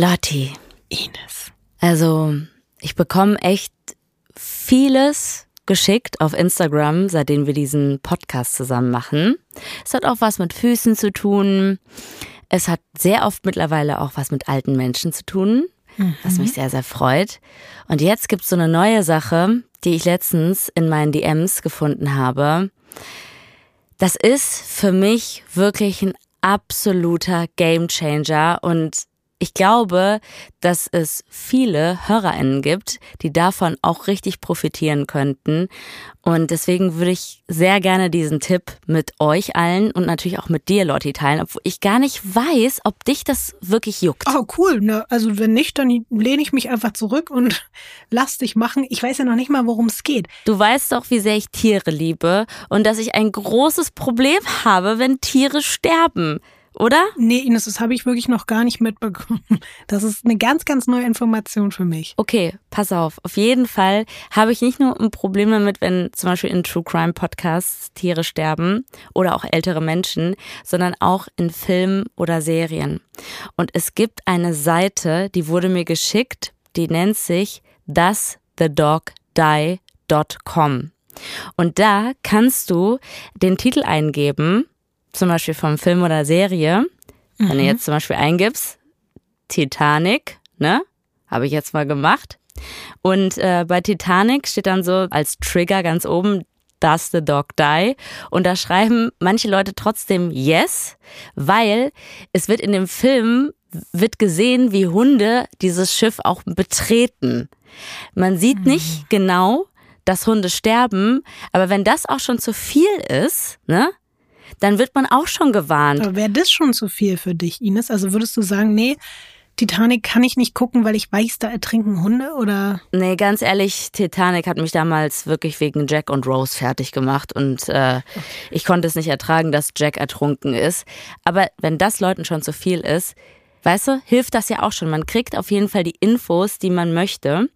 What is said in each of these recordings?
Lotti. Ines. Also, ich bekomme echt vieles geschickt auf Instagram, seitdem wir diesen Podcast zusammen machen. Es hat auch was mit Füßen zu tun. Es hat sehr oft mittlerweile auch was mit alten Menschen zu tun, was mich sehr, sehr freut. Und jetzt gibt es so eine neue Sache, die ich letztens in meinen DMs gefunden habe. Das ist für mich wirklich ein absoluter Gamechanger und ich glaube, dass es viele HörerInnen gibt, die davon auch richtig profitieren könnten. Und deswegen würde ich sehr gerne diesen Tipp mit euch allen und natürlich auch mit dir, Lotti, teilen, obwohl ich gar nicht weiß, ob dich das wirklich juckt. Oh, cool. Ne? Also wenn nicht, dann lehne ich mich einfach zurück und lass dich machen. Ich weiß ja noch nicht mal, worum es geht. Du weißt doch, wie sehr ich Tiere liebe und dass ich ein großes Problem habe, wenn Tiere sterben oder? Nee, Ines, das habe ich wirklich noch gar nicht mitbekommen. Das ist eine ganz, ganz neue Information für mich. Okay, pass auf. Auf jeden Fall habe ich nicht nur ein Problem damit, wenn zum Beispiel in True Crime Podcasts Tiere sterben oder auch ältere Menschen, sondern auch in Filmen oder Serien. Und es gibt eine Seite, die wurde mir geschickt, die nennt sich doesthedogdie.com. Und da kannst du den Titel eingeben zum Beispiel vom Film oder Serie, mhm. wenn du jetzt zum Beispiel eingibst, Titanic, ne? Habe ich jetzt mal gemacht. Und äh, bei Titanic steht dann so als Trigger ganz oben, Does the dog die? Und da schreiben manche Leute trotzdem Yes, weil es wird in dem Film wird gesehen, wie Hunde dieses Schiff auch betreten. Man sieht mhm. nicht genau, dass Hunde sterben, aber wenn das auch schon zu viel ist, ne, dann wird man auch schon gewarnt. Aber wäre das schon zu viel für dich, Ines? Also würdest du sagen, nee, Titanic kann ich nicht gucken, weil ich weiß, da ertrinken Hunde oder? Nee, ganz ehrlich, Titanic hat mich damals wirklich wegen Jack und Rose fertig gemacht und äh, ich konnte es nicht ertragen, dass Jack ertrunken ist. Aber wenn das Leuten schon zu viel ist, weißt du, hilft das ja auch schon. Man kriegt auf jeden Fall die Infos, die man möchte.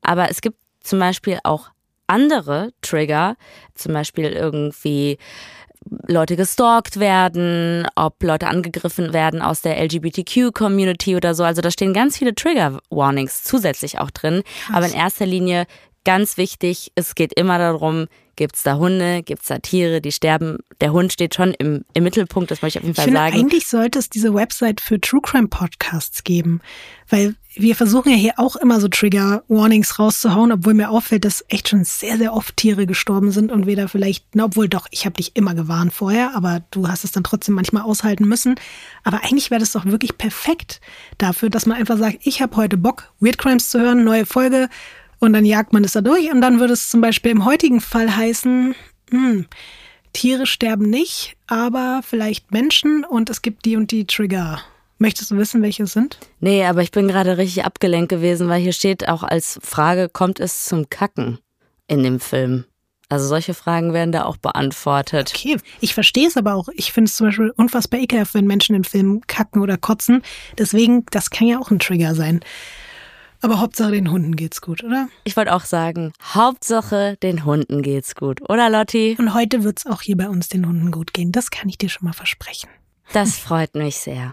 Aber es gibt zum Beispiel auch andere Trigger, zum Beispiel irgendwie Leute gestalkt werden, ob Leute angegriffen werden aus der LGBTQ-Community oder so. Also da stehen ganz viele Trigger-Warnings zusätzlich auch drin. Krass. Aber in erster Linie ganz wichtig, es geht immer darum, Gibt es da Hunde? Gibt es da Tiere, die sterben? Der Hund steht schon im, im Mittelpunkt, das möchte ich auf jeden Fall ich finde, sagen. Eigentlich sollte es diese Website für True Crime Podcasts geben, weil wir versuchen ja hier auch immer so Trigger Warnings rauszuhauen, obwohl mir auffällt, dass echt schon sehr, sehr oft Tiere gestorben sind und da vielleicht, na, obwohl doch, ich habe dich immer gewarnt vorher, aber du hast es dann trotzdem manchmal aushalten müssen. Aber eigentlich wäre das doch wirklich perfekt dafür, dass man einfach sagt, ich habe heute Bock, Weird Crimes zu hören, neue Folge und dann jagt man es da durch und dann würde es zum Beispiel im heutigen Fall heißen, hm, Tiere sterben nicht, aber vielleicht Menschen und es gibt die und die Trigger. Möchtest du wissen, welche es sind? Nee, aber ich bin gerade richtig abgelenkt gewesen, weil hier steht auch als Frage, kommt es zum Kacken in dem Film? Also solche Fragen werden da auch beantwortet. Okay, ich verstehe es aber auch. Ich finde es zum Beispiel unfassbar ekelhaft, wenn Menschen im Film kacken oder kotzen. Deswegen, das kann ja auch ein Trigger sein. Aber Hauptsache den Hunden geht's gut, oder? Ich wollte auch sagen, Hauptsache den Hunden geht's gut, oder Lotti? Und heute wird's auch hier bei uns den Hunden gut gehen. Das kann ich dir schon mal versprechen. Das freut mich sehr.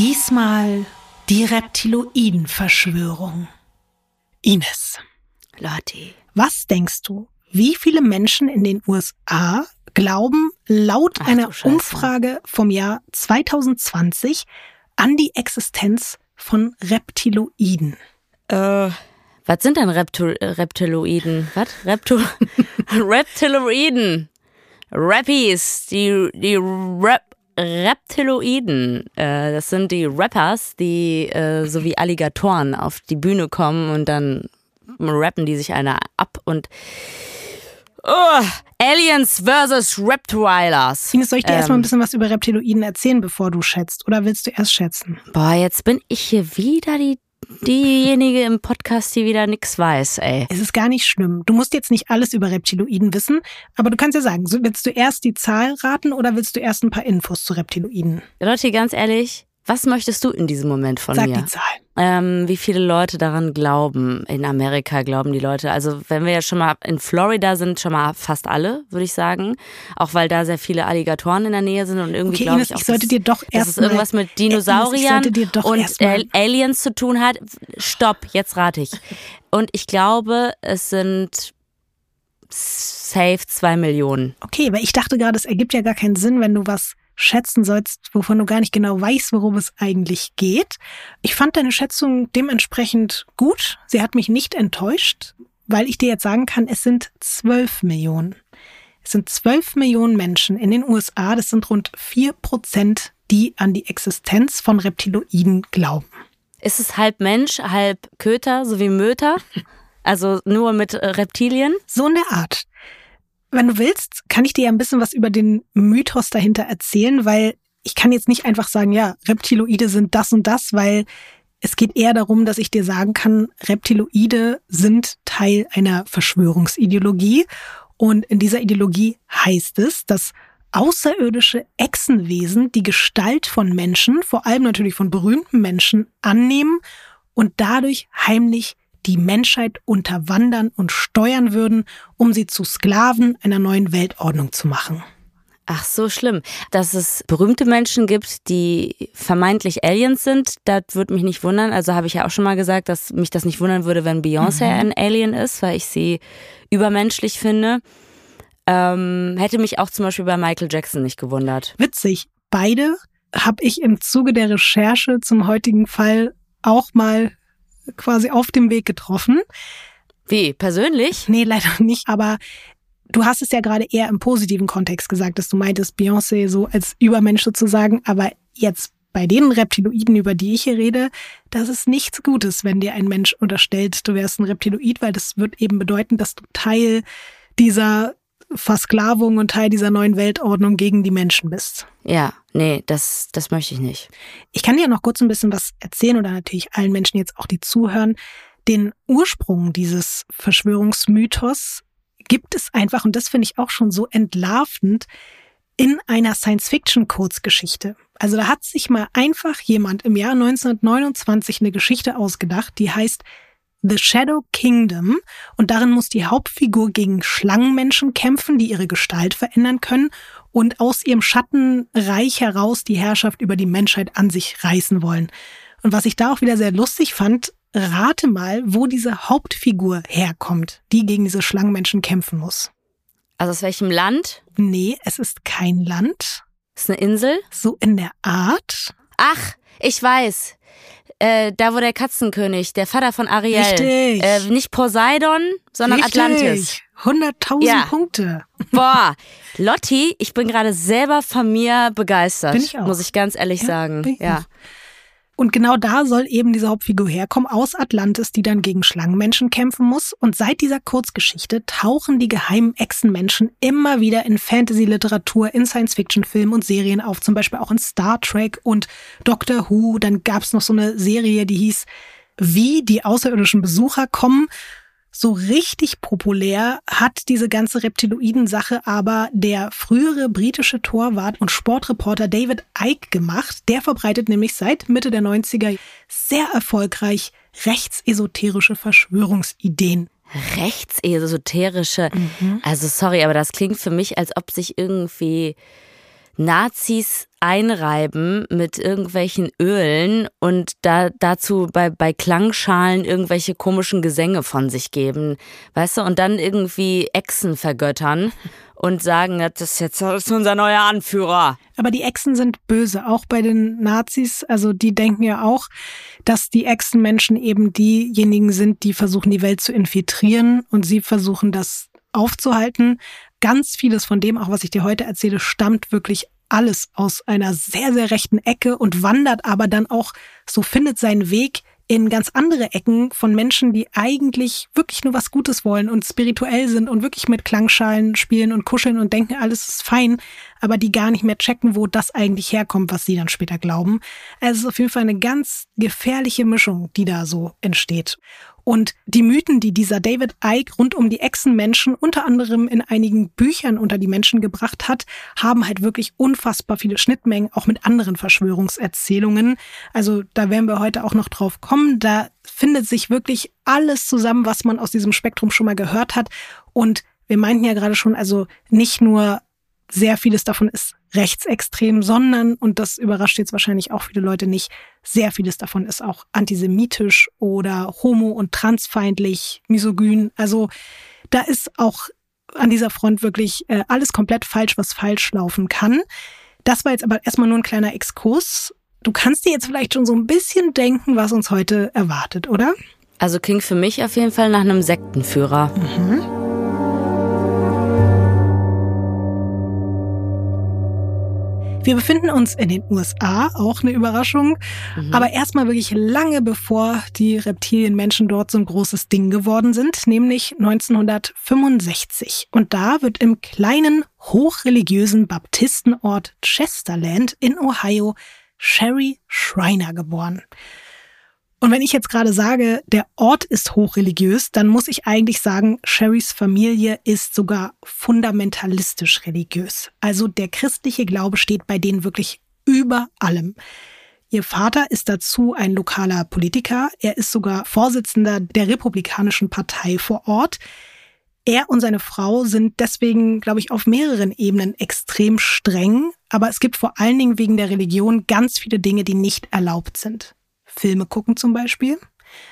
Diesmal die Reptiloiden-Verschwörung. Ines. Lotti. Was denkst du, wie viele Menschen in den USA glauben laut Ach, einer Umfrage vom Jahr 2020 an die Existenz von Reptiloiden? Äh, was sind denn Reptil Reptiloiden? Was? Reptil Reptiloiden. Rappies. Die, die Rap Reptiloiden. Äh, das sind die Rappers, die äh, so wie Alligatoren auf die Bühne kommen und dann rappen die sich einer ab und Oh, Aliens versus Reptilers. Ines, soll ich dir Ähm. erstmal ein bisschen was über Reptiloiden erzählen, bevor du schätzt? Oder willst du erst schätzen? Boah, jetzt bin ich hier wieder die, diejenige im Podcast, die wieder nix weiß, ey. Es ist gar nicht schlimm. Du musst jetzt nicht alles über Reptiloiden wissen, aber du kannst ja sagen, willst du erst die Zahl raten oder willst du erst ein paar Infos zu Reptiloiden? Leute, ganz ehrlich, was möchtest du in diesem Moment von Sag mir? die Zahl. Ähm, wie viele Leute daran glauben? In Amerika glauben die Leute. Also wenn wir ja schon mal in Florida sind, schon mal fast alle, würde ich sagen. Auch weil da sehr viele Alligatoren in der Nähe sind und irgendwie Okay, glaube Ines, ich auch, ich sollte dass, dir doch dass erst es irgendwas mit Ines, Dinosauriern doch und Aliens zu tun hat. Stopp, jetzt rate ich. Und ich glaube, es sind safe zwei Millionen. Okay, weil ich dachte gerade, es ergibt ja gar keinen Sinn, wenn du was schätzen sollst, wovon du gar nicht genau weißt, worum es eigentlich geht. Ich fand deine Schätzung dementsprechend gut. Sie hat mich nicht enttäuscht, weil ich dir jetzt sagen kann, es sind 12 Millionen. Es sind 12 Millionen Menschen in den USA. Das sind rund 4 Prozent, die an die Existenz von Reptiloiden glauben. Ist es halb Mensch, halb Köter, so wie Möter? Also nur mit äh, Reptilien? So in der Art. Wenn du willst, kann ich dir ja ein bisschen was über den Mythos dahinter erzählen, weil ich kann jetzt nicht einfach sagen, ja, Reptiloide sind das und das, weil es geht eher darum, dass ich dir sagen kann, Reptiloide sind Teil einer Verschwörungsideologie. Und in dieser Ideologie heißt es, dass außerirdische Echsenwesen die Gestalt von Menschen, vor allem natürlich von berühmten Menschen, annehmen und dadurch heimlich die Menschheit unterwandern und steuern würden, um sie zu Sklaven einer neuen Weltordnung zu machen. Ach, so schlimm. Dass es berühmte Menschen gibt, die vermeintlich Aliens sind, das würde mich nicht wundern. Also habe ich ja auch schon mal gesagt, dass mich das nicht wundern würde, wenn Beyoncé ein Alien ist, weil ich sie übermenschlich finde. Ähm, hätte mich auch zum Beispiel bei Michael Jackson nicht gewundert. Witzig, beide habe ich im Zuge der Recherche zum heutigen Fall auch mal quasi auf dem Weg getroffen. Wie? Persönlich? Nee, leider nicht, aber du hast es ja gerade eher im positiven Kontext gesagt, dass du meintest, Beyoncé so als Übermensch sozusagen, aber jetzt bei den Reptiloiden, über die ich hier rede, das ist nichts Gutes, wenn dir ein Mensch unterstellt, du wärst ein Reptiloid, weil das wird eben bedeuten, dass du Teil dieser Versklavung und Teil dieser neuen Weltordnung gegen die Menschen bist. Ja, nee, das, das möchte ich nicht. Ich kann dir noch kurz ein bisschen was erzählen oder natürlich allen Menschen jetzt auch, die zuhören. Den Ursprung dieses Verschwörungsmythos gibt es einfach, und das finde ich auch schon so entlarvend, in einer Science-Fiction-Kurzgeschichte. Also da hat sich mal einfach jemand im Jahr 1929 eine Geschichte ausgedacht, die heißt The Shadow Kingdom und darin muss die Hauptfigur gegen Schlangenmenschen kämpfen, die ihre Gestalt verändern können und aus ihrem Schattenreich heraus die Herrschaft über die Menschheit an sich reißen wollen. Und was ich da auch wieder sehr lustig fand, rate mal, wo diese Hauptfigur herkommt, die gegen diese Schlangenmenschen kämpfen muss. Also aus welchem Land? Nee, es ist kein Land. Ist eine Insel? So in der Art. Ach, ich weiß. Äh, da wo der Katzenkönig, der Vater von Ariel. Richtig. Äh, nicht Poseidon, sondern Richtig. Atlantis. 100.000 Ja. Punkte. Boah, Lotti, ich bin gerade selber von mir begeistert. Bin ich auch. Muss ich ganz ehrlich Ja, sagen. Ja. auch. Und genau da soll eben diese Hauptfigur herkommen, aus Atlantis, die dann gegen Schlangenmenschen kämpfen muss. Und seit dieser Kurzgeschichte tauchen die geheimen Echsenmenschen immer wieder in Fantasy-Literatur, in Science-Fiction-Filmen und Serien auf. Zum Beispiel auch in Star Trek und Doctor Who. Dann gab's noch so eine Serie, die hieß Wie die außerirdischen Besucher kommen. So richtig populär hat diese ganze Reptiloiden-Sache aber der frühere britische Torwart und Sportreporter David Icke gemacht. Der verbreitet nämlich seit Mitte der 90er sehr erfolgreich rechtsesoterische Verschwörungsideen. Rechtsesoterische. Mhm. Also sorry, aber das klingt für mich, als ob sich irgendwie Nazis einreiben mit irgendwelchen Ölen und da dazu bei, bei Klangschalen irgendwelche komischen Gesänge von sich geben, weißt du, und dann irgendwie Echsen vergöttern und sagen, das ist jetzt das ist unser neuer Anführer. Aber die Echsen sind böse, auch bei den Nazis. Also die denken ja auch, dass die Echsenmenschen eben diejenigen sind, die versuchen, die Welt zu infiltrieren und sie versuchen, das aufzuhalten. Ganz vieles von dem, auch was ich dir heute erzähle, stammt wirklich alles aus einer sehr, sehr rechten Ecke und wandert aber dann auch, so findet seinen Weg in ganz andere Ecken von Menschen, die eigentlich wirklich nur was Gutes wollen und spirituell sind und wirklich mit Klangschalen spielen und kuscheln und denken, alles ist fein, aber die gar nicht mehr checken, wo das eigentlich herkommt, was sie dann später glauben. Also es ist auf jeden Fall eine ganz gefährliche Mischung, die da so entsteht. Und die Mythen, die dieser David Icke rund um die Echsenmenschen unter anderem in einigen Büchern unter die Menschen gebracht hat, haben halt wirklich unfassbar viele Schnittmengen, auch mit anderen Verschwörungserzählungen. Also da werden wir heute auch noch drauf kommen. Da findet sich wirklich alles zusammen, was man aus diesem Spektrum schon mal gehört hat. Und wir meinten ja gerade schon, also nicht nur sehr vieles davon ist rechtsextrem, sondern, und das überrascht jetzt wahrscheinlich auch viele Leute nicht, sehr vieles davon ist auch antisemitisch oder homo- und transfeindlich, misogyn. Also da ist auch an dieser Front wirklich äh, alles komplett falsch, was falsch laufen kann. Das war jetzt aber erstmal nur ein kleiner Exkurs. Du kannst dir jetzt vielleicht schon so ein bisschen denken, was uns heute erwartet, oder? Also klingt für mich auf jeden Fall nach einem Sektenführer. Mhm. Wir befinden uns in den USA, auch eine Überraschung. Mhm. Aber erstmal wirklich lange bevor die Reptilienmenschen dort so ein großes Ding geworden sind, nämlich 1965. Und da wird im kleinen, hochreligiösen Baptistenort Chesterland in Ohio Sherry Schreiner geboren. Und wenn ich jetzt gerade sage, der Ort ist hochreligiös, dann muss ich eigentlich sagen, Sherrys Familie ist sogar fundamentalistisch religiös. Also der christliche Glaube steht bei denen wirklich über allem. Ihr Vater ist dazu ein lokaler Politiker. Er ist sogar Vorsitzender der Republikanischen Partei vor Ort. Er und seine Frau sind deswegen, glaube ich, auf mehreren Ebenen extrem streng. Aber es gibt vor allen Dingen wegen der Religion ganz viele Dinge, die nicht erlaubt sind. Filme gucken zum Beispiel.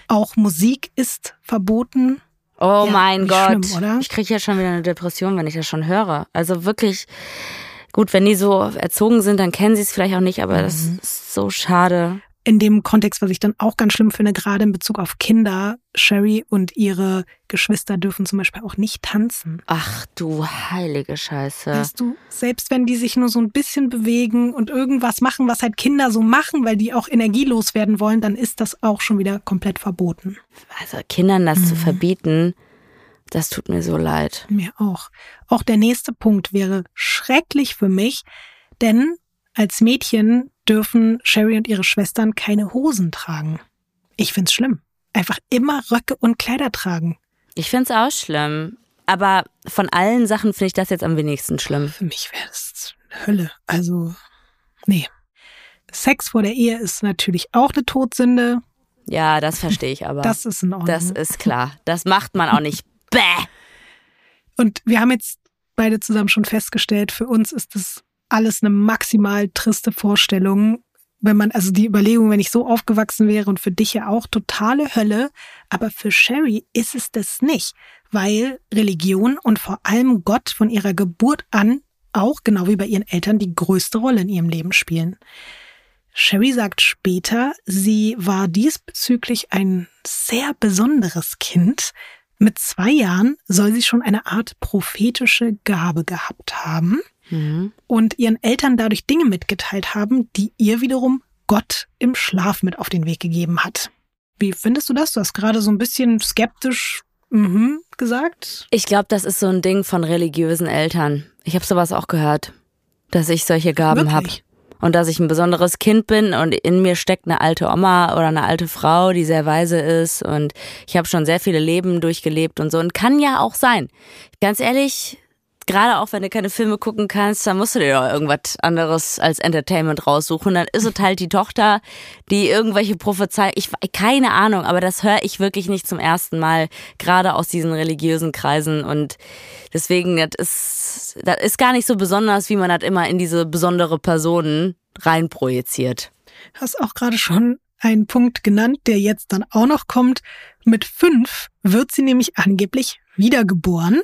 Auch Musik ist verboten. Oh ja, mein Gott. Schlimm, ich kriege ja schon wieder eine Depression, wenn ich das schon höre. Also wirklich, gut, wenn die so erzogen sind, dann kennen sie es vielleicht auch nicht, aber mhm. das ist so schade in dem Kontext, was ich dann auch ganz schlimm finde, gerade in Bezug auf Kinder, Sherry und ihre Geschwister dürfen zum Beispiel auch nicht tanzen. Ach du heilige Scheiße. Weißt du, selbst wenn die sich nur so ein bisschen bewegen und irgendwas machen, was halt Kinder so machen, weil die auch energielos werden wollen, dann ist das auch schon wieder komplett verboten. Also Kindern das mhm. zu verbieten, das tut mir so leid. Mir auch. Auch der nächste Punkt wäre schrecklich für mich, denn als Mädchen dürfen Sherry und ihre Schwestern keine Hosen tragen. Ich find's schlimm. Einfach immer Röcke und Kleider tragen. Ich find's auch schlimm. Aber von allen Sachen finde ich das jetzt am wenigsten schlimm. Für mich wäre das Hölle. Also, nee. Sex vor der Ehe ist natürlich auch eine Todsünde. Ja, das verstehe ich aber. Das ist in Ordnung. Das ist klar. Das macht man auch nicht. Bäh! Und wir haben jetzt beide zusammen schon festgestellt, für uns ist es alles eine maximal triste Vorstellung. Wenn man, also die Überlegung, wenn ich so aufgewachsen wäre und für dich ja auch totale Hölle, aber für Sherry ist es das nicht, weil Religion und vor allem Gott von ihrer Geburt an auch, genau wie bei ihren Eltern, die größte Rolle in ihrem Leben spielen. Sherry sagt später, sie war diesbezüglich ein sehr besonderes Kind. Mit zwei Jahren soll sie schon eine Art prophetische Gabe gehabt haben mhm. und ihren Eltern dadurch Dinge mitgeteilt haben, die ihr wiederum Gott im Schlaf mit auf den Weg gegeben hat. Wie findest du das? Du hast gerade so ein bisschen skeptisch mhm, gesagt. Ich glaube, das ist so ein Ding von religiösen Eltern. Ich habe sowas auch gehört, dass ich solche Gaben habe. Und dass ich ein besonderes Kind bin und in mir steckt eine alte Oma oder eine alte Frau, die sehr weise ist. Und ich habe schon sehr viele Leben durchgelebt und so. Und kann ja auch sein. Ganz ehrlich, gerade auch wenn du keine Filme gucken kannst, dann musst du dir doch irgendwas anderes als Entertainment raussuchen. Dann ist es halt die Tochter, die irgendwelche Prophezeiungen, ich keine Ahnung, aber das höre ich wirklich nicht zum ersten Mal, gerade aus diesen religiösen Kreisen und deswegen das ist das ist gar nicht so besonders, wie man das immer in diese besondere Person reinprojiziert. Hast auch gerade schon einen Punkt genannt, der jetzt dann auch noch kommt. Mit fünf wird sie nämlich angeblich wiedergeboren.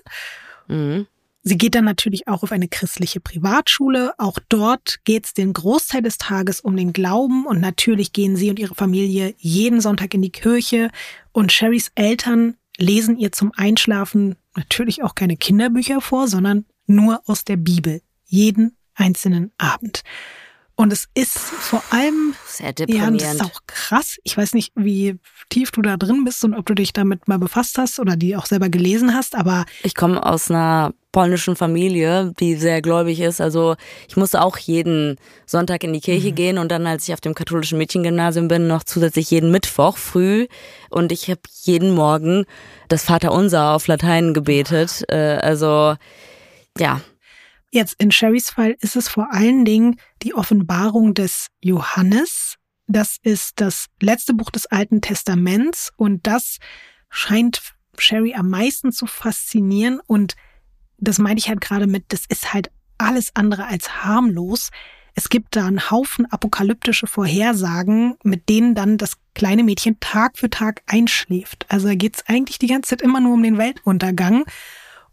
Mhm. Sie geht dann natürlich auch auf eine christliche Privatschule. Auch dort geht es den Großteil des Tages um den Glauben und natürlich gehen sie und ihre Familie jeden Sonntag in die Kirche und Sherrys Eltern lesen ihr zum Einschlafen natürlich auch keine Kinderbücher vor, sondern nur aus der Bibel. Jeden einzelnen Abend. Und es ist vor allem Sehr ja, deprimierend. das ist auch krass. Ich weiß nicht, wie tief du da drin bist und ob du dich damit mal befasst hast oder die auch selber gelesen hast, aber Ich komme aus einer polnischen Familie, die sehr gläubig ist. Also ich musste auch jeden Sonntag in die Kirche gehen und dann, als ich auf dem katholischen Mädchengymnasium bin, noch zusätzlich jeden Mittwoch früh. Und ich habe jeden Morgen das Vaterunser auf Latein gebetet. Äh, also ja, Jetzt in Sherrys Fall ist es vor allen Dingen die Offenbarung des Johannes. Das ist das letzte Buch des Alten Testaments und das scheint Sherry am meisten zu faszinieren und das meine ich halt gerade mit, das ist halt alles andere als harmlos. Es gibt da einen Haufen apokalyptische Vorhersagen, mit denen dann das kleine Mädchen Tag für Tag einschläft. Also da geht's eigentlich die ganze Zeit immer nur um den Weltuntergang.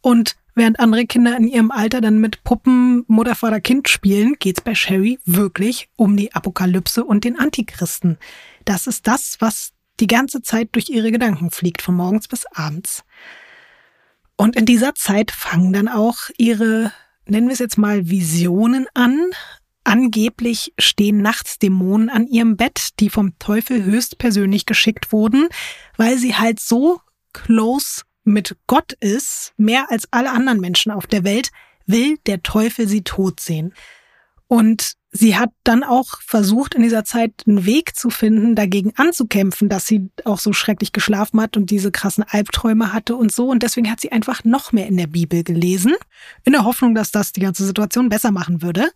Und während andere Kinder in ihrem Alter dann mit Puppen Mutter, Vater, Kind spielen, geht's bei Sherry wirklich um die Apokalypse und den Antichristen. Das ist das, was die ganze Zeit durch ihre Gedanken fliegt, von morgens bis abends. Und in dieser Zeit fangen dann auch ihre, nennen wir es jetzt mal, Visionen an. Angeblich stehen nachts Dämonen an ihrem Bett, die vom Teufel höchstpersönlich geschickt wurden, weil sie halt so close mit Gott ist, mehr als alle anderen Menschen auf der Welt, will der Teufel sie tot sehen. Und sie hat dann auch versucht, in dieser Zeit einen Weg zu finden, dagegen anzukämpfen, dass sie auch so schrecklich geschlafen hat und diese krassen Albträume hatte und so. Und deswegen hat sie einfach noch mehr in der Bibel gelesen, in der Hoffnung, dass das die ganze Situation besser machen würde.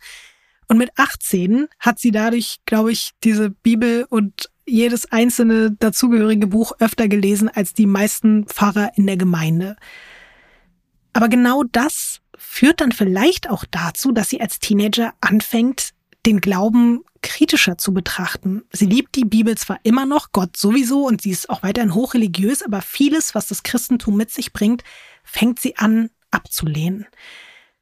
Und mit 18 hat sie dadurch, glaube ich, diese Bibel und jedes einzelne dazugehörige Buch öfter gelesen als die meisten Pfarrer in der Gemeinde. Aber genau das führt dann vielleicht auch dazu, dass sie als Teenager anfängt, den Glauben kritischer zu betrachten. Sie liebt die Bibel zwar immer noch, Gott sowieso, und sie ist auch weiterhin hochreligiös, aber vieles, was das Christentum mit sich bringt, fängt sie an abzulehnen.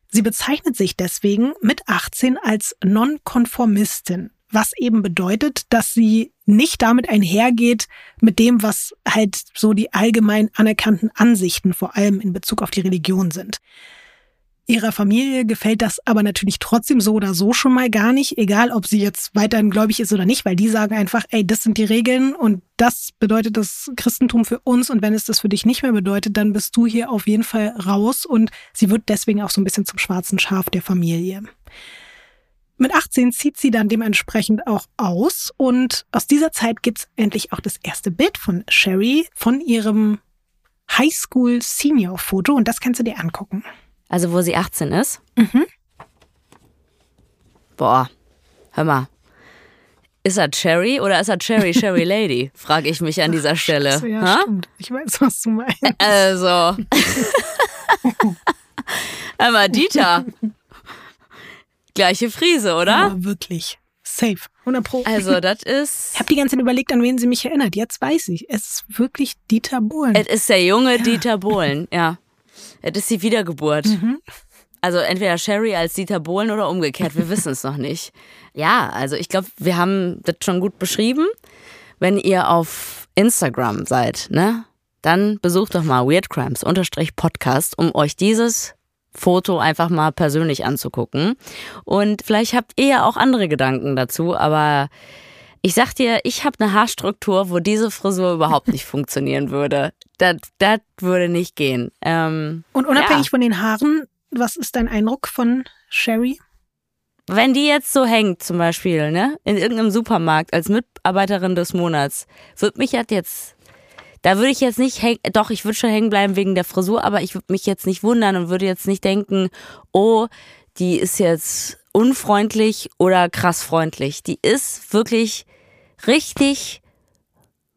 Sie bezeichnet sich deswegen mit 18 als Nonkonformistin, was eben bedeutet, dass sie nicht damit einhergeht mit dem, was halt so die allgemein anerkannten Ansichten vor allem in Bezug auf die Religion sind. Ihrer Familie gefällt das aber natürlich trotzdem so oder so schon mal gar nicht, egal ob sie jetzt weiterhin gläubig ist oder nicht, weil die sagen einfach, ey, das sind die Regeln und das bedeutet das Christentum für uns und wenn es das für dich nicht mehr bedeutet, dann bist du hier auf jeden Fall raus und sie wird deswegen auch so ein bisschen zum schwarzen Schaf der Familie. Mit 18 zieht sie dann dementsprechend auch aus und aus dieser Zeit gibt's endlich auch das erste Bild von Sherry von ihrem Highschool Senior Foto und das kannst du dir angucken. Also wo sie 18 ist. Mhm. Boah, hör mal. Ist er Cherry oder ist er Cherry Cherry Lady? Frage ich mich an dieser Stelle. Scheiße, ja, Ha? stimmt. Ich weiß, was du meinst. Also. Hör mal, Dieter. Gleiche Frise, oder? Aber wirklich. Safe. 100 Pro. Also, das ich ist. habe die ganze Zeit überlegt, an wen sie mich erinnert. Jetzt weiß ich. Es ist wirklich Dieter Bohlen. Es ist der junge Dieter Bohlen, ja. Es ist die Wiedergeburt. Mhm. Also entweder Sherry als Dieter Bohlen oder umgekehrt, wir wissen es noch nicht. Ja, also ich glaube, wir haben das schon gut beschrieben. Wenn ihr auf Instagram seid, ne, dann besucht doch mal weirdcrimes-podcast, um euch dieses Foto einfach mal persönlich anzugucken. Und vielleicht habt ihr ja auch andere Gedanken dazu, aber ich sag dir, ich habe eine Haarstruktur, wo diese Frisur überhaupt nicht funktionieren würde. Das, das würde nicht gehen. Ähm, Und unabhängig ja. von den Haaren, was ist dein Eindruck von Sherry? Wenn die jetzt so hängt, zum Beispiel, ne, in irgendeinem Supermarkt als Mitarbeiterin des Monats, wird mich das jetzt, da würde ich jetzt nicht hängen, doch, ich würde schon hängen bleiben wegen der Frisur, aber ich würde mich jetzt nicht wundern und würde jetzt nicht denken, oh, die ist jetzt unfreundlich oder krass freundlich. Die ist wirklich richtig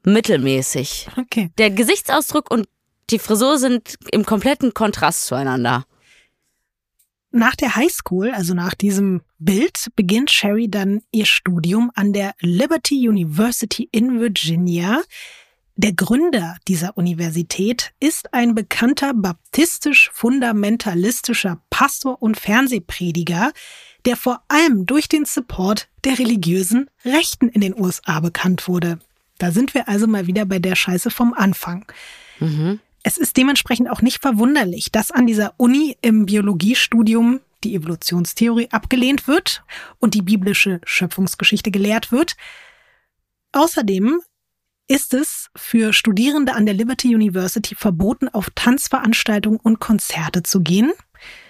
mittelmäßig. Okay. Der Gesichtsausdruck und die Frisur sind im kompletten Kontrast zueinander. Nach der Highschool, also nach diesem Bild, beginnt Sherry dann ihr Studium an der Liberty University in Virginia. Der Gründer dieser Universität ist ein bekannter baptistisch-fundamentalistischer Pastor und Fernsehprediger, der vor allem durch den Support der religiösen Rechten in den USA bekannt wurde. Da sind wir also mal wieder bei der Scheiße vom Anfang. Mhm. Es ist dementsprechend auch nicht verwunderlich, dass an dieser Uni im Biologiestudium die Evolutionstheorie abgelehnt wird und die biblische Schöpfungsgeschichte gelehrt wird. Außerdem ist es für Studierende an der Liberty University verboten, auf Tanzveranstaltungen und Konzerte zu gehen.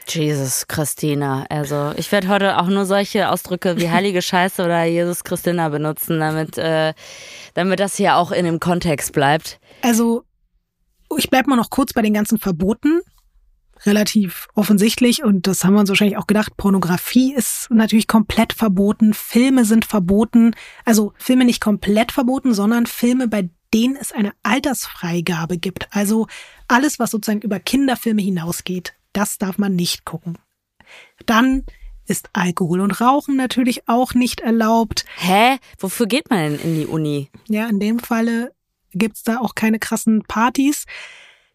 Jesus Christina. Also ich werde heute auch nur solche Ausdrücke wie heilige Scheiße oder Jesus Christina benutzen, damit, äh, damit das hier auch in dem Kontext bleibt. Also ich bleibe mal noch kurz bei den ganzen Verboten. Relativ offensichtlich und das haben wir uns wahrscheinlich auch gedacht. Pornografie ist natürlich komplett verboten. Filme sind verboten. Also Filme nicht komplett verboten, sondern Filme, bei denen es eine Altersfreigabe gibt. Also alles, was sozusagen über Kinderfilme hinausgeht, das darf man nicht gucken. Dann ist Alkohol und Rauchen natürlich auch nicht erlaubt. Hä? Wofür geht man denn in die Uni? Ja, in dem Falle gibt's da auch keine krassen Partys.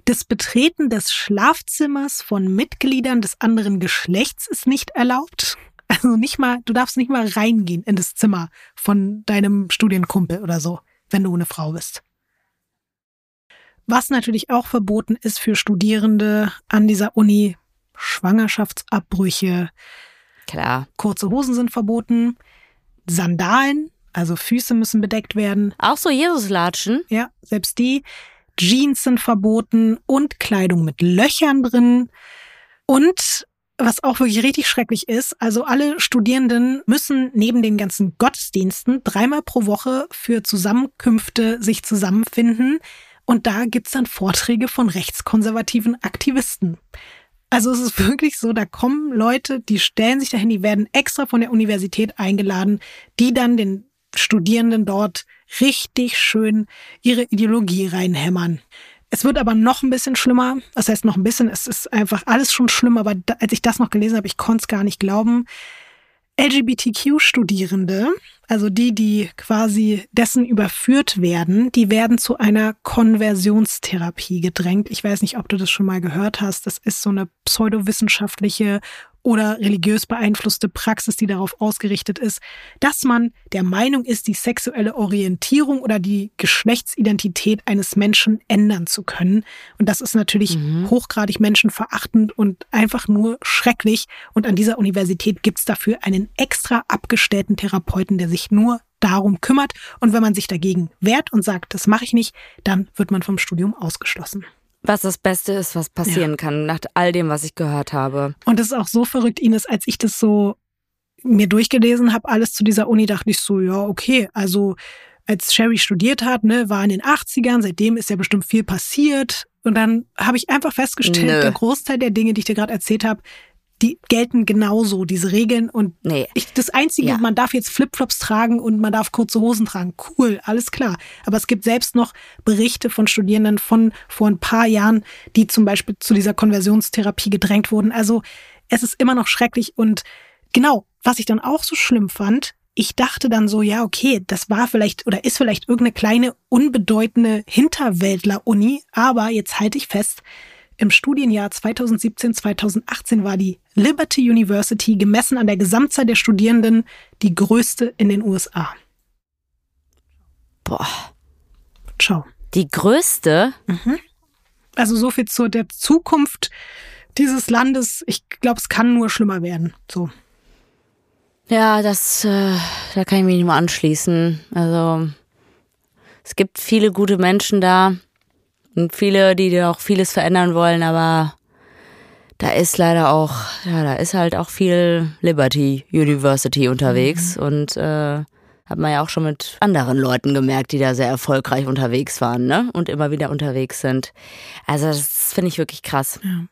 Das Betreten des Schlafzimmers von Mitgliedern des anderen Geschlechts ist nicht erlaubt. Also nicht mal, du darfst nicht mal reingehen in das Zimmer von deinem Studienkumpel oder so, wenn du eine Frau bist. Was natürlich auch verboten ist für Studierende an dieser Uni, Schwangerschaftsabbrüche. Klar. Kurze Hosen sind verboten. Sandalen, also Füße müssen bedeckt werden. Auch so Jesuslatschen? Ja, selbst die. Jeans sind verboten und Kleidung mit Löchern drin. Und was auch wirklich richtig schrecklich ist, also alle Studierenden müssen neben den ganzen Gottesdiensten dreimal pro Woche für Zusammenkünfte sich zusammenfinden. Und da gibt's dann Vorträge von rechtskonservativen Aktivisten. Also es ist wirklich so, da kommen Leute, die stellen sich dahin, die werden extra von der Universität eingeladen, die dann den Studierenden dort richtig schön ihre Ideologie reinhämmern. Es wird aber noch ein bisschen schlimmer. Das heißt noch ein bisschen, es ist einfach alles schon schlimm, aber als ich das noch gelesen habe, ich konnte es gar nicht glauben. LGBTQ-Studierende, also die, die quasi dessen überführt werden, die werden zu einer Konversionstherapie gedrängt. Ich weiß nicht, ob du das schon mal gehört hast. Das ist so eine pseudowissenschaftliche oder religiös beeinflusste Praxis, die darauf ausgerichtet ist, dass man der Meinung ist, die sexuelle Orientierung oder die Geschlechtsidentität eines Menschen ändern zu können. Und das ist natürlich mhm. hochgradig menschenverachtend und einfach nur schrecklich. Und an dieser Universität gibt's dafür einen extra abgestellten Therapeuten, der sich nur darum kümmert. Und wenn man sich dagegen wehrt und sagt, das mache ich nicht, dann wird man vom Studium ausgeschlossen was das Beste ist, was passieren ja. kann, nach all dem, was ich gehört habe. Und es ist auch so verrückt, Ines, als ich das so mir durchgelesen habe, alles zu dieser Uni, dachte ich so, ja, okay, also als Sherry studiert hat, ne, war in den 80ern, seitdem ist ja bestimmt viel passiert. Und dann habe ich einfach festgestellt, Nö. der Großteil der Dinge, die ich dir gerade erzählt habe, die gelten genauso, diese Regeln. Und nee. ich, das Einzige, ja. man darf jetzt Flipflops tragen und man darf kurze Hosen tragen. Cool, alles klar. Aber es gibt selbst noch Berichte von Studierenden von vor ein paar Jahren, die zum Beispiel zu dieser Konversionstherapie gedrängt wurden. Also es ist immer noch schrecklich. Und genau, was ich dann auch so schlimm fand, ich dachte dann so, ja, okay, das war vielleicht oder ist vielleicht irgendeine kleine, unbedeutende Hinterwäldler-Uni, aber jetzt halte ich fest, im Studienjahr 2017-2018 war die Liberty University gemessen an der Gesamtzahl der Studierenden die größte in den USA. Boah. Ciao. Die größte? Mhm. Also so viel zu der Zukunft dieses Landes. Ich glaube, es kann nur schlimmer werden. So. Ja, das, äh, da kann ich mich nicht mal anschließen. Also, es gibt viele gute Menschen da. Und viele, die auch vieles verändern wollen, aber da ist leider auch, ja, da ist halt auch viel Liberty University unterwegs mhm. und äh, hat man ja auch schon mit anderen Leuten gemerkt, die da sehr erfolgreich unterwegs waren, ne? Und immer wieder unterwegs sind. Also das finde ich wirklich krass. Ja.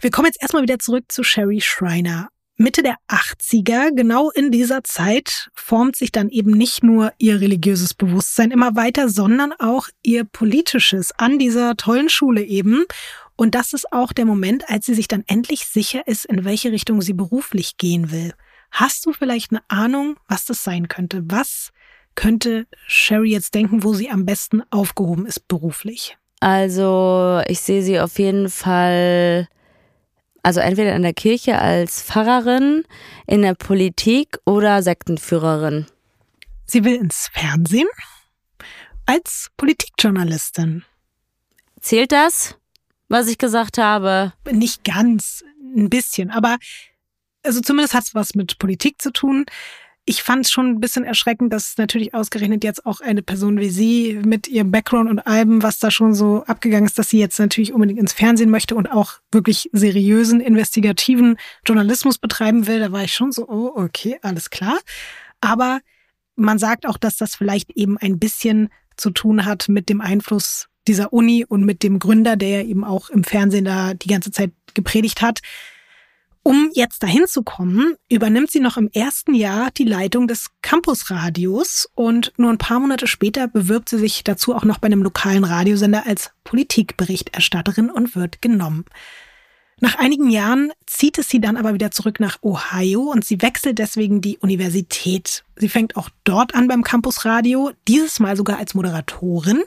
Wir kommen jetzt erstmal wieder zurück zu Sherry Schreiner. Mitte der 80er, genau in dieser Zeit, formt sich dann eben nicht nur ihr religiöses Bewusstsein immer weiter, sondern auch ihr politisches an dieser tollen Schule eben. Und das ist auch der Moment, als sie sich dann endlich sicher ist, in welche Richtung sie beruflich gehen will. Hast du vielleicht eine Ahnung, was das sein könnte? Was könnte Sherry jetzt denken, wo sie am besten aufgehoben ist beruflich? Also, ich sehe sie auf jeden Fall also entweder in der Kirche als Pfarrerin, in der Politik oder Sektenführerin. Sie will ins Fernsehen als Politikjournalistin. Zählt das, was ich gesagt habe? Nicht ganz, ein bisschen, aber also zumindest hat es was mit Politik zu tun. Ich fand es schon ein bisschen erschreckend, dass natürlich ausgerechnet jetzt auch eine Person wie sie mit ihrem Background und Alben, was da schon so abgegangen ist, dass sie jetzt natürlich unbedingt ins Fernsehen möchte und auch wirklich seriösen, investigativen Journalismus betreiben will. Da war ich schon so, oh, okay, alles klar. Aber man sagt auch, dass das vielleicht eben ein bisschen zu tun hat mit dem Einfluss dieser Uni und mit dem Gründer, der eben auch im Fernsehen da die ganze Zeit gepredigt hat. Um jetzt dahin zu kommen, übernimmt sie noch im ersten Jahr die Leitung des Campusradios und nur ein paar Monate später bewirbt sie sich dazu auch noch bei einem lokalen Radiosender als Politikberichterstatterin und wird genommen. Nach einigen Jahren zieht es sie dann aber wieder zurück nach Ohio und sie wechselt deswegen die Universität. Sie fängt auch dort an beim Campusradio, dieses Mal sogar als Moderatorin.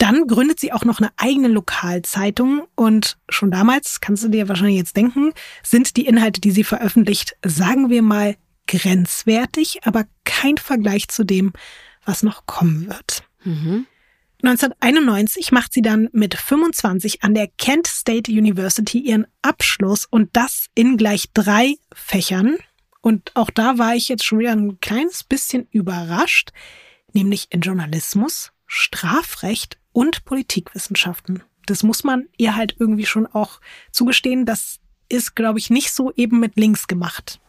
Dann gründet sie auch noch eine eigene Lokalzeitung und schon damals, kannst du dir wahrscheinlich jetzt denken, sind die Inhalte, die sie veröffentlicht, sagen wir mal grenzwertig, aber kein Vergleich zu dem, was noch kommen wird. Mhm. 1991 macht sie dann mit 25 an der Kent State University ihren Abschluss und das in gleich drei Fächern. Und auch da war ich jetzt schon wieder ein kleines bisschen überrascht, nämlich in Journalismus, Strafrecht und Politikwissenschaften. Das muss man ihr halt irgendwie schon auch zugestehen. Das ist, glaube ich, nicht so eben mit links gemacht.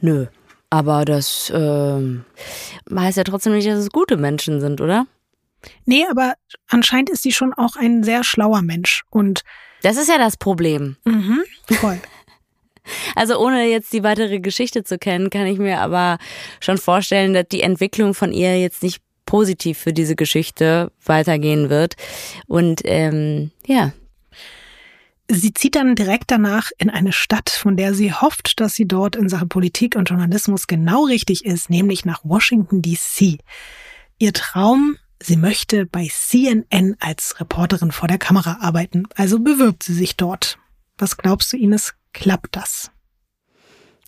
Nö, aber das äh, heißt ja trotzdem nicht, dass es gute Menschen sind, oder? Nee, aber anscheinend ist sie schon auch ein sehr schlauer Mensch und das ist ja das Problem. Mhm, voll. Also ohne jetzt die weitere Geschichte zu kennen, kann ich mir aber schon vorstellen, dass die Entwicklung von ihr jetzt nicht positiv für diese Geschichte weitergehen wird. Und ähm, ja. Sie zieht dann direkt danach in eine Stadt, von der sie hofft, dass sie dort in Sachen Politik und Journalismus genau richtig ist, nämlich nach Washington, DC. Ihr Traum, sie möchte bei CNN als Reporterin vor der Kamera arbeiten, also bewirbt sie sich dort. Was glaubst du, Ines, klappt das?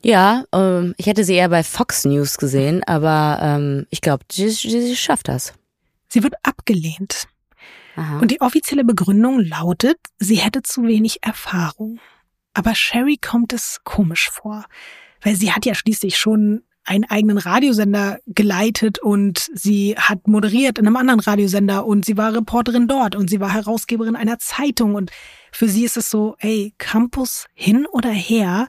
Ja, ähm, ich hätte sie eher bei Fox News gesehen, aber ähm, ich glaube, sie, sie, sie, schafft das. Sie wird abgelehnt. Aha. Und die offizielle Begründung lautet, sie hätte zu wenig Erfahrung. Aber Sherry kommt es komisch vor, weil sie hat ja schließlich schon einen eigenen Radiosender geleitet und sie hat moderiert in einem anderen Radiosender und sie war Reporterin dort und sie war Herausgeberin einer Zeitung und für sie ist es so, ey, Campus hin oder her,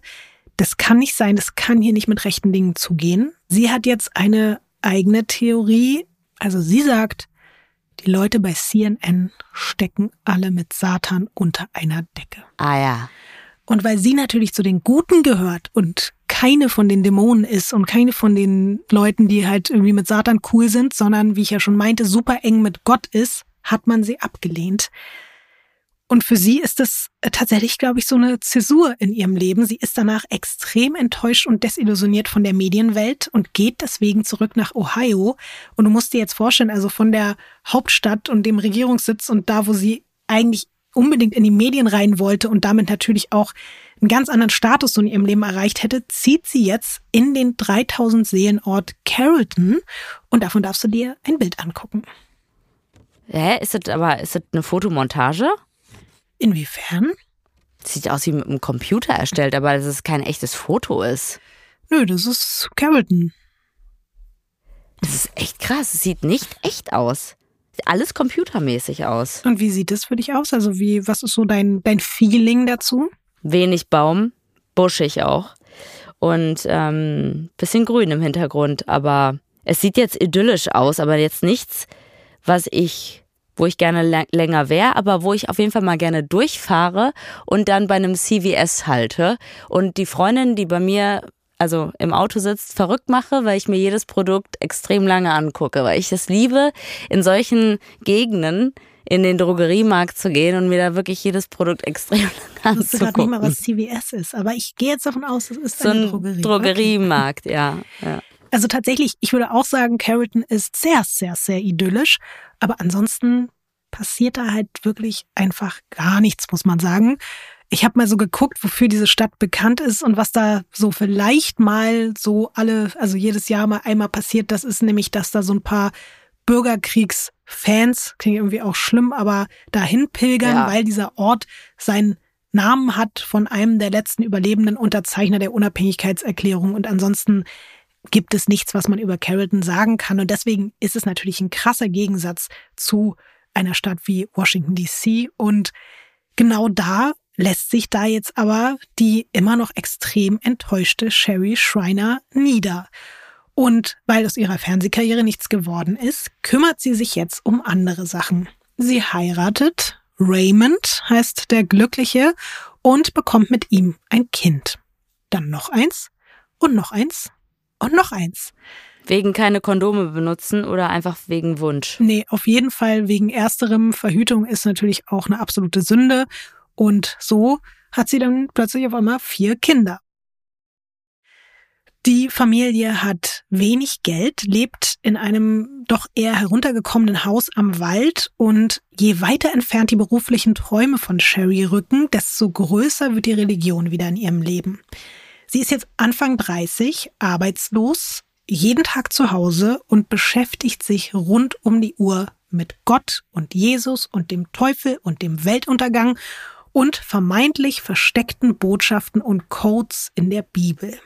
das kann nicht sein, das kann hier nicht mit rechten Dingen zugehen. Sie hat jetzt eine eigene Theorie. Also sie sagt, die Leute bei CNN stecken alle mit Satan unter einer Decke. Ah ja. Und weil sie natürlich zu den Guten gehört und keine von den Dämonen ist und keine von den Leuten, die halt irgendwie mit Satan cool sind, sondern, wie ich ja schon meinte, super eng mit Gott ist, hat man sie abgelehnt. Und für sie ist das äh, tatsächlich, glaube ich, so eine Zäsur in ihrem Leben. Sie ist danach extrem enttäuscht und desillusioniert von der Medienwelt und geht deswegen zurück nach Ohio. Und du musst dir jetzt vorstellen, also von der Hauptstadt und dem Regierungssitz und da, wo sie eigentlich unbedingt in die Medien rein wollte und damit natürlich auch einen ganz anderen Status in ihrem Leben erreicht hätte, zieht sie jetzt in den 3000 Seelenort Carrollton und davon darfst du dir ein Bild angucken. Hä? Ist das aber, ist das eine Fotomontage? Inwiefern? Sieht aus wie mit einem Computer erstellt, aber dass es kein echtes Foto ist. Nö, das ist Carrollton. Das ist echt krass. Es sieht nicht echt aus. Sieht alles computermäßig aus. Und wie sieht es für dich aus? Also wie, was ist so dein, dein Feeling dazu? Wenig Baum, buschig auch. Und ähm, bisschen grün im Hintergrund. Aber es sieht jetzt idyllisch aus, aber jetzt nichts, was ich wo ich gerne länger wäre, aber wo ich auf jeden Fall mal gerne durchfahre und dann bei einem CVS halte und die Freundin, die bei mir also im Auto sitzt, verrückt mache, weil ich mir jedes Produkt extrem lange angucke, weil ich es liebe, in solchen Gegenden in den Drogeriemarkt zu gehen und mir da wirklich jedes Produkt extrem lange anzugucken. Ich wusste gerade nicht mal, was CVS ist, aber ich gehe jetzt davon aus, es ist so eine Drogerie. Drogeriemarkt, okay. ja, ja. Also tatsächlich, ich würde auch sagen, Carrollton ist sehr, sehr, sehr idyllisch. Aber ansonsten passiert da halt wirklich einfach gar nichts, muss man sagen. Ich habe mal so geguckt, wofür diese Stadt bekannt ist und was da so vielleicht mal so alle, also jedes Jahr mal einmal passiert. Das ist nämlich, dass da so ein paar Bürgerkriegsfans, klingt irgendwie auch schlimm, aber dahin pilgern, ja. weil dieser Ort seinen Namen hat von einem der letzten überlebenden Unterzeichner der Unabhängigkeitserklärung und ansonsten gibt es nichts, was man über Carrollton sagen kann und deswegen ist es natürlich ein krasser Gegensatz zu einer Stadt wie Washington DC und genau da lässt sich da jetzt aber die immer noch extrem enttäuschte Sherry Schreiner nieder. Und weil aus ihrer Fernsehkarriere nichts geworden ist, kümmert sie sich jetzt um andere Sachen. Sie heiratet, Raymond heißt der Glückliche, und bekommt mit ihm ein Kind. Dann noch eins und noch eins und noch eins. Wegen keine Kondome benutzen oder einfach wegen Wunsch? Nee, auf jeden Fall wegen ersterem. Verhütung ist natürlich auch eine absolute Sünde. Und so hat sie dann plötzlich auf einmal vier Kinder. Die Familie hat wenig Geld, lebt in einem doch eher heruntergekommenen Haus am Wald und je weiter entfernt die beruflichen Träume von Sherry rücken, desto größer wird die Religion wieder in ihrem Leben. Sie ist jetzt Anfang 30, arbeitslos, jeden Tag zu Hause und beschäftigt sich rund um die Uhr mit Gott und Jesus und dem Teufel und dem Weltuntergang und vermeintlich versteckten Botschaften und Codes in der Bibel.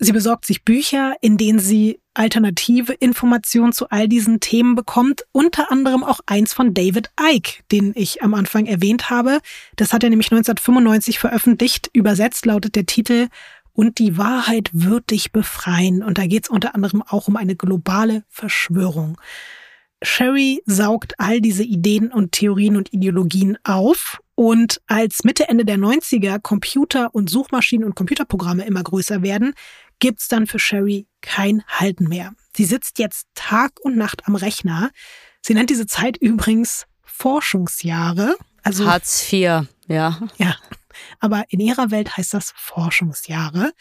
Sie besorgt sich Bücher, in denen sie alternative Informationen zu all diesen Themen bekommt, unter anderem auch eins von David Icke, den ich am Anfang erwähnt habe. Das hat er nämlich 1995 veröffentlicht. Übersetzt lautet der Titel Und die Wahrheit wird dich befreien. Und da geht es unter anderem auch um eine globale Verschwörung. Sherry saugt all diese Ideen und Theorien und Ideologien auf und als Mitte, Ende der 90er Computer und Suchmaschinen und Computerprogramme immer größer werden, gibt's dann für Sherry kein Halten mehr. Sie sitzt jetzt Tag und Nacht am Rechner. Sie nennt diese Zeit übrigens Forschungsjahre. Also Hartz IV, ja. Ja. Aber in ihrer Welt heißt das Forschungsjahre.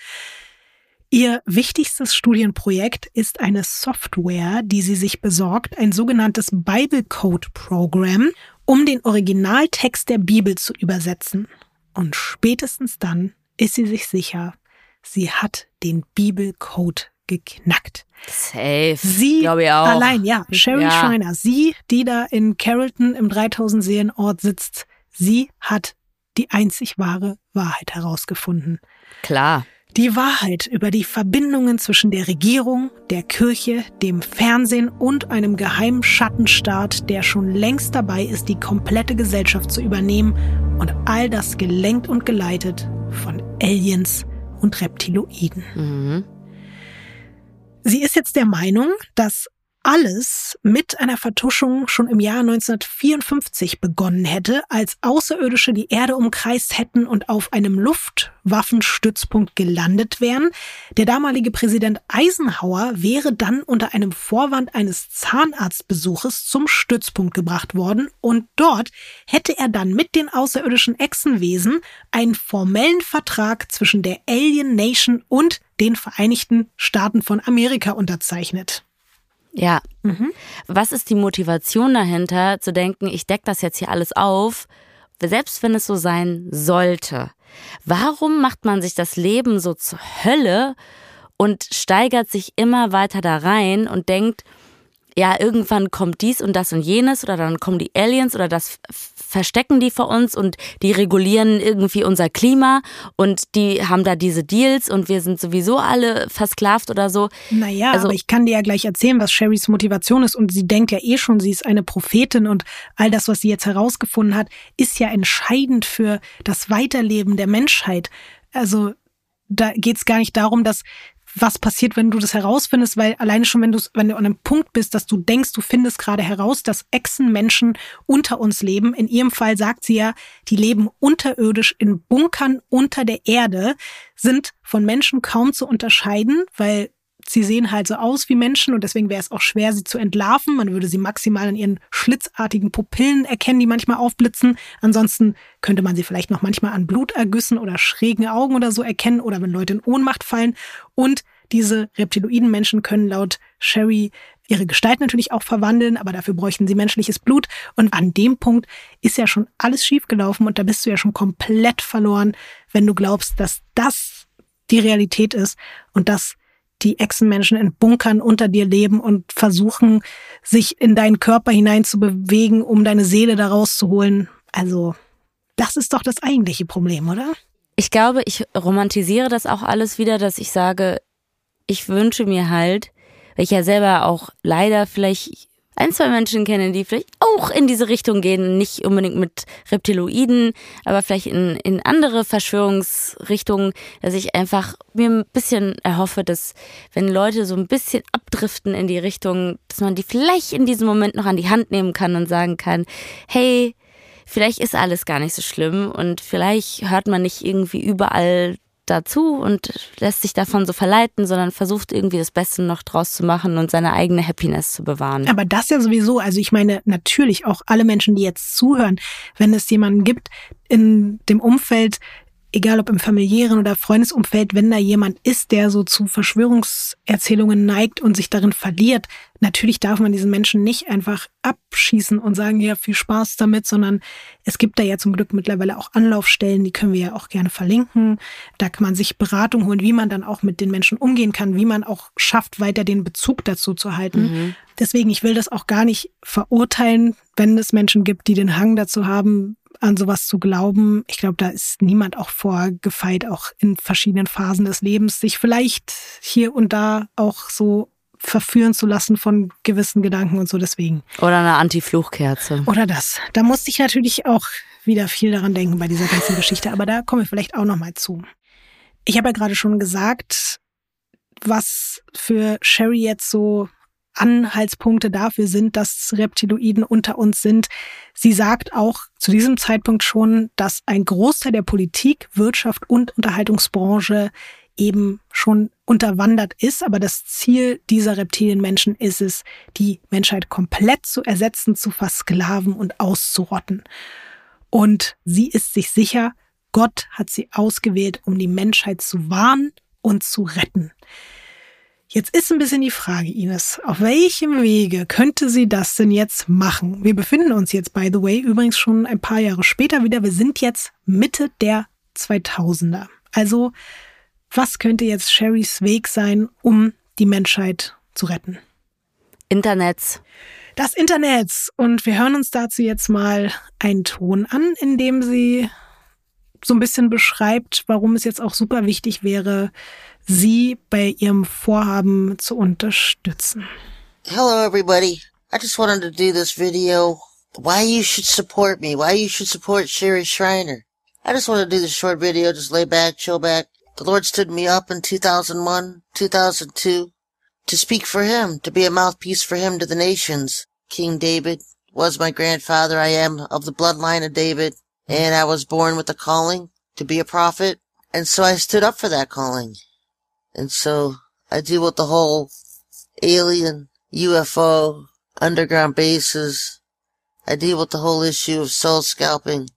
Ihr wichtigstes Studienprojekt ist eine Software, die sie sich besorgt, ein sogenanntes Bible Code Program, um den Originaltext der Bibel zu übersetzen. Und spätestens dann ist sie sich sicher, sie hat den Bibelcode geknackt. Safe. Sie glaube ich auch. allein, ja. Sherry ja. Schreiner, sie, die da in Carrollton im 3000 Seelenort sitzt, sie hat die einzig wahre Wahrheit herausgefunden. Klar. Die Wahrheit über die Verbindungen zwischen der Regierung, der Kirche, dem Fernsehen und einem geheimen Schattenstaat, der schon längst dabei ist, die komplette Gesellschaft zu übernehmen und all das gelenkt und geleitet von Aliens und Reptiloiden. Mhm. Sie ist jetzt der Meinung, dass alles mit einer Vertuschung schon im Jahr 1954 begonnen hätte, als Außerirdische die Erde umkreist hätten und auf einem Luftwaffenstützpunkt gelandet wären. Der damalige Präsident Eisenhower wäre dann unter einem Vorwand eines Zahnarztbesuches zum Stützpunkt gebracht worden und dort hätte er dann mit den außerirdischen Echsenwesen einen formellen Vertrag zwischen der Alien Nation und den Vereinigten Staaten von Amerika unterzeichnet. Ja. Mhm. Was ist die Motivation dahinter, zu denken, ich decke das jetzt hier alles auf, selbst wenn es so sein sollte? Warum macht man sich das Leben so zur Hölle und steigert sich immer weiter da rein und denkt, ja, irgendwann kommt dies und das und jenes oder dann kommen die Aliens oder das verstecken die vor uns und die regulieren irgendwie unser Klima und die haben da diese Deals und wir sind sowieso alle versklavt oder so. Naja, also, aber ich kann dir ja gleich erzählen, was Sherrys Motivation ist und sie denkt ja eh schon, sie ist eine Prophetin und all das, was sie jetzt herausgefunden hat, ist ja entscheidend für das Weiterleben der Menschheit. Also da geht es gar nicht darum, dass was passiert, wenn du das herausfindest, weil alleine schon, wenn du, wenn du an einem Punkt bist, dass du denkst, du findest gerade heraus, dass Echsenmenschen unter uns leben. In ihrem Fall sagt sie ja, die leben unterirdisch in Bunkern unter der Erde, sind von Menschen kaum zu unterscheiden, weil sie sehen halt so aus wie Menschen und deswegen wäre es auch schwer, sie zu entlarven. Man würde sie maximal an ihren schlitzartigen Pupillen erkennen, die manchmal aufblitzen. Ansonsten könnte man sie vielleicht noch manchmal an Blutergüssen oder schrägen Augen oder so erkennen oder wenn Leute in Ohnmacht fallen. Und diese reptiloiden Menschen können laut Sherry ihre Gestalt natürlich auch verwandeln, aber dafür bräuchten sie menschliches Blut. Und an dem Punkt ist ja schon alles schiefgelaufen und da bist du ja schon komplett verloren, wenn du glaubst, dass das die Realität ist und dass die Echsenmenschen in Bunkern unter dir leben und versuchen, sich in deinen Körper hinein zu bewegen, um deine Seele da rauszuholen. Also Das ist doch das eigentliche Problem, oder? Ich glaube, ich romantisiere das auch alles wieder, dass ich sage, ich wünsche mir halt, weil ich ja selber auch leider vielleicht ein, zwei Menschen kenne, die vielleicht auch in diese Richtung gehen, nicht unbedingt mit Reptiloiden, aber vielleicht in, in andere Verschwörungsrichtungen, dass ich einfach mir ein bisschen erhoffe, dass wenn Leute so ein bisschen abdriften in die Richtung, dass man die vielleicht in diesem Moment noch an die Hand nehmen kann und sagen kann, hey, vielleicht ist alles gar nicht so schlimm und vielleicht hört man nicht irgendwie überall dazu und lässt sich davon so verleiten, sondern versucht irgendwie das Beste noch draus zu machen und seine eigene Happiness zu bewahren. Aber das ja sowieso, also ich meine natürlich auch alle Menschen, die jetzt zuhören, wenn es jemanden gibt in dem Umfeld, egal ob im familiären oder Freundesumfeld, wenn da jemand ist, der so zu Verschwörungserzählungen neigt und sich darin verliert, natürlich darf man diesen Menschen nicht einfach abschießen und sagen, ja, viel Spaß damit, sondern es gibt da ja zum Glück mittlerweile auch Anlaufstellen, die können wir ja auch gerne verlinken. Da kann man sich Beratung holen, wie man dann auch mit den Menschen umgehen kann, wie man auch schafft, weiter den Bezug dazu zu halten. Mhm. Deswegen, ich will das auch gar nicht verurteilen, wenn es Menschen gibt, die den Hang dazu haben, an sowas zu glauben. Ich glaube, da ist niemand auch vorgefeit, auch in verschiedenen Phasen des Lebens, sich vielleicht hier und da auch so verführen zu lassen von gewissen Gedanken und so deswegen. Oder eine Anti-Fluchkerze. Oder das. Da musste ich natürlich auch wieder viel daran denken bei dieser ganzen Geschichte, aber da komme ich vielleicht auch nochmal zu. Ich habe ja gerade schon gesagt, was für Sherry jetzt so Anhaltspunkte dafür sind, dass Reptiloiden unter uns sind. Sie sagt auch zu diesem Zeitpunkt schon, dass ein Großteil der Politik, Wirtschaft und Unterhaltungsbranche eben schon unterwandert ist. Aber das Ziel dieser Reptilienmenschen ist es, die Menschheit komplett zu ersetzen, zu versklaven und auszurotten. Und sie ist sich sicher, Gott hat sie ausgewählt, um die Menschheit zu warnen und zu retten. Jetzt ist ein bisschen die Frage, Ines, auf welchem Wege könnte sie das denn jetzt machen? Wir befinden uns jetzt, by the way, übrigens schon ein paar Jahre später wieder. Wir sind jetzt Mitte der 2000er. Also, was könnte jetzt Sherrys Weg sein, um die Menschheit zu retten? Internets. Das Internet. Und wir hören uns dazu jetzt mal einen Ton an, in dem sie so ein bisschen beschreibt, warum es jetzt auch super wichtig wäre, sie bei ihrem Vorhaben zu unterstützen. Hello everybody. I just wanted to do this video. Why you should support me. Why you should support Sherry Schreiner. I just want to do this short video. Just lay back, chill back. The Lord stood me up in 2001, 2002 to speak for him, to be a mouthpiece for him to the nations. King David was my grandfather. I am of the bloodline of David and I was born with a calling to be a prophet. And so I stood up for that calling. And so I deal with the whole alien, UFO, underground bases. I deal with the whole issue of soul scalping.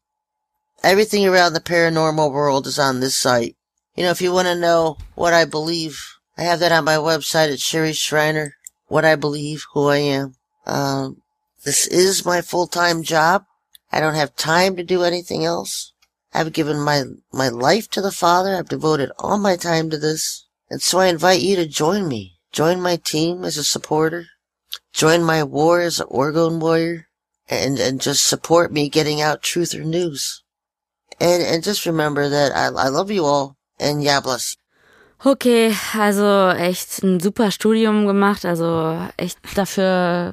Everything around the paranormal world is on this site. You know, if you want to know what I believe, I have that on my website at Sherry Shriner. What I believe, who I am. Um, this is my full-time job. I don't have time to do anything else. I've given my, my life to the Father. I've devoted all my time to this. And so I invite you to join me. Join my team as a supporter. Join my war as an Orgone warrior. And, and just support me getting out truth or news. And, and just remember that I, I love you all. And ja, bless. Okay, also echt ein super Studium gemacht, also echt dafür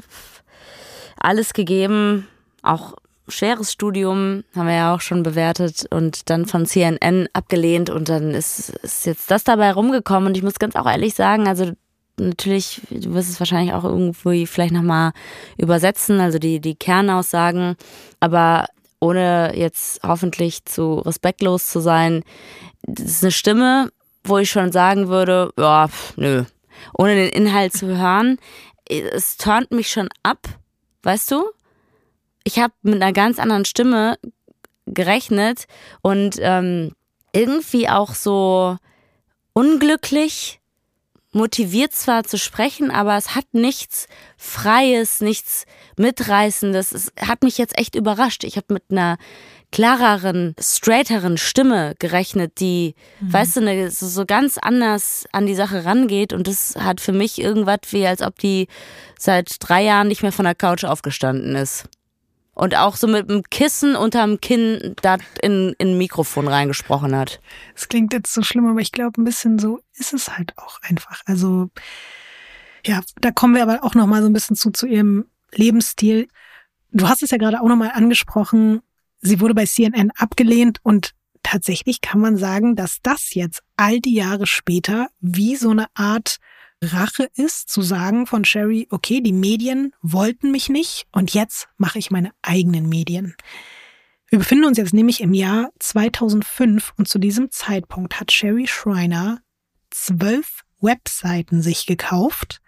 alles gegeben, auch schweres Studium, haben wir ja auch schon bewertet und dann von CNN abgelehnt und dann ist, ist jetzt das dabei rumgekommen. Und ich muss ganz auch ehrlich sagen, also natürlich, du wirst es wahrscheinlich auch irgendwie vielleicht nochmal übersetzen, also die, die Kernaussagen, aber ohne jetzt hoffentlich zu respektlos zu sein, das ist eine Stimme, wo ich schon sagen würde, ja, nö, ohne den Inhalt zu hören, es turnt mich schon ab, weißt du? Ich habe mit einer ganz anderen Stimme gerechnet und ähm, irgendwie auch so unglücklich, motiviert zwar zu sprechen, aber es hat nichts Freies, nichts Mitreißendes. Es hat mich jetzt echt überrascht. Ich habe mit einer klareren, straighteren Stimme gerechnet, die, mhm. weißt du, ne, so, so ganz anders an die Sache rangeht. Und das hat für mich irgendwas wie, als ob die seit drei Jahren nicht mehr von der Couch aufgestanden ist. Und auch so mit einem Kissen unterm Kinn da in, in ein Mikrofon reingesprochen hat. Es klingt jetzt so schlimm, aber ich glaube, ein bisschen so ist es halt auch einfach. Also, ja, da kommen wir aber auch nochmal so ein bisschen zu, zu ihrem Lebensstil. Du hast es ja gerade auch nochmal angesprochen. Sie wurde bei CNN abgelehnt und tatsächlich kann man sagen, dass das jetzt all die Jahre später wie so eine Art Rache ist, zu sagen von Sherry, okay, die Medien wollten mich nicht und jetzt mache ich meine eigenen Medien. Wir befinden uns jetzt nämlich im Jahr 2005 und zu diesem Zeitpunkt hat Sherry Schreiner zwölf Webseiten sich gekauft.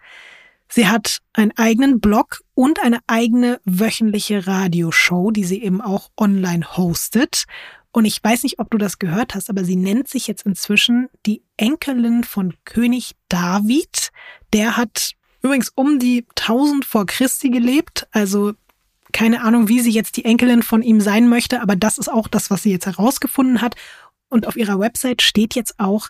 Sie hat einen eigenen Blog und eine eigene wöchentliche Radioshow, die sie eben auch online hostet. Und ich weiß nicht, ob du das gehört hast, aber sie nennt sich jetzt inzwischen die Enkelin von König David. Der hat übrigens um die 1000 vor Christi gelebt. Also keine Ahnung, wie sie jetzt die Enkelin von ihm sein möchte, aber das ist auch das, was sie jetzt herausgefunden hat. Und auf ihrer Website steht jetzt auch,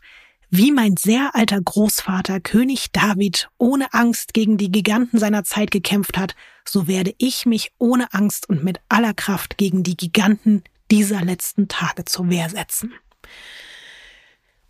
wie mein sehr alter Großvater König David ohne Angst gegen die Giganten seiner Zeit gekämpft hat, so werde ich mich ohne Angst und mit aller Kraft gegen die Giganten dieser letzten Tage zur Wehr setzen.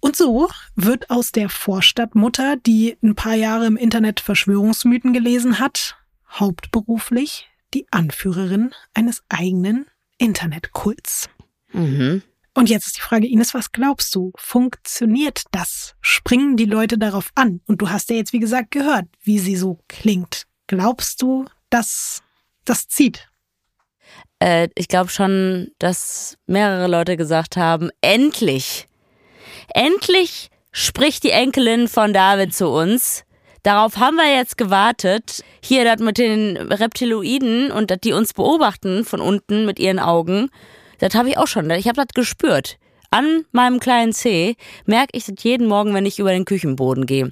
Und so wird aus der Vorstadtmutter, die ein paar Jahre im Internet Verschwörungsmythen gelesen hat, hauptberuflich die Anführerin eines eigenen Internetkults. Mhm. Und jetzt ist die Frage, Ines, was glaubst du? Funktioniert das? Springen die Leute darauf an? Und du hast ja jetzt, wie gesagt, gehört, wie sie so klingt. Glaubst du, dass das zieht? Äh, ich glaube schon, dass mehrere Leute gesagt haben, endlich, endlich spricht die Enkelin von David zu uns. Darauf haben wir jetzt gewartet. Hier das mit den Reptiloiden und dass die uns beobachten von unten mit ihren Augen. Das habe ich auch schon. Ich habe das gespürt. An meinem kleinen C merke ich das jeden Morgen, wenn ich über den Küchenboden gehe.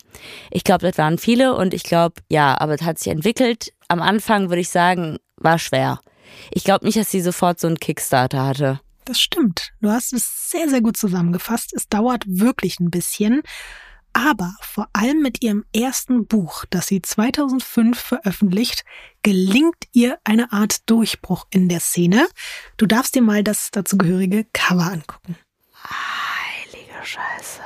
Ich glaube, das waren viele und ich glaube, ja, aber es hat sich entwickelt. Am Anfang würde ich sagen, war schwer. Ich glaube nicht, dass sie sofort so einen Kickstarter hatte. Das stimmt. Du hast es sehr, sehr gut zusammengefasst. Es dauert wirklich ein bisschen. Aber vor allem mit ihrem ersten Buch, das sie 2005 veröffentlicht, gelingt ihr eine Art Durchbruch in der Szene. Du darfst dir mal das dazugehörige Cover angucken. Heilige Scheiße.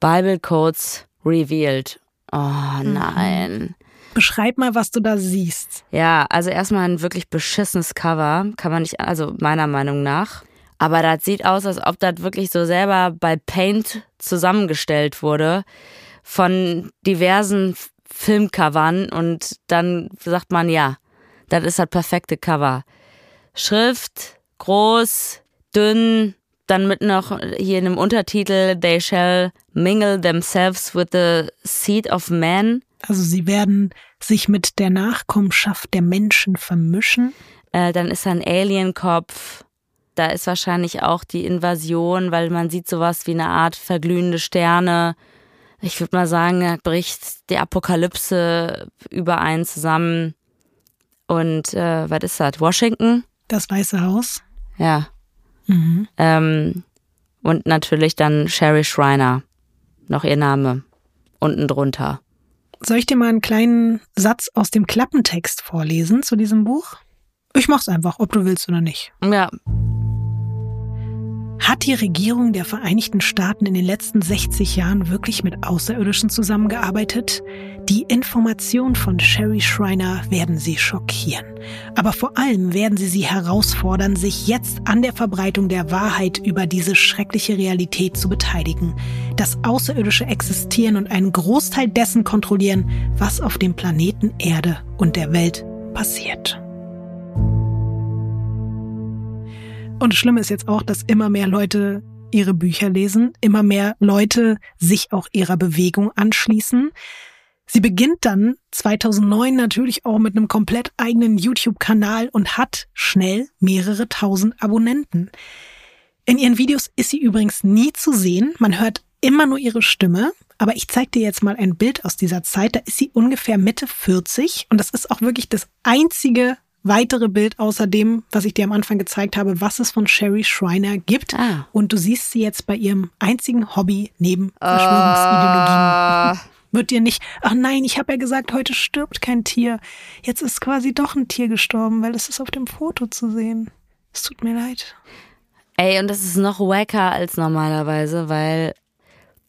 Bible Codes revealed. Oh mhm. nein. Mhm. Beschreib mal, was du da siehst. Ja, also erstmal ein wirklich beschissenes Cover, kann man nicht, also meiner Meinung nach. Aber das sieht aus, als ob das wirklich so selber bei Paint zusammengestellt wurde von diversen Filmcovern und dann sagt man, ja, das ist das perfekte Cover. Schrift, groß, dünn, dann mit noch hier in einem Untertitel, they shall mingle themselves with the seed of man. Also sie werden sich mit der Nachkommenschaft der Menschen vermischen. Äh, dann ist da ein Alienkopf. Da ist wahrscheinlich auch die Invasion, weil man sieht sowas wie eine Art verglühende Sterne. Ich würde mal sagen, da bricht die Apokalypse überein zusammen. Und äh, was ist das? Washington? Das Weiße Haus. Ja. Mhm. Ähm, und natürlich dann Sherry Schreiner. Noch ihr Name. Unten drunter. Soll ich dir mal einen kleinen Satz aus dem Klappentext vorlesen zu diesem Buch? Ich mach's einfach, ob du willst oder nicht. Ja. Die Regierung der Vereinigten Staaten in den letzten 60 Jahren wirklich mit Außerirdischen zusammengearbeitet? Die Informationen von Sherry Schreiner werden sie schockieren. Aber vor allem werden sie sie herausfordern, sich jetzt an der Verbreitung der Wahrheit über diese schreckliche Realität zu beteiligen. Das Außerirdische existieren und einen Großteil dessen kontrollieren, was auf dem Planeten Erde und der Welt passiert. Und das Schlimme ist jetzt auch, dass immer mehr Leute ihre Bücher lesen, immer mehr Leute sich auch ihrer Bewegung anschließen. Sie beginnt dann 2009 natürlich auch mit einem komplett eigenen YouTube-Kanal und hat schnell mehrere tausend Abonnenten. In ihren Videos ist sie übrigens nie zu sehen. Man hört immer nur ihre Stimme. Aber ich zeige dir jetzt mal ein Bild aus dieser Zeit. Da ist sie ungefähr Mitte 40 und das ist auch wirklich das einzige weitere Bild außer dem, was ich dir am Anfang gezeigt habe, was es von Sherry Schreiner gibt. Ah. Und du siehst sie jetzt bei ihrem einzigen Hobby neben Verschwörungsideologien. Wird dir nicht, ach nein, ich habe ja gesagt, heute stirbt kein Tier. Jetzt ist quasi doch ein Tier gestorben, weil es ist auf dem Foto zu sehen. Es tut mir leid. Ey, und das ist noch wacker als normalerweise, weil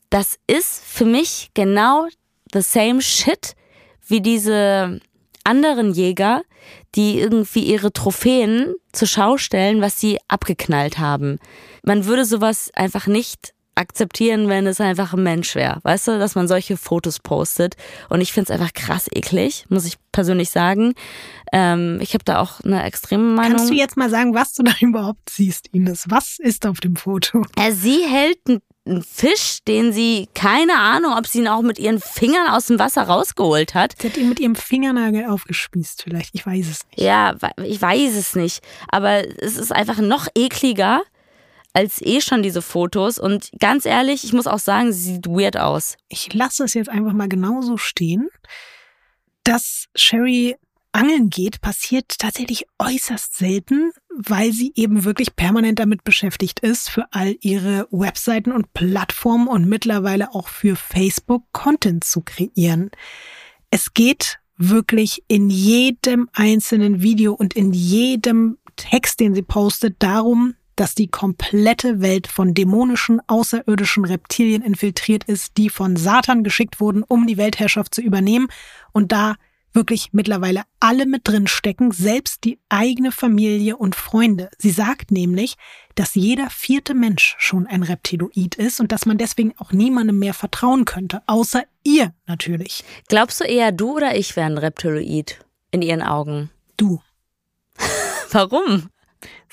das ist für mich genau the same shit wie diese anderen Jäger, die irgendwie ihre Trophäen zur Schau stellen, was sie abgeknallt haben. Man würde sowas einfach nicht akzeptieren, wenn es einfach ein Mensch wäre. Weißt du, dass man solche Fotos postet. Und ich finde es einfach krass eklig, muss ich persönlich sagen. Ähm, ich habe da auch eine extreme Meinung. Kannst du jetzt mal sagen, was du da überhaupt siehst, Ines? Was ist auf dem Foto? Sie hält einen ein Fisch, den sie, keine Ahnung, ob sie ihn auch mit ihren Fingern aus dem Wasser rausgeholt hat. Sie hat ihn mit ihrem Fingernagel aufgespießt, vielleicht. Ich weiß es nicht. Ja, ich weiß es nicht. Aber es ist einfach noch ekliger als eh schon diese Fotos. Und ganz ehrlich, ich muss auch sagen, sie sieht weird aus. Ich lasse es jetzt einfach mal genauso stehen, dass Sherry angeln geht, passiert tatsächlich äußerst selten, weil sie eben wirklich permanent damit beschäftigt ist, für all ihre Webseiten und Plattformen und mittlerweile auch für Facebook Content zu kreieren. Es geht wirklich in jedem einzelnen Video und in jedem Text, den sie postet, darum, dass die komplette Welt von dämonischen, außerirdischen Reptilien infiltriert ist, die von Satan geschickt wurden, um die Weltherrschaft zu übernehmen und da wirklich mittlerweile alle mit drin stecken, selbst die eigene Familie und Freunde. Sie sagt nämlich, dass jeder vierte Mensch schon ein Reptiloid ist und dass man deswegen auch niemandem mehr vertrauen könnte, außer ihr natürlich. Glaubst du eher, du oder ich wären Reptiloid in ihren Augen? Du. Warum?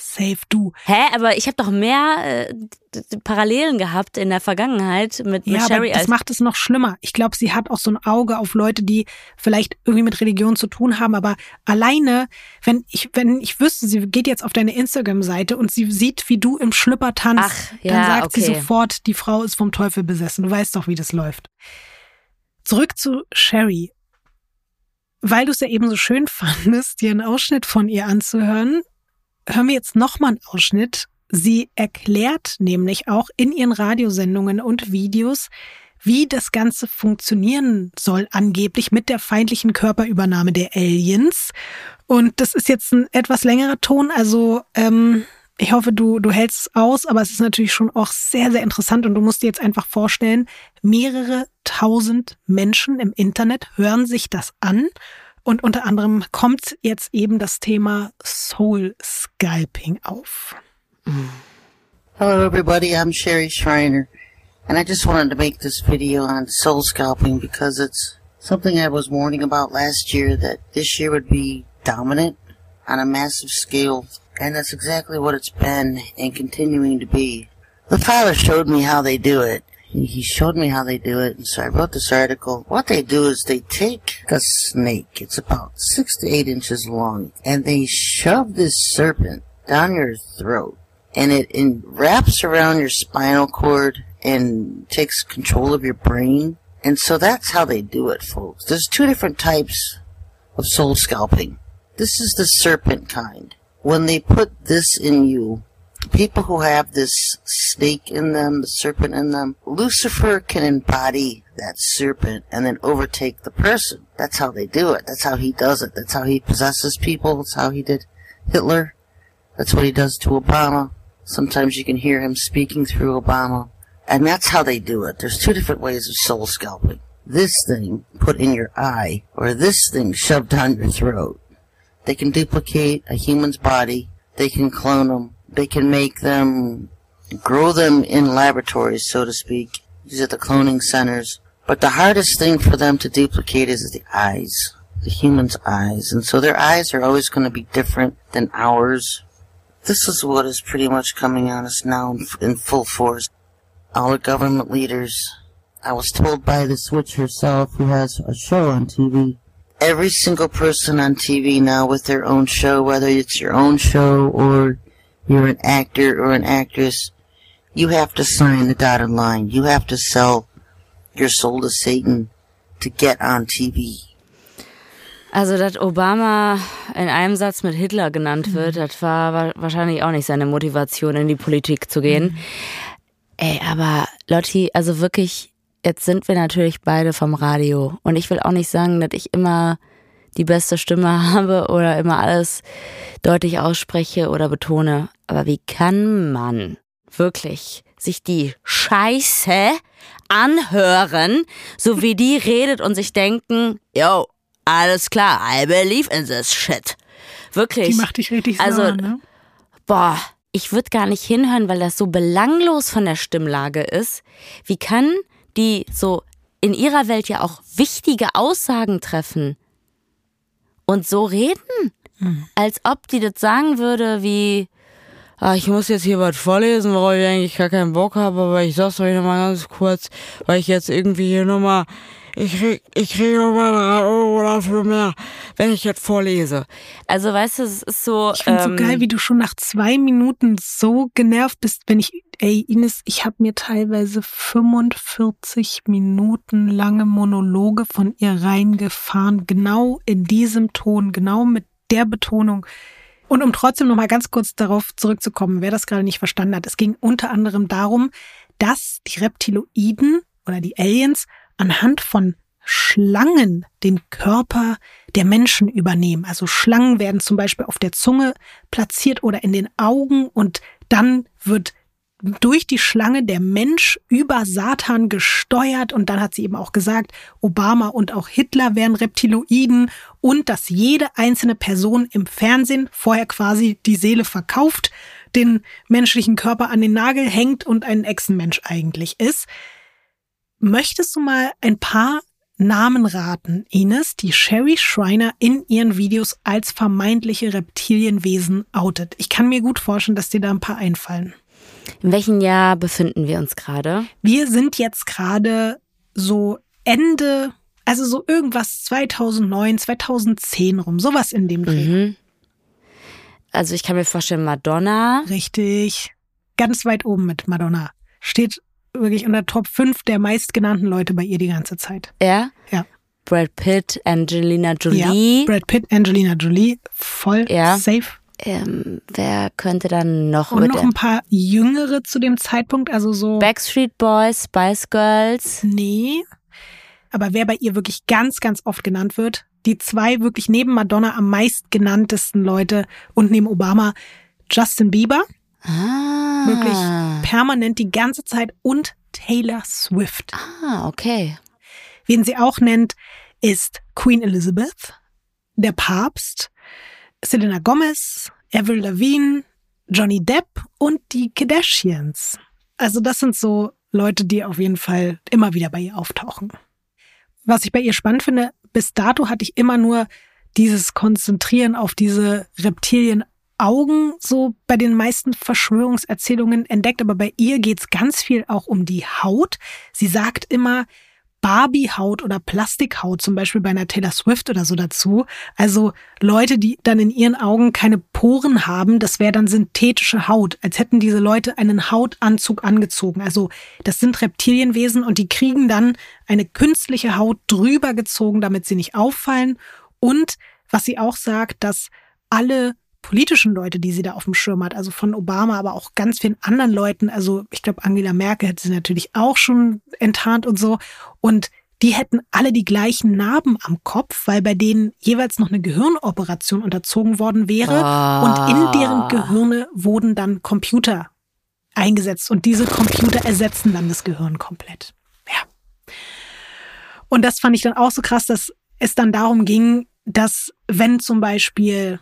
Safe du. Hä, aber ich habe doch mehr äh, Parallelen gehabt in der Vergangenheit mit, ja, mit Sherry. Aber das macht es noch schlimmer. Ich glaube, sie hat auch so ein Auge auf Leute, die vielleicht irgendwie mit Religion zu tun haben, aber alleine, wenn ich, wenn ich wüsste, sie geht jetzt auf deine Instagram-Seite und sie sieht, wie du im Schlüpper tanzt, Ach, ja, dann sagt okay. sie sofort, die Frau ist vom Teufel besessen. Du weißt doch, wie das läuft. Zurück zu Sherry. Weil du es ja eben so schön fandest, dir einen Ausschnitt von ihr anzuhören, hören wir jetzt nochmal einen Ausschnitt. Sie erklärt nämlich auch in ihren Radiosendungen und Videos, wie das Ganze funktionieren soll, angeblich mit der feindlichen Körperübernahme der Aliens. Und das ist jetzt ein etwas längerer Ton, also ähm, ich hoffe, du, du hältst es aus, aber es ist natürlich schon auch sehr, sehr interessant und du musst dir jetzt einfach vorstellen, mehrere tausend Menschen im Internet hören sich das an und unter anderem kommt jetzt eben das Thema Soul Scalping auf. Hello everybody, I'm Sherry Schreiner, and I just wanted to make this video on soul scalping because it's something I was warning about last year that this year would be dominant on a massive scale, and that's exactly what it's been and continuing to be. The father showed me how they do it, he showed me how they do it, and so I wrote this article. What they do is they take a snake, it's about six to eight inches long, and they shove this serpent down your throat, and it in, wraps around your spinal cord and takes control of your brain. And so that's how they do it, folks. There's two different types of soul scalping. This is the serpent kind. When they put this in you, people who have this snake in them, the serpent in them, Lucifer can embody that serpent and then overtake the person. That's how they do it. That's how he does it. That's how he possesses people. That's how he did Hitler. That's what he does to Obama. Sometimes you can hear him speaking through Obama. And that's how they do it. There's two different ways of soul scalping. This thing put in your eye, or this thing shoved down your throat. They can duplicate a human's body. They can clone them they can make them grow them in laboratories, so to speak. These are the cloning centers. But the hardest thing for them to duplicate is the eyes, the human's eyes. And so their eyes are always going to be different than ours. This is what is pretty much coming on us now in full force. Our government leaders. I was told by the Switch herself, who has a show on TV. Every single person on TV now with their own show, whether it's your own show or you're an actor or an actress, you have to sign the dotted line. You have to sell your soul to Satan to get on TV. Also, dass Obama in einem Satz mit Hitler genannt wird, mhm. das war wahrscheinlich auch nicht seine Motivation, in die Politik zu gehen. Mhm. Ey, aber Lotti, also wirklich, jetzt sind wir natürlich beide vom Radio und ich will auch nicht sagen, dass ich immer die beste Stimme habe oder immer alles deutlich ausspreche oder betone. Aber wie kann man wirklich sich die Scheiße anhören, so wie die redet und sich denken, yo, alles klar, I believe in this shit. Wirklich. Die macht dich richtig also, sauer, ne? Boah, ich würde gar nicht hinhören, weil das so belanglos von der Stimmlage ist. Wie kann die so in ihrer Welt ja auch wichtige Aussagen treffen und so reden? Als ob die das sagen würde wie, ah, ich muss jetzt hier was vorlesen, worauf ich eigentlich gar keinen Bock habe, aber ich sag's euch nochmal ganz kurz, weil ich jetzt irgendwie hier nochmal, ich krieg, ich kriege nochmal drei Euro dafür mehr, wenn ich jetzt vorlese. Also weißt du, es ist so. Ich finde ähm, so geil, wie du schon nach zwei Minuten so genervt bist, wenn ich, ey Ines, ich habe mir teilweise 45 Minuten lange Monologe von ihr reingefahren, genau in diesem Ton, genau mit der Betonung. Und um trotzdem noch mal ganz kurz darauf zurückzukommen, wer das gerade nicht verstanden hat, es ging unter anderem darum, dass die Reptiloiden oder die Aliens anhand von Schlangen den Körper der Menschen übernehmen. Also Schlangen werden zum Beispiel auf der Zunge platziert oder in den Augen und dann wird durch die Schlange der Mensch über Satan gesteuert und dann hat sie eben auch gesagt, Obama und auch Hitler wären Reptiloiden und dass jede einzelne Person im Fernsehen vorher quasi die Seele verkauft, den menschlichen Körper an den Nagel hängt und ein Echsenmensch eigentlich ist. Möchtest du mal ein paar Namen raten, Ines, die Sherry Schreiner in ihren Videos als vermeintliche Reptilienwesen outet? Ich kann mir gut vorstellen, dass dir da ein paar einfallen. In welchem Jahr befinden wir uns gerade? Wir sind jetzt gerade so Ende, also so irgendwas 2009, 2010 rum, sowas in dem Dreh. Mhm. Also ich kann mir vorstellen, Madonna. Richtig. Ganz weit oben mit Madonna. Steht wirklich unter Top 5 der meistgenannten Leute bei ihr die ganze Zeit. Ja? Ja. Brad Pitt, Angelina Ja, Jolie. Brad Pitt, Angelina Jolie, voll Ja. safe. Ähm, wer könnte dann noch Und noch ein paar Jüngere zu dem Zeitpunkt, also so. Backstreet Boys, Spice Girls? Nee. Aber wer bei ihr wirklich ganz, ganz oft genannt wird, die zwei wirklich neben Madonna am meistgenanntesten Leute und neben Obama, Justin Bieber, Ah. wirklich permanent die ganze Zeit und Taylor Swift. Ah, okay. Wen sie auch nennt, ist Queen Elizabeth, der Papst, Selena Gomez, Avril Lavigne, Johnny Depp und die Kardashians. Also das sind so Leute, die auf jeden Fall immer wieder bei ihr auftauchen. Was ich bei ihr spannend finde, bis dato hatte ich immer nur dieses Konzentrieren auf diese Reptilienaugen so bei den meisten Verschwörungserzählungen entdeckt, aber bei ihr geht's ganz viel auch um die Haut. Sie sagt immer, Barbie-Haut oder Plastikhaut, zum Beispiel bei einer Taylor Swift oder so dazu. Also Leute, die dann in ihren Augen keine Poren haben, das wäre dann synthetische Haut, als hätten diese Leute einen Hautanzug angezogen. Also das sind Reptilienwesen und die kriegen dann eine künstliche Haut drüber gezogen, damit sie nicht auffallen. Und was sie auch sagt, dass alle politischen Leute, die sie da auf dem Schirm hat, also von Obama, aber auch ganz vielen anderen Leuten, also ich glaube, Angela Merkel hätte sie natürlich auch schon enttarnt und so. Und die hätten alle die gleichen Narben am Kopf, weil bei denen jeweils noch eine Gehirnoperation unterzogen worden wäre. Ah. Und in deren Gehirne wurden dann Computer eingesetzt. Und diese Computer ersetzen dann das Gehirn komplett. Ja. Und das fand ich dann auch so krass, dass es dann darum ging, dass wenn zum Beispiel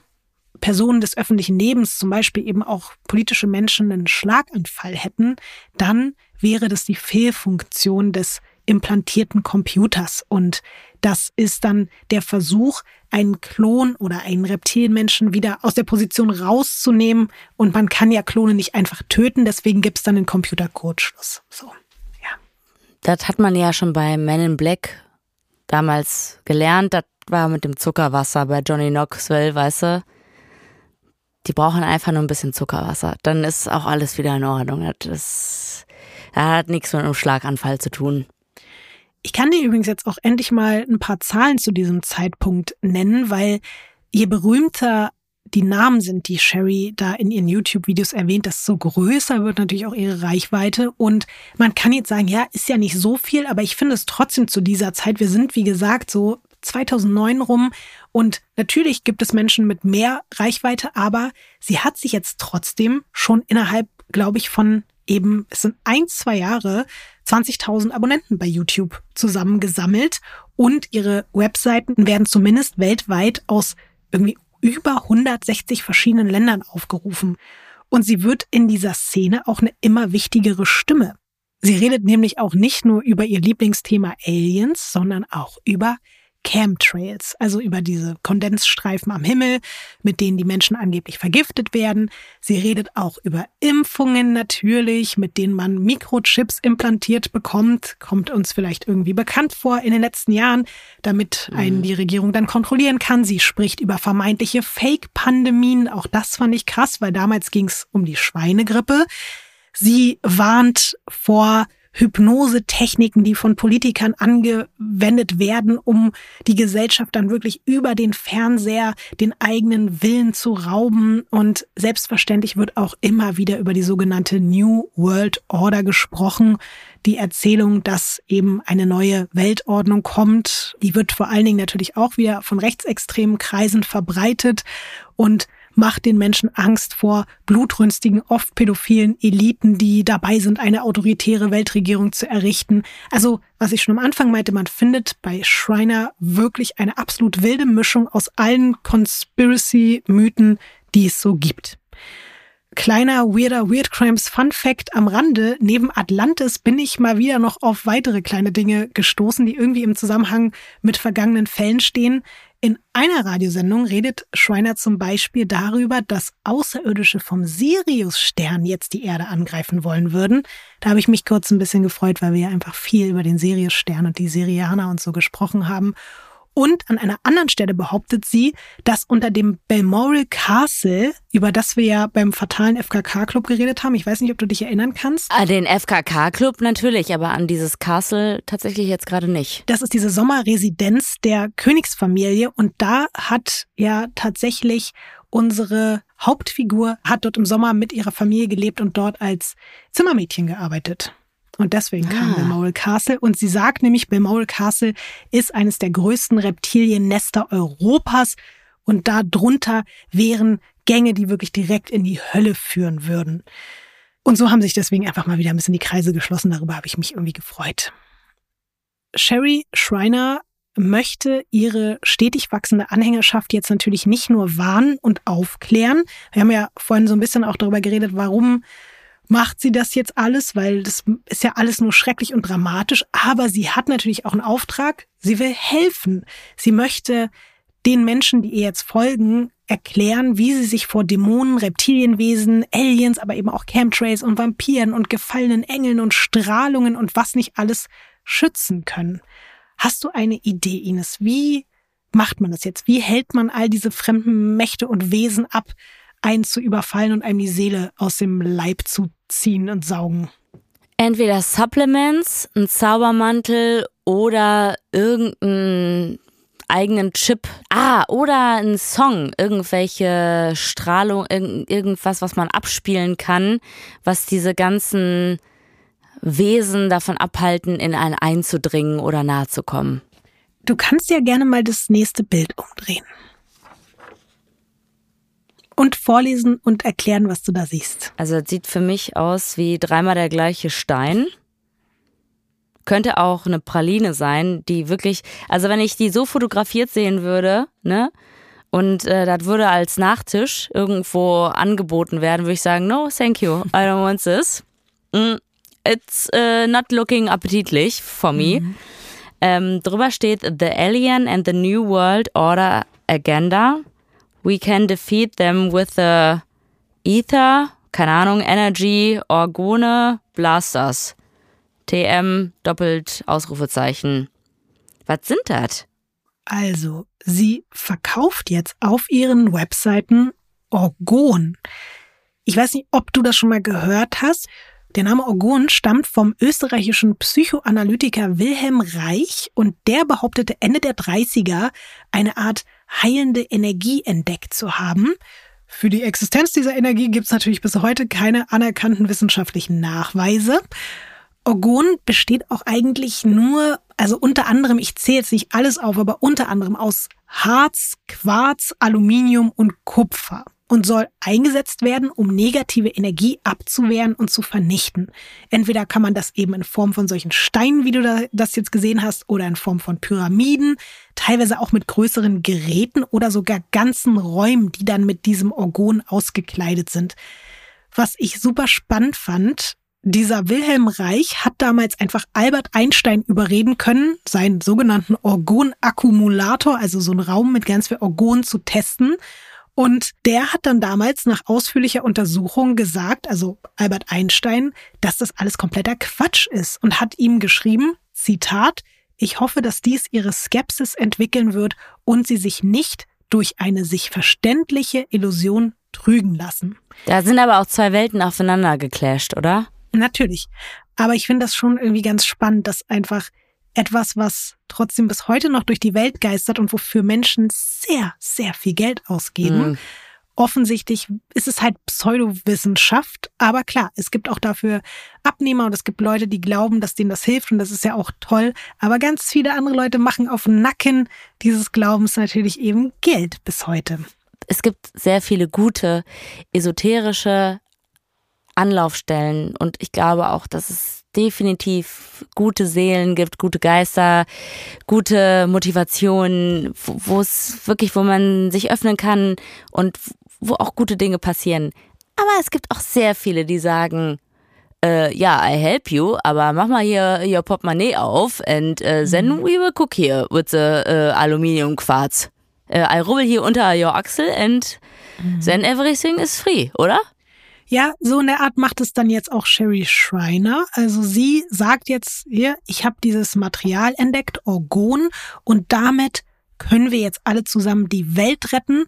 Personen des öffentlichen Lebens, zum Beispiel eben auch politische Menschen, einen Schlaganfall hätten, dann wäre das die Fehlfunktion des implantierten Computers. Und das ist dann der Versuch, einen Klon oder einen Reptilienmenschen wieder aus der Position rauszunehmen. Und man kann ja Klone nicht einfach töten, deswegen gibt's dann den Computerkurzschluss. So, ja. Das hat man ja schon bei Men in Black damals gelernt. Das war mit dem Zuckerwasser bei Johnny Knoxville, weißt du? Die brauchen einfach nur ein bisschen Zuckerwasser. Dann ist auch alles wieder in Ordnung. Das, das hat nichts mit einem Schlaganfall zu tun. Ich kann dir übrigens jetzt auch endlich mal ein paar Zahlen zu diesem Zeitpunkt nennen, weil je berühmter die Namen sind, die Sherry da in ihren YouTube-Videos erwähnt, desto größer wird natürlich auch ihre Reichweite. Und man kann jetzt sagen, ja, ist ja nicht so viel, aber ich finde es trotzdem zu dieser Zeit, wir sind, wie gesagt, so 2009 rum und natürlich gibt es Menschen mit mehr Reichweite, aber sie hat sich jetzt trotzdem schon innerhalb, glaube ich, von eben, es sind ein, zwei Jahre, 20.000 Abonnenten bei YouTube zusammengesammelt und ihre Webseiten werden zumindest weltweit aus irgendwie über 160 verschiedenen Ländern aufgerufen. Und sie wird in dieser Szene auch eine immer wichtigere Stimme. Sie redet nämlich auch nicht nur über ihr Lieblingsthema Aliens, sondern auch über Chemtrails, also über diese Kondensstreifen am Himmel, mit denen die Menschen angeblich vergiftet werden. Sie redet auch über Impfungen natürlich, mit denen man Mikrochips implantiert bekommt. Kommt uns vielleicht irgendwie bekannt vor in den letzten Jahren, damit einen mhm. die Regierung dann kontrollieren kann. Sie spricht über vermeintliche Fake-Pandemien. Auch das fand ich krass, weil damals ging es um die Schweinegrippe. Sie warnt vor Hypnosetechniken, die von Politikern angewendet werden, um die Gesellschaft dann wirklich über den Fernseher den eigenen Willen zu rauben. Und selbstverständlich wird auch immer wieder über die sogenannte New World Order gesprochen. Die Erzählung, dass eben eine neue Weltordnung kommt, die wird vor allen Dingen natürlich auch wieder von rechtsextremen Kreisen verbreitet und macht den Menschen Angst vor blutrünstigen, oft pädophilen Eliten, die dabei sind, eine autoritäre Weltregierung zu errichten. Also, was ich schon am Anfang meinte, man findet bei Schreiner wirklich eine absolut wilde Mischung aus allen Conspiracy-Mythen, die es so gibt. Kleiner weirder Weird Crimes Fun Fact am Rande. Neben Atlantis bin ich mal wieder noch auf weitere kleine Dinge gestoßen, die irgendwie im Zusammenhang mit vergangenen Fällen stehen. In einer Radiosendung redet Schreiner zum Beispiel darüber, dass Außerirdische vom Sirius-Stern jetzt die Erde angreifen wollen würden. Da habe ich mich kurz ein bisschen gefreut, weil wir ja einfach viel über den Sirius-Stern und die Sirianer und so gesprochen haben. Und an einer anderen Stelle behauptet sie, dass unter dem Balmoral Castle, über das wir ja beim fatalen FKK-Club geredet haben, ich weiß nicht, ob du dich erinnern kannst. An ah, den FKK-Club natürlich, aber an dieses Castle tatsächlich jetzt gerade nicht. Das ist diese Sommerresidenz der Königsfamilie und da hat ja tatsächlich unsere Hauptfigur hat dort im Sommer mit ihrer Familie gelebt und dort als Zimmermädchen gearbeitet. Und deswegen kam ah. Balmoral Castle. Und sie sagt nämlich, Balmoral Castle ist eines der größten Reptiliennester Europas. Und darunter wären Gänge, die wirklich direkt in die Hölle führen würden. Und so haben sich deswegen einfach mal wieder ein bisschen die Kreise geschlossen. Darüber habe ich mich irgendwie gefreut. Sherry Schreiner möchte ihre stetig wachsende Anhängerschaft jetzt natürlich nicht nur warnen und aufklären. Wir haben ja vorhin so ein bisschen auch darüber geredet, warum macht sie das jetzt alles, weil das ist ja alles nur schrecklich und dramatisch. Aber sie hat natürlich auch einen Auftrag. Sie will helfen. Sie möchte den Menschen, die ihr jetzt folgen, erklären, wie sie sich vor Dämonen, Reptilienwesen, Aliens, aber eben auch Chemtrails und Vampiren und gefallenen Engeln und Strahlungen und was nicht alles schützen können. Hast du eine Idee, Ines? Wie macht man das jetzt? Wie hält man all diese fremden Mächte und Wesen ab, einen zu überfallen und einem die Seele aus dem Leib zu ziehen und saugen? Entweder Supplements, ein Zaubermantel oder irgendeinen eigenen Chip. Ah, oder ein Song, irgendwelche Strahlung, irgendwas, was man abspielen kann, was diese ganzen Wesen davon abhalten, in einen einzudringen oder nahe zu kommen. Du kannst ja gerne mal das nächste Bild umdrehen und vorlesen und erklären, was du da siehst. Also es sieht für mich aus wie dreimal der gleiche Stein. Könnte auch eine Praline sein, die wirklich, also wenn ich die so fotografiert sehen würde, ne, und äh, das würde als Nachtisch irgendwo angeboten werden, würde ich sagen, no, thank you, I don't want this. Mm, it's uh, not looking appetitlich for me. Mhm. Ähm, drüber steht The Alien and the New World Order Agenda we can defeat them with the Ether, keine Ahnung, Energy, Orgone, Blasters. TM, doppelt Ausrufezeichen. Was sind das? Also, sie verkauft jetzt auf ihren Webseiten Orgon. Ich weiß nicht, ob du das schon mal gehört hast. Der Name Orgon stammt vom österreichischen Psychoanalytiker Wilhelm Reich und der behauptete Ende der 30er eine Art heilende Energie entdeckt zu haben. Für die Existenz dieser Energie gibt es natürlich bis heute keine anerkannten wissenschaftlichen Nachweise. Orgon besteht auch eigentlich nur, also unter anderem, ich zähle jetzt nicht alles auf, aber unter anderem aus Harz, Quarz, Aluminium und Kupfer und soll eingesetzt werden, um negative Energie abzuwehren und zu vernichten. Entweder kann man das eben in Form von solchen Steinen, wie du das jetzt gesehen hast, oder in Form von Pyramiden, teilweise auch mit größeren Geräten oder sogar ganzen Räumen, die dann mit diesem Orgon ausgekleidet sind. Was ich super spannend fand, dieser Wilhelm Reich hat damals einfach Albert Einstein überreden können, seinen sogenannten Orgonakkumulator, also so einen Raum mit ganz viel Orgon zu testen und der hat dann damals nach ausführlicher Untersuchung gesagt, also Albert Einstein, dass das alles kompletter Quatsch ist und hat ihm geschrieben, Zitat, ich hoffe, dass dies ihre Skepsis entwickeln wird und sie sich nicht durch eine sich verständliche Illusion trügen lassen. Da sind aber auch zwei Welten aufeinander geclasht, oder? Natürlich. Aber ich finde das schon irgendwie ganz spannend, dass einfach etwas, was trotzdem bis heute noch durch die Welt geistert und wofür Menschen sehr, sehr viel Geld ausgeben. Mhm. Offensichtlich ist es halt Pseudowissenschaft, aber klar, es gibt auch dafür Abnehmer und es gibt Leute, die glauben, dass denen das hilft und das ist ja auch toll. Aber ganz viele andere Leute machen auf Nacken dieses Glaubens natürlich eben Geld bis heute. Es gibt sehr viele gute esoterische Anlaufstellen und ich glaube auch, dass es definitiv gute Seelen gibt, gute Geister, gute Motivation, wo es wirklich, wo man sich öffnen kann und wo auch gute Dinge passieren. Aber es gibt auch sehr viele, die sagen, äh, ja, I help you, aber mach mal hier your Portemonnaie auf and uh, then mhm. we will cook here with the uh, aluminium quartz. Uh, I rubbel hier unter your axle and mhm. then everything is free, oder? Ja, so in der Art macht es dann jetzt auch Sherry Schreiner. Also sie sagt jetzt hier, ich habe dieses Material entdeckt, Orgon, und damit können wir jetzt alle zusammen die Welt retten.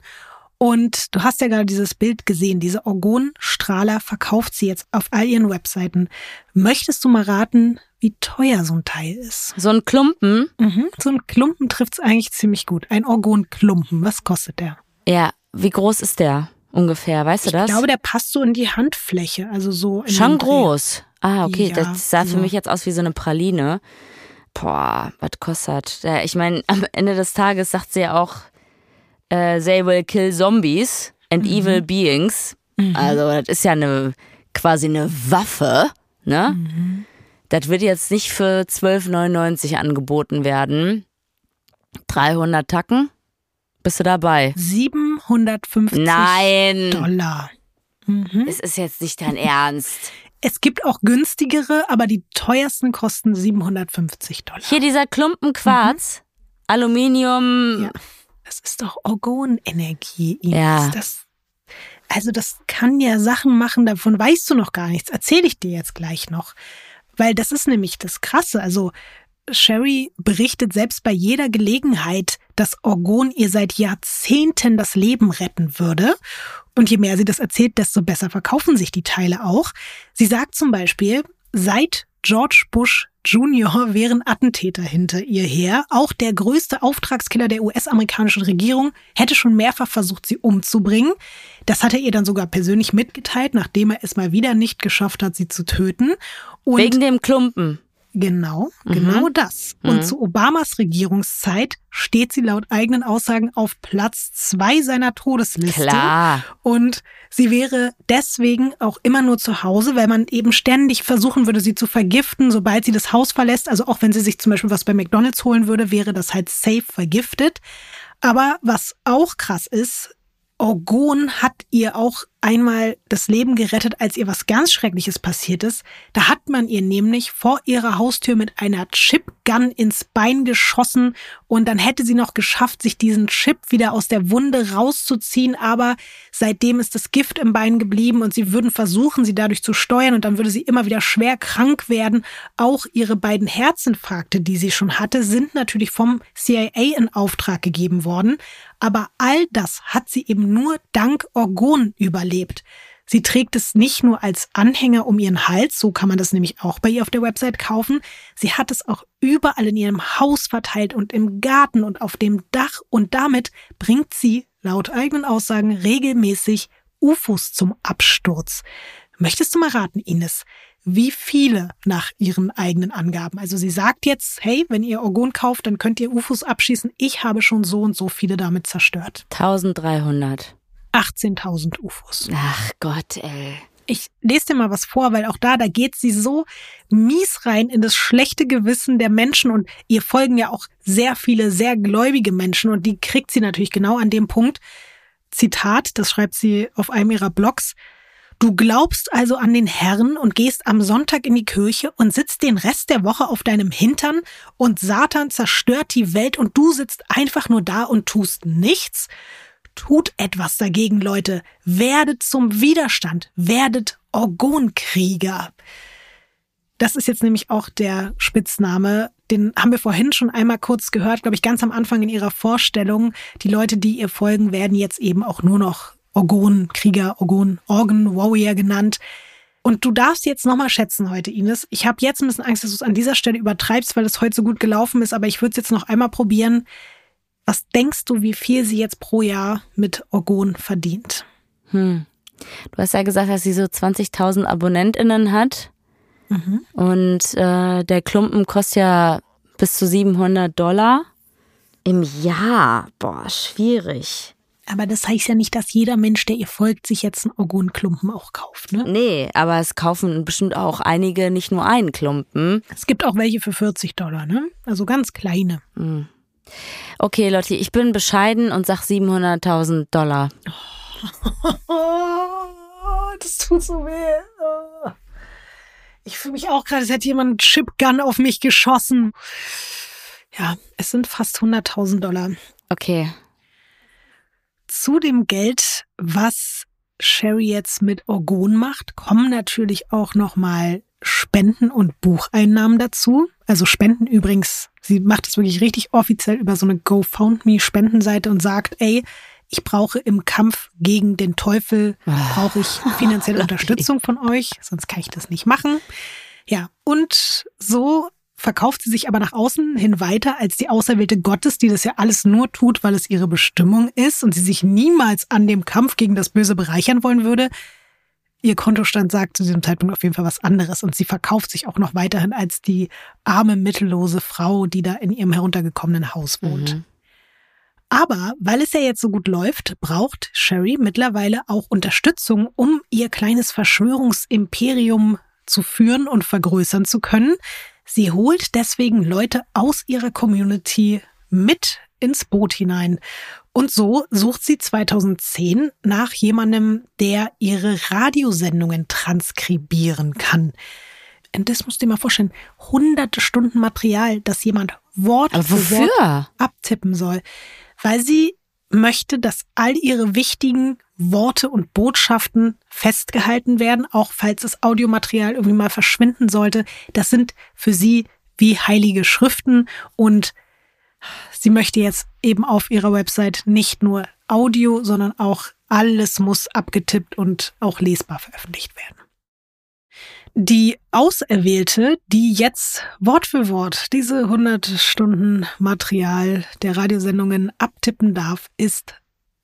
Und du hast ja gerade dieses Bild gesehen, diese Orgonstrahler verkauft sie jetzt auf all ihren Webseiten. Möchtest du mal raten, wie teuer so ein Teil ist? So ein Klumpen? Mhm, so ein Klumpen trifft's eigentlich ziemlich gut. Ein Orgonklumpen, was kostet der? Ja, wie groß ist der? Ungefähr, weißt du das? Ich glaube, der passt so in die Handfläche, also so in Schon groß. Ah, okay, ja, das sah für mich jetzt aus wie so eine Praline. Boah, was kostet? Ja, ich meine, am Ende des Tages sagt sie ja auch, äh, they will kill zombies and mhm. evil beings. Mhm. Also, das ist ja eine quasi eine Waffe, ne? Mhm. Das wird jetzt nicht für 12,99 angeboten werden. 300 Tacken. Bist du dabei? 750 Nein. Dollar. Mhm. Es ist jetzt nicht dein Ernst. Es gibt auch günstigere, aber die teuersten kosten 750 Dollar. Hier dieser Klumpen Quarz, mhm. Aluminium. Ja, das ist doch Orgonenergie. Ja. Das, also das kann ja Sachen machen, davon weißt du noch gar nichts. Erzähle ich dir jetzt gleich noch. Weil das ist nämlich das Krasse. Also Sherry berichtet selbst bei jeder Gelegenheit, dass Orgon ihr seit Jahrzehnten das Leben retten würde. Und je mehr sie das erzählt, desto besser verkaufen sich die Teile auch. Sie sagt zum Beispiel, seit George Bush Jr. wären Attentäter hinter ihr her. Auch der größte Auftragskiller der US-amerikanischen Regierung hätte schon mehrfach versucht, sie umzubringen. Das hat er ihr dann sogar persönlich mitgeteilt, nachdem er es mal wieder nicht geschafft hat, sie zu töten. Und Wegen dem Klumpen. Genau, mhm. genau das. Und mhm. zu Obamas Regierungszeit steht sie laut eigenen Aussagen auf Platz zwei seiner Todesliste. Klar. Und sie wäre deswegen auch immer nur zu Hause, weil man eben ständig versuchen würde, sie zu vergiften, sobald sie das Haus verlässt. Also auch wenn sie sich zum Beispiel was bei McDonalds holen würde, wäre das halt safe vergiftet. Aber was auch krass ist, Orgon hat ihr auch einmal das Leben gerettet, als ihr was ganz Schreckliches passiert ist. Da hat man ihr nämlich vor ihrer Haustür mit einer Chipgun ins Bein geschossen und dann hätte sie noch geschafft, sich diesen Chip wieder aus der Wunde rauszuziehen, aber seitdem ist das Gift im Bein geblieben und sie würden versuchen, sie dadurch zu steuern und dann würde sie immer wieder schwer krank werden. Auch ihre beiden Herzinfarkte, die sie schon hatte, sind natürlich vom CIA in Auftrag gegeben worden. Aber all das hat sie eben nur dank Orgon überlebt. Sie trägt es nicht nur als Anhänger um ihren Hals, so kann man das nämlich auch bei ihr auf der Website kaufen. Sie hat es auch überall in ihrem Haus verteilt und im Garten und auf dem Dach und damit bringt sie laut eigenen Aussagen regelmäßig UFOs zum Absturz. Möchtest du mal raten, Ines, wie viele nach ihren eigenen Angaben? Also sie sagt jetzt, hey, wenn ihr Orgon kauft, dann könnt ihr UFOs abschießen. Ich habe schon so und so viele damit zerstört. 1300. 18.000 UFOs. Ach Gott, ey. Ich lese dir mal was vor, weil auch da, da geht sie so mies rein in das schlechte Gewissen der Menschen und ihr folgen ja auch sehr viele sehr gläubige Menschen und die kriegt sie natürlich genau an dem Punkt. Zitat, das schreibt sie auf einem ihrer Blogs. Du glaubst also an den Herrn und gehst am Sonntag in die Kirche und sitzt den Rest der Woche auf deinem Hintern und Satan zerstört die Welt und du sitzt einfach nur da und tust nichts? Tut etwas dagegen, Leute. Werdet zum Widerstand. Werdet Orgonkrieger. Das ist jetzt nämlich auch der Spitzname. Den haben wir vorhin schon einmal kurz gehört, glaube ich, ganz am Anfang in ihrer Vorstellung. Die Leute, die ihr folgen, werden jetzt eben auch nur noch Orgonkrieger, Orgon, Organ Warrior genannt. Und du darfst jetzt nochmal schätzen heute, Ines. Ich habe jetzt ein bisschen Angst, dass du es an dieser Stelle übertreibst, weil es heute so gut gelaufen ist, aber ich würde es jetzt noch einmal probieren. Was denkst du, wie viel sie jetzt pro Jahr mit Orgon verdient? Hm. Du hast ja gesagt, dass sie so 20.000 AbonnentInnen hat. Mhm. Und äh, der Klumpen kostet ja bis zu 700 Dollar im Jahr. Boah, schwierig. Aber das heißt ja nicht, dass jeder Mensch, der ihr folgt, sich jetzt einen Orgonklumpen auch kauft, ne? Nee, aber es kaufen bestimmt auch einige nicht nur einen Klumpen. Es gibt auch welche für 40 Dollar, ne? Also ganz kleine. Mhm. Okay, Lotti, ich bin bescheiden und sag 700.000 Dollar. das tut so weh. Ich fühle mich auch gerade, als hätte jemand einen Chipgun auf mich geschossen. Ja, es sind fast 100.000 Dollar. Okay. Zu dem Geld, was Sherry jetzt mit Orgon macht, kommen natürlich auch nochmal Spenden und Bucheinnahmen dazu. Also Spenden übrigens, sie macht es wirklich richtig offiziell über so eine GoFundMe-Spendenseite und sagt, ey, ich brauche im Kampf gegen den Teufel, brauche ich finanzielle Unterstützung von euch, sonst kann ich das nicht machen. Ja, und so verkauft sie sich aber nach außen hin weiter als die Auserwählte Gottes, die das ja alles nur tut, weil es ihre Bestimmung ist und sie sich niemals an dem Kampf gegen das Böse bereichern wollen würde. Ihr Kontostand sagt zu diesem Zeitpunkt auf jeden Fall was anderes und sie verkauft sich auch noch weiterhin als die arme, mittellose Frau, die da in ihrem heruntergekommenen Haus wohnt. Mhm. Aber weil es ja jetzt so gut läuft, braucht Sherry mittlerweile auch Unterstützung, um ihr kleines Verschwörungsimperium zu führen und vergrößern zu können. Sie holt deswegen Leute aus ihrer Community mit ins Boot hinein. Und so sucht sie 2010 nach jemandem, der ihre Radiosendungen transkribieren kann. Und das musst du dir mal vorstellen. Hunderte Stunden Material, das jemand Wort für Wort abtippen soll. Weil sie möchte, dass all ihre wichtigen Worte und Botschaften festgehalten werden, auch falls das Audiomaterial irgendwie mal verschwinden sollte. Das sind für sie wie heilige Schriften und sie möchte jetzt eben auf ihrer Website nicht nur Audio, sondern auch alles muss abgetippt und auch lesbar veröffentlicht werden. Die Auserwählte, die jetzt Wort für Wort diese 100 Stunden Material der Radiosendungen abtippen darf, ist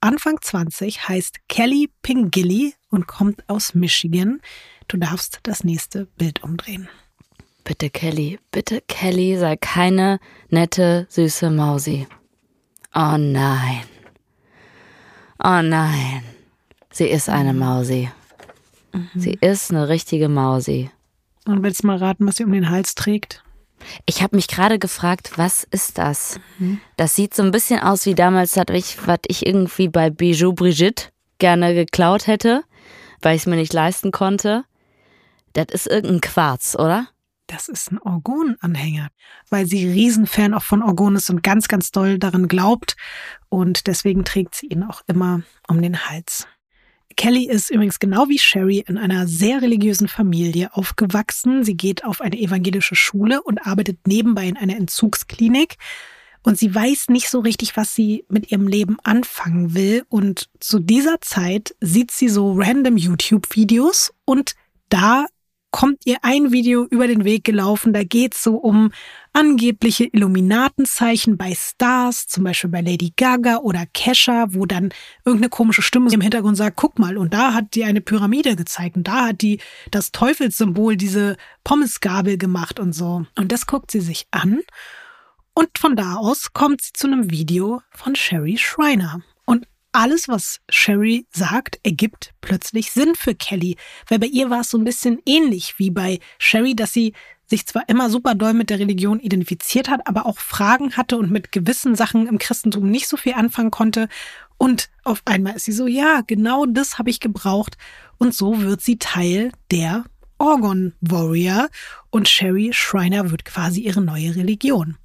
Anfang 20, heißt Kelly Pingilly und kommt aus Michigan. Du darfst das nächste Bild umdrehen. Bitte Kelly, bitte Kelly, sei keine nette, süße Mausi. Oh nein. Oh nein. Sie ist eine mhm. Mausi. Mhm. Sie ist eine richtige Mausi. Und willst du mal raten, was sie um den Hals trägt? Ich habe mich gerade gefragt, was ist das? Mhm. Das sieht so ein bisschen aus wie damals, was ich, was ich irgendwie bei Bijou Brigitte gerne geklaut hätte, weil ich es mir nicht leisten konnte. Das ist irgendein Quarz, oder? Das ist ein Orgon-Anhänger, weil sie Riesenfan auch von Orgon ist und ganz, ganz doll daran glaubt. Und deswegen trägt sie ihn auch immer um den Hals. Kelly ist übrigens genau wie Sherry in einer sehr religiösen Familie aufgewachsen. Sie geht auf eine evangelische Schule und arbeitet nebenbei in einer Entzugsklinik. Und sie weiß nicht so richtig, was sie mit ihrem Leben anfangen will. Und zu dieser Zeit sieht sie so random YouTube-Videos und da kommt ihr ein Video über den Weg gelaufen. Da geht's so um angebliche Illuminatenzeichen bei Stars, zum Beispiel bei Lady Gaga oder Kesha, wo dann irgendeine komische Stimme im Hintergrund sagt, guck mal, und da hat die eine Pyramide gezeigt und da hat die das Teufelssymbol, diese Pommesgabel gemacht und so. Und das guckt sie sich an. Und von da aus kommt sie zu einem Video von Sherry Schreiner alles, was Sherry sagt, ergibt plötzlich Sinn für Kelly. Weil bei ihr war es so ein bisschen ähnlich wie bei Sherry, dass sie sich zwar immer super doll mit der Religion identifiziert hat, aber auch Fragen hatte und mit gewissen Sachen im Christentum nicht so viel anfangen konnte. Und auf einmal ist sie so, ja, genau das habe ich gebraucht. Und so wird sie Teil der Orgon Warrior und Sherry Schreiner wird quasi ihre neue Religion.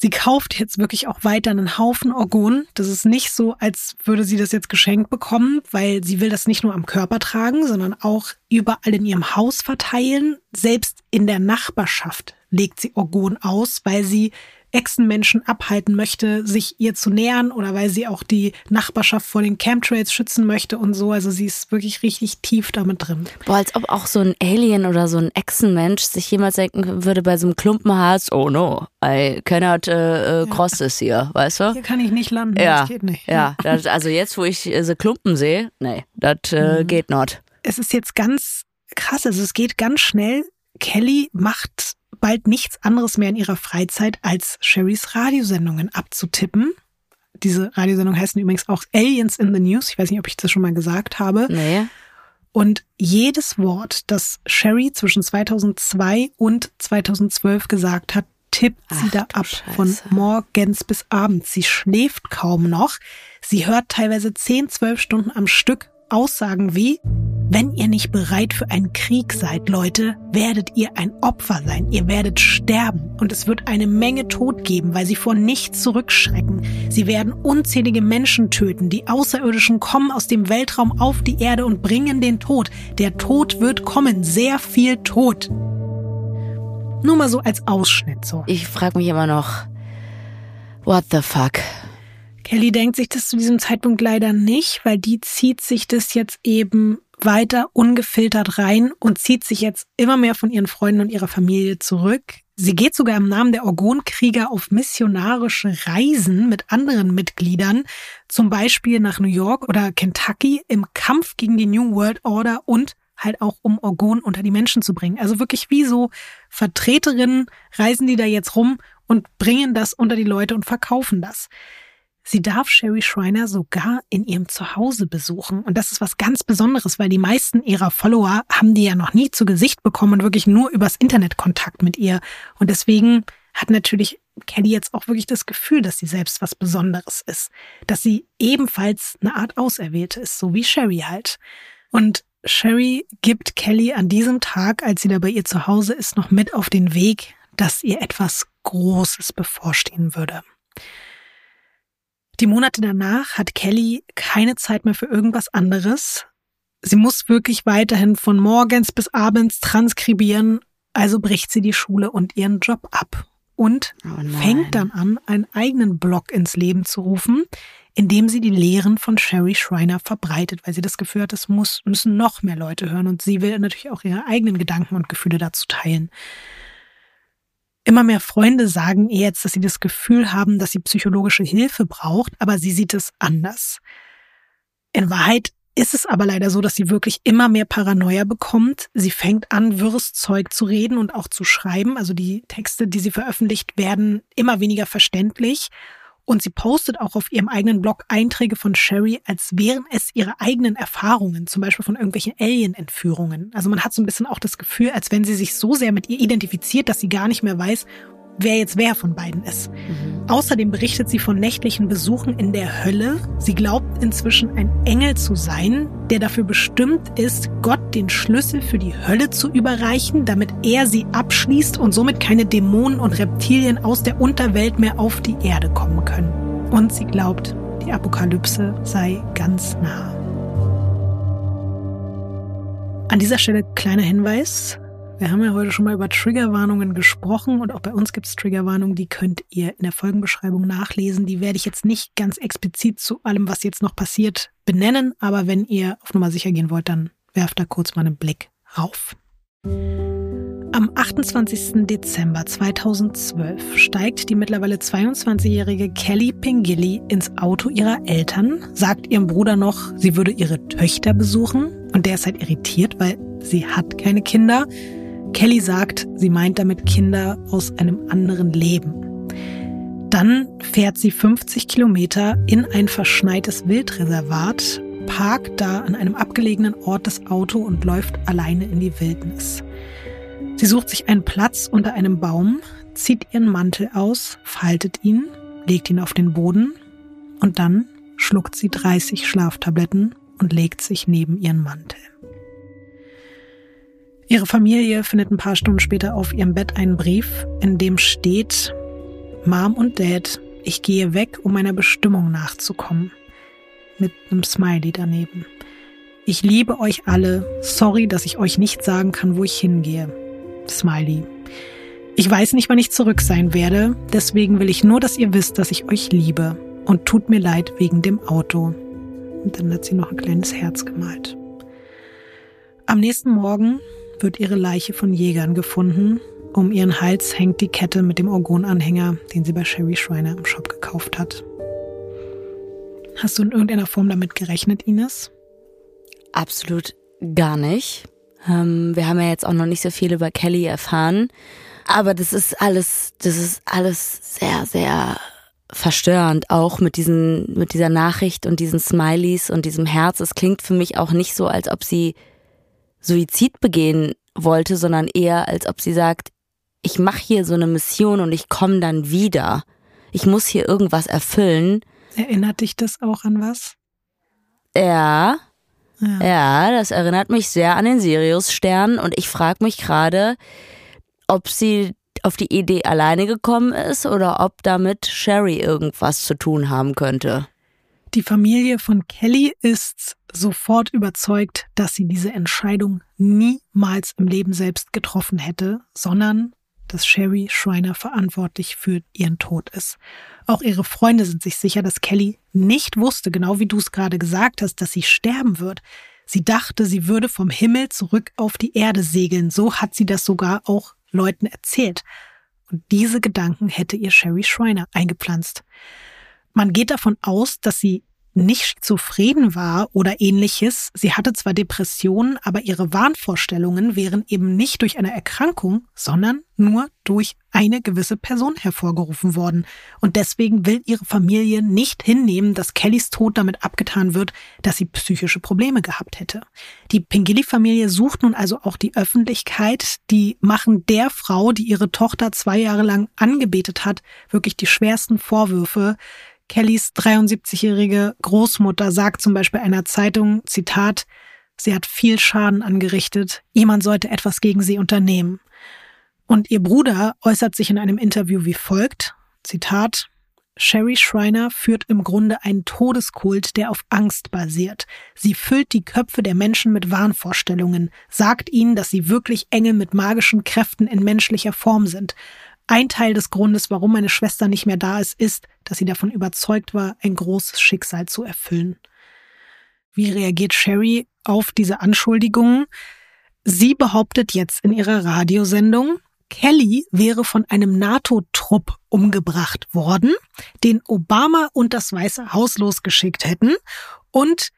Sie kauft jetzt wirklich auch weiter einen Haufen Orgon. Das ist nicht so, als würde sie das jetzt geschenkt bekommen, weil sie will das nicht nur am Körper tragen, sondern auch überall in ihrem Haus verteilen. Selbst in der Nachbarschaft legt sie Orgon aus, weil sie Echsenmenschen abhalten möchte, sich ihr zu nähern oder weil sie auch die Nachbarschaft vor den Chemtrails schützen möchte und so. Also sie ist wirklich richtig tief damit drin. Boah, als ob auch so ein Alien oder so ein Echsenmensch sich jemals denken würde bei so einem Klumpenharz, oh no, I cannot uh, cross ja. this here, weißt du? Hier kann ich nicht landen, ja, das geht nicht. Ja, das, also jetzt, wo ich diese Klumpen sehe, nee, das uh, mhm. geht not. Es ist jetzt ganz krass, also es geht ganz schnell. Kelly macht bald nichts anderes mehr in ihrer Freizeit, als Sherrys Radiosendungen abzutippen. Diese Radiosendungen heißen übrigens auch Aliens in the News. Ich weiß nicht, ob ich das schon mal gesagt habe. Nee. Und jedes Wort, das Sherry zwischen 2002 und 2012 gesagt hat, tippt Ach, sie da ab Scheiße. von morgens bis abends. Sie schläft kaum noch. Sie hört teilweise 10, 12 Stunden am Stück Aussagen wie, wenn ihr nicht bereit für einen Krieg seid, Leute, werdet ihr ein Opfer sein. Ihr werdet sterben. Und es wird eine Menge Tod geben, weil sie vor nichts zurückschrecken. Sie werden unzählige Menschen töten. Die Außerirdischen kommen aus dem Weltraum auf die Erde und bringen den Tod. Der Tod wird kommen. Sehr viel Tod. Nur mal so als Ausschnitt so. Ich frage mich immer noch, what the fuck? Kelly denkt sich das zu diesem Zeitpunkt leider nicht, weil die zieht sich das jetzt eben weiter ungefiltert rein und zieht sich jetzt immer mehr von ihren Freunden und ihrer Familie zurück. Sie geht sogar im Namen der Orgonkrieger auf missionarische Reisen mit anderen Mitgliedern, zum Beispiel nach New York oder Kentucky im Kampf gegen die New World Order und halt auch um Orgon unter die Menschen zu bringen. Also wirklich wie so Vertreterinnen reisen die da jetzt rum und bringen das unter die Leute und verkaufen das. Sie darf Sherry Schreiner sogar in ihrem Zuhause besuchen. Und das ist was ganz Besonderes, weil die meisten ihrer Follower haben die ja noch nie zu Gesicht bekommen und wirklich nur übers Internet Kontakt mit ihr. Und deswegen hat natürlich Kelly jetzt auch wirklich das Gefühl, dass sie selbst was Besonderes ist. Dass sie ebenfalls eine Art Auserwählte ist, so wie Sherry halt. Und Sherry gibt Kelly an diesem Tag, als sie da bei ihr zu Hause ist, noch mit auf den Weg, dass ihr etwas Großes bevorstehen würde. Die Monate danach hat Kelly keine Zeit mehr für irgendwas anderes. Sie muss wirklich weiterhin von morgens bis abends transkribieren, also bricht sie die Schule und ihren Job ab und oh fängt dann an, einen eigenen Blog ins Leben zu rufen, in dem sie die Lehren von Sherry Schreiner verbreitet, weil sie das Gefühl hat, es muss, müssen noch mehr Leute hören und sie will natürlich auch ihre eigenen Gedanken und Gefühle dazu teilen. Immer mehr Freunde sagen ihr jetzt, dass sie das Gefühl haben, dass sie psychologische Hilfe braucht, aber sie sieht es anders. In Wahrheit ist es aber leider so, dass sie wirklich immer mehr Paranoia bekommt. Sie fängt an, wirres Zeug zu reden und auch zu schreiben. Also die Texte, die sie veröffentlicht, werden immer weniger verständlich. Und sie postet auch auf ihrem eigenen Blog Einträge von Sherry, als wären es ihre eigenen Erfahrungen, zum Beispiel von irgendwelchen Alien-Entführungen. Also man hat so ein bisschen auch das Gefühl, als wenn sie sich so sehr mit ihr identifiziert, dass sie gar nicht mehr weiß, wer jetzt wer von beiden ist. Mhm. Außerdem berichtet sie von nächtlichen Besuchen in der Hölle. Sie glaubt inzwischen ein Engel zu sein, der dafür bestimmt ist, Gott den Schlüssel für die Hölle zu überreichen, damit er sie abschließt und somit keine Dämonen und Reptilien aus der Unterwelt mehr auf die Erde kommen können. Und sie glaubt, die Apokalypse sei ganz nah. An dieser Stelle kleiner Hinweis. Wir haben ja heute schon mal über Triggerwarnungen gesprochen und auch bei uns gibt es Triggerwarnungen, die könnt ihr in der Folgenbeschreibung nachlesen. Die werde ich jetzt nicht ganz explizit zu allem, was jetzt noch passiert, benennen, aber wenn ihr auf Nummer sicher gehen wollt, dann werft da kurz mal einen Blick rauf. Am 28. Dezember 2012 steigt die mittlerweile 22-jährige Kelly Pingilly ins Auto ihrer Eltern, sagt ihrem Bruder noch, sie würde ihre Töchter besuchen und der ist halt irritiert, weil sie hat keine Kinder. Kelly sagt, sie meint damit Kinder aus einem anderen Leben. Dann fährt sie 50 Kilometer in ein verschneites Wildreservat, parkt da an einem abgelegenen Ort das Auto und läuft alleine in die Wildnis. Sie sucht sich einen Platz unter einem Baum, zieht ihren Mantel aus, faltet ihn, legt ihn auf den Boden und dann schluckt sie 30 Schlaftabletten und legt sich neben ihren Mantel. Ihre Familie findet ein paar Stunden später auf ihrem Bett einen Brief, in dem steht, Mom und Dad, ich gehe weg, um meiner Bestimmung nachzukommen. Mit einem Smiley daneben. Ich liebe euch alle. Sorry, dass ich euch nicht sagen kann, wo ich hingehe. Smiley. Ich weiß nicht, wann ich zurück sein werde, deswegen will ich nur, dass ihr wisst, dass ich euch liebe. Und tut mir leid wegen dem Auto. Und dann hat sie noch ein kleines Herz gemalt. Am nächsten Morgen wird ihre Leiche von Jägern gefunden. Um ihren Hals hängt die Kette mit dem Orgonanhänger, den sie bei Sherry Schreiner im Shop gekauft hat. Hast du in irgendeiner Form damit gerechnet, Ines? Absolut gar nicht. Ähm, wir haben ja jetzt auch noch nicht so viel über Kelly erfahren. Aber das ist alles, das ist alles sehr, sehr verstörend, auch mit diesen, mit dieser Nachricht und diesen Smileys und diesem Herz. Es klingt für mich auch nicht so, als ob sie Suizid begehen wollte, sondern eher, als ob sie sagt, ich mache hier so eine Mission und ich komme dann wieder. Ich muss hier irgendwas erfüllen. Erinnert dich das auch an was? Ja, ja. ja, das erinnert mich sehr an den Sirius-Stern und ich frage mich gerade, ob sie auf die Idee alleine gekommen ist oder ob damit Sherry irgendwas zu tun haben könnte. Die Familie von Kelly ist sofort überzeugt, dass sie diese Entscheidung niemals im Leben selbst getroffen hätte, sondern dass Sherry Schreiner verantwortlich für ihren Tod ist. Auch ihre Freunde sind sich sicher, dass Kelly nicht wusste, genau wie du es gerade gesagt hast, dass sie sterben wird. Sie dachte, sie würde vom Himmel zurück auf die Erde segeln. So hat sie das sogar auch Leuten erzählt. Und diese Gedanken hätte ihr Sherry Schreiner eingepflanzt. Man geht davon aus, dass sie nicht zufrieden war oder ähnliches. Sie hatte zwar Depressionen, aber ihre Wahnvorstellungen wären eben nicht durch eine Erkrankung, sondern nur durch eine gewisse Person hervorgerufen worden. Und deswegen will ihre Familie nicht hinnehmen, dass Kellys Tod damit abgetan wird, dass sie psychische Probleme gehabt hätte. Die Pingili-Familie sucht nun also auch die Öffentlichkeit. Die machen der Frau, die ihre Tochter zwei Jahre lang angebetet hat, wirklich die schwersten Vorwürfe. Kellys 73-jährige Großmutter sagt zum Beispiel einer Zeitung, Zitat, sie hat viel Schaden angerichtet, jemand sollte etwas gegen sie unternehmen. Und ihr Bruder äußert sich in einem Interview wie folgt, Zitat, Sherry Schreiner führt im Grunde einen Todeskult, der auf Angst basiert. Sie füllt die Köpfe der Menschen mit Wahnvorstellungen, sagt ihnen, dass sie wirklich Engel mit magischen Kräften in menschlicher Form sind. Ein Teil des Grundes, warum meine Schwester nicht mehr da ist, ist, dass sie davon überzeugt war, ein großes Schicksal zu erfüllen. Wie reagiert Sherry auf diese Anschuldigungen? Sie behauptet jetzt in ihrer Radiosendung, Kelly wäre von einem NATO-Trupp umgebracht worden, den Obama und das Weiße Haus losgeschickt hätten. Und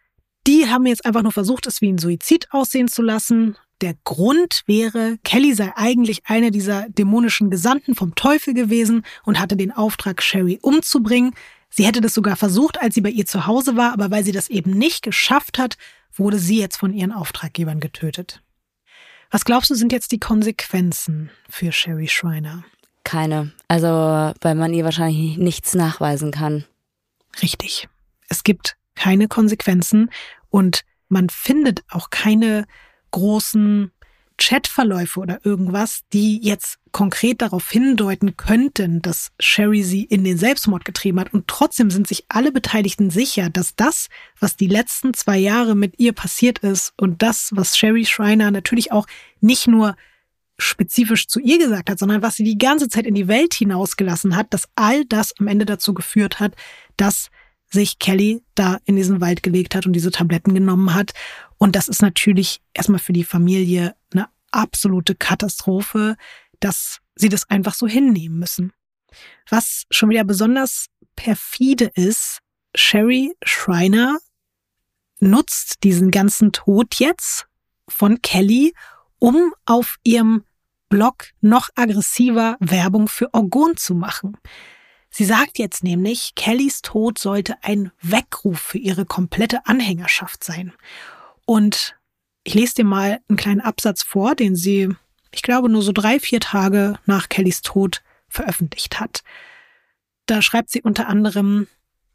die haben jetzt einfach nur versucht, es wie ein Suizid aussehen zu lassen. Der Grund wäre, Kelly sei eigentlich eine dieser dämonischen Gesandten vom Teufel gewesen und hatte den Auftrag, Sherry umzubringen. Sie hätte das sogar versucht, als sie bei ihr zu Hause war, aber weil sie das eben nicht geschafft hat, wurde sie jetzt von ihren Auftraggebern getötet. Was glaubst du, sind jetzt die Konsequenzen für Sherry Schreiner? Keine. Also, weil man ihr wahrscheinlich nichts nachweisen kann. Richtig. Es gibt keine Konsequenzen und man findet auch keine großen Chatverläufe oder irgendwas, die jetzt konkret darauf hindeuten könnten, dass Sherry sie in den Selbstmord getrieben hat. Und trotzdem sind sich alle Beteiligten sicher, dass das, was die letzten zwei Jahre mit ihr passiert ist und das, was Sherry Schreiner natürlich auch nicht nur spezifisch zu ihr gesagt hat, sondern was sie die ganze Zeit in die Welt hinausgelassen hat, dass all das am Ende dazu geführt hat, dass sich Kelly da in diesen Wald gelegt hat und diese Tabletten genommen hat. Und das ist natürlich erstmal für die Familie eine absolute Katastrophe, dass sie das einfach so hinnehmen müssen. Was schon wieder besonders perfide ist, Sherry Schreiner nutzt diesen ganzen Tod jetzt von Kelly, um auf ihrem Blog noch aggressiver Werbung für Orgon zu machen. Sie sagt jetzt nämlich, Kellys Tod sollte ein Weckruf für ihre komplette Anhängerschaft sein. Und ich lese dir mal einen kleinen Absatz vor, den sie, ich glaube, nur so drei, vier Tage nach Kellys Tod veröffentlicht hat. Da schreibt sie unter anderem,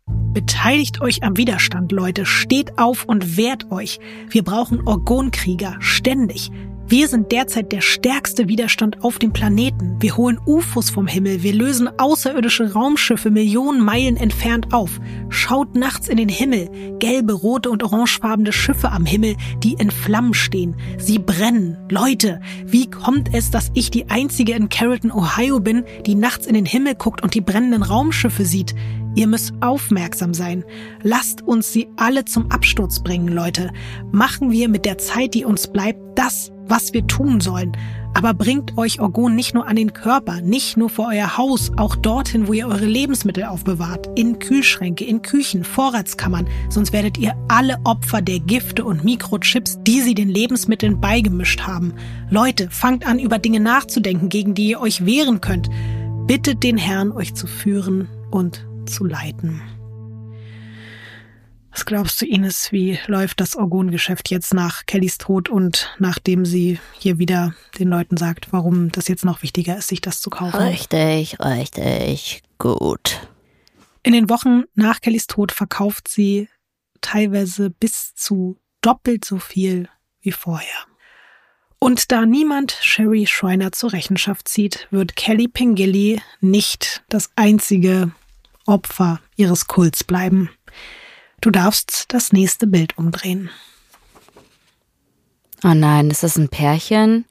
Beteiligt euch am Widerstand, Leute. Steht auf und wehrt euch. Wir brauchen Orgonkrieger. Ständig. Wir sind derzeit der stärkste Widerstand auf dem Planeten. Wir holen UFOs vom Himmel. Wir lösen außerirdische Raumschiffe Millionen Meilen entfernt auf. Schaut nachts in den Himmel. Gelbe, rote und orangefarbene Schiffe am Himmel, die in Flammen stehen. Sie brennen. Leute, wie kommt es, dass ich die einzige in Carrollton, Ohio bin, die nachts in den Himmel guckt und die brennenden Raumschiffe sieht? Ihr müsst aufmerksam sein. Lasst uns sie alle zum Absturz bringen, Leute. Machen wir mit der Zeit, die uns bleibt, das, was wir tun sollen. Aber bringt euch Orgon nicht nur an den Körper, nicht nur vor euer Haus, auch dorthin, wo ihr eure Lebensmittel aufbewahrt. In Kühlschränke, in Küchen, Vorratskammern. Sonst werdet ihr alle Opfer der Gifte und Mikrochips, die sie den Lebensmitteln beigemischt haben. Leute, fangt an, über Dinge nachzudenken, gegen die ihr euch wehren könnt. Bittet den Herrn, euch zu führen und zu leiten. Was glaubst du, Ines, wie läuft das Orgongeschäft jetzt nach Kellys Tod und nachdem sie hier wieder den Leuten sagt, warum das jetzt noch wichtiger ist, sich das zu kaufen? Richtig, richtig, gut. In den Wochen nach Kellys Tod verkauft sie teilweise bis zu doppelt so viel wie vorher. Und da niemand Sherry Schreiner zur Rechenschaft zieht, wird Kelly Pengilly nicht das einzige Opfer ihres Kults bleiben. Du darfst das nächste Bild umdrehen. Oh nein, ist das ein Pärchen?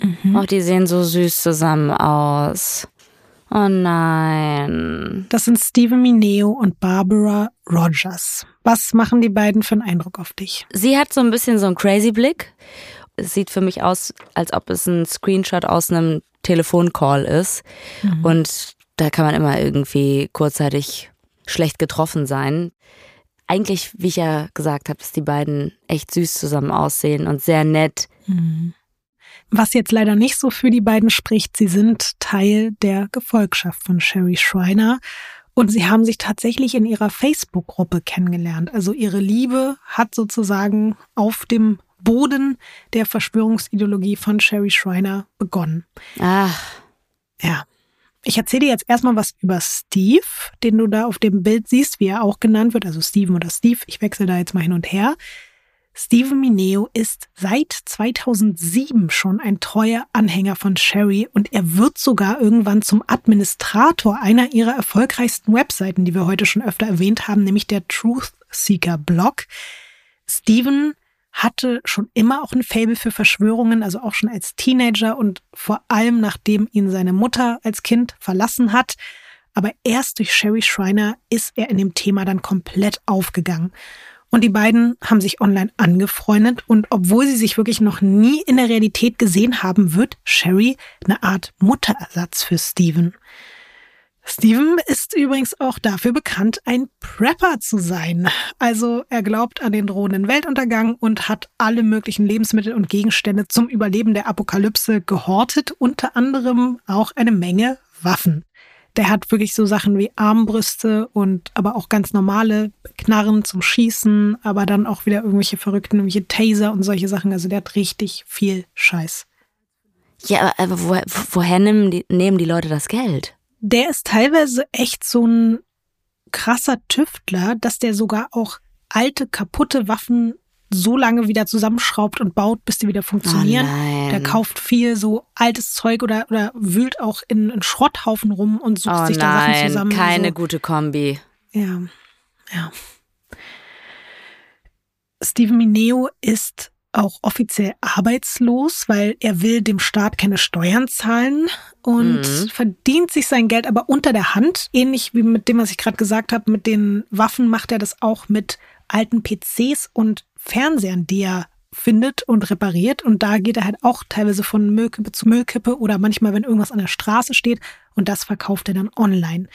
Mhm. Oh, die sehen so süß zusammen aus. Oh nein. Das sind Stephen Mineo und Barbara Rogers. Was machen die beiden für einen Eindruck auf dich? Sie hat so ein bisschen so einen crazy Blick. Es sieht für mich aus, als ob es ein Screenshot aus einem Telefoncall ist. Mhm. Und da kann man immer irgendwie kurzzeitig schlecht getroffen sein. Eigentlich, wie ich ja gesagt habe, dass die beiden echt süß zusammen aussehen und sehr nett. Mhm. Was jetzt leider nicht so für die beiden spricht, sie sind Teil der Gefolgschaft von Sherry Schreiner und sie haben sich tatsächlich in ihrer Facebook-Gruppe kennengelernt. Also ihre Liebe hat sozusagen auf dem Boden der Verschwörungsideologie von Sherry Schreiner begonnen. Ach. Ja. Ich erzähle dir jetzt erstmal was über Steve, den du da auf dem Bild siehst, wie er auch genannt wird, also Steven oder Steve. Ich wechsle da jetzt mal hin und her. Steven Mineo ist seit 2007 schon ein treuer Anhänger von Sherry und er wird sogar irgendwann zum Administrator einer ihrer erfolgreichsten Webseiten, die wir heute schon öfter erwähnt haben, nämlich der Truth Seeker Blog. Steven hatte schon immer auch ein Fable für Verschwörungen, also auch schon als Teenager und vor allem nachdem ihn seine Mutter als Kind verlassen hat. Aber erst durch Sherry Schreiner ist er in dem Thema dann komplett aufgegangen. Und die beiden haben sich online angefreundet und obwohl sie sich wirklich noch nie in der Realität gesehen haben, wird Sherry eine Art Mutterersatz für Steven. Steven ist übrigens auch dafür bekannt, ein Prepper zu sein. Also er glaubt an den drohenden Weltuntergang und hat alle möglichen Lebensmittel und Gegenstände zum Überleben der Apokalypse gehortet, unter anderem auch eine Menge Waffen. Der hat wirklich so Sachen wie Armbrüste und aber auch ganz normale Knarren zum Schießen, aber dann auch wieder irgendwelche verrückten, irgendwelche Taser und solche Sachen. Also der hat richtig viel Scheiß. Ja, aber woher, woher nehmen die, nehmen die Leute das Geld? Der ist teilweise echt so ein krasser Tüftler, dass der sogar auch alte, kaputte Waffen so lange wieder zusammenschraubt und baut, bis die wieder funktionieren. Oh der kauft viel so altes Zeug oder, oder wühlt auch in einen Schrotthaufen rum und sucht oh sich da Sachen zusammen. Keine so. gute Kombi. Ja, ja. Steven Mineo ist auch offiziell arbeitslos, weil er will dem Staat keine Steuern zahlen und mhm. verdient sich sein Geld aber unter der Hand. Ähnlich wie mit dem, was ich gerade gesagt habe, mit den Waffen macht er das auch mit alten PCs und Fernsehern, die er findet und repariert. Und da geht er halt auch teilweise von Müllkippe zu Müllkippe oder manchmal, wenn irgendwas an der Straße steht. Und das verkauft er dann online.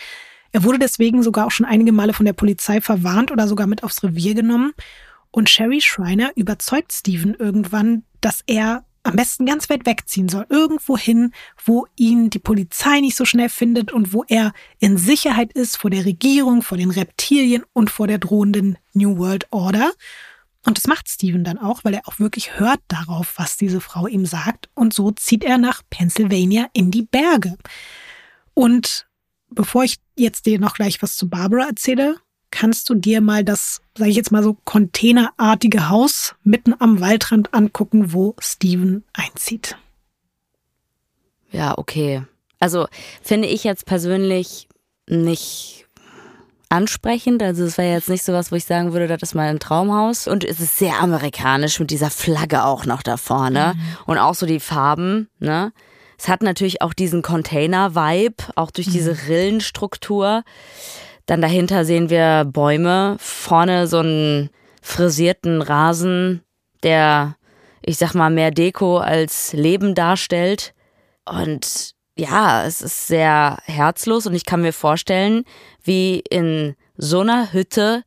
Er wurde deswegen sogar auch schon einige Male von der Polizei verwarnt oder sogar mit aufs Revier genommen. Und Sherry Schreiner überzeugt Steven irgendwann, dass er am besten ganz weit wegziehen soll. Irgendwo hin, wo ihn die Polizei nicht so schnell findet und wo er in Sicherheit ist vor der Regierung, vor den Reptilien und vor der drohenden New World Order. Und das macht Steven dann auch, weil er auch wirklich hört darauf, was diese Frau ihm sagt. Und so zieht er nach Pennsylvania in die Berge. Und bevor ich jetzt dir noch gleich was zu Barbara erzähle, kannst du dir mal das, sage ich jetzt mal so, containerartige Haus mitten am Waldrand angucken, wo Steven einzieht. Ja, okay. Also finde ich jetzt persönlich nicht ansprechend. Also es wäre jetzt nicht so was, wo ich sagen würde, das ist mal ein Traumhaus. Und es ist sehr amerikanisch mit dieser Flagge auch noch da vorne. Mhm. Und auch so die Farben, ne? Es hat natürlich auch diesen Container-Vibe, auch durch diese mhm. Rillenstruktur. Dann dahinter sehen wir Bäume, vorne so einen frisierten Rasen, der, ich sag mal, mehr Deko als Leben darstellt. Und ja, es ist sehr herzlos und ich kann mir vorstellen, wie in so einer Hütte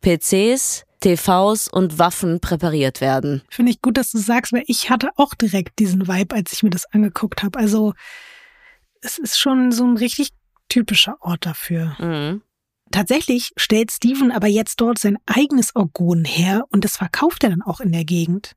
PCs, TVs und Waffen präpariert werden. Finde ich gut, dass du sagst, weil ich hatte auch direkt diesen Vibe, als ich mir das angeguckt habe. Also es ist schon so ein richtig typischer Ort dafür. Mhm. Tatsächlich stellt Steven aber jetzt dort sein eigenes Orgon her und das verkauft er dann auch in der Gegend.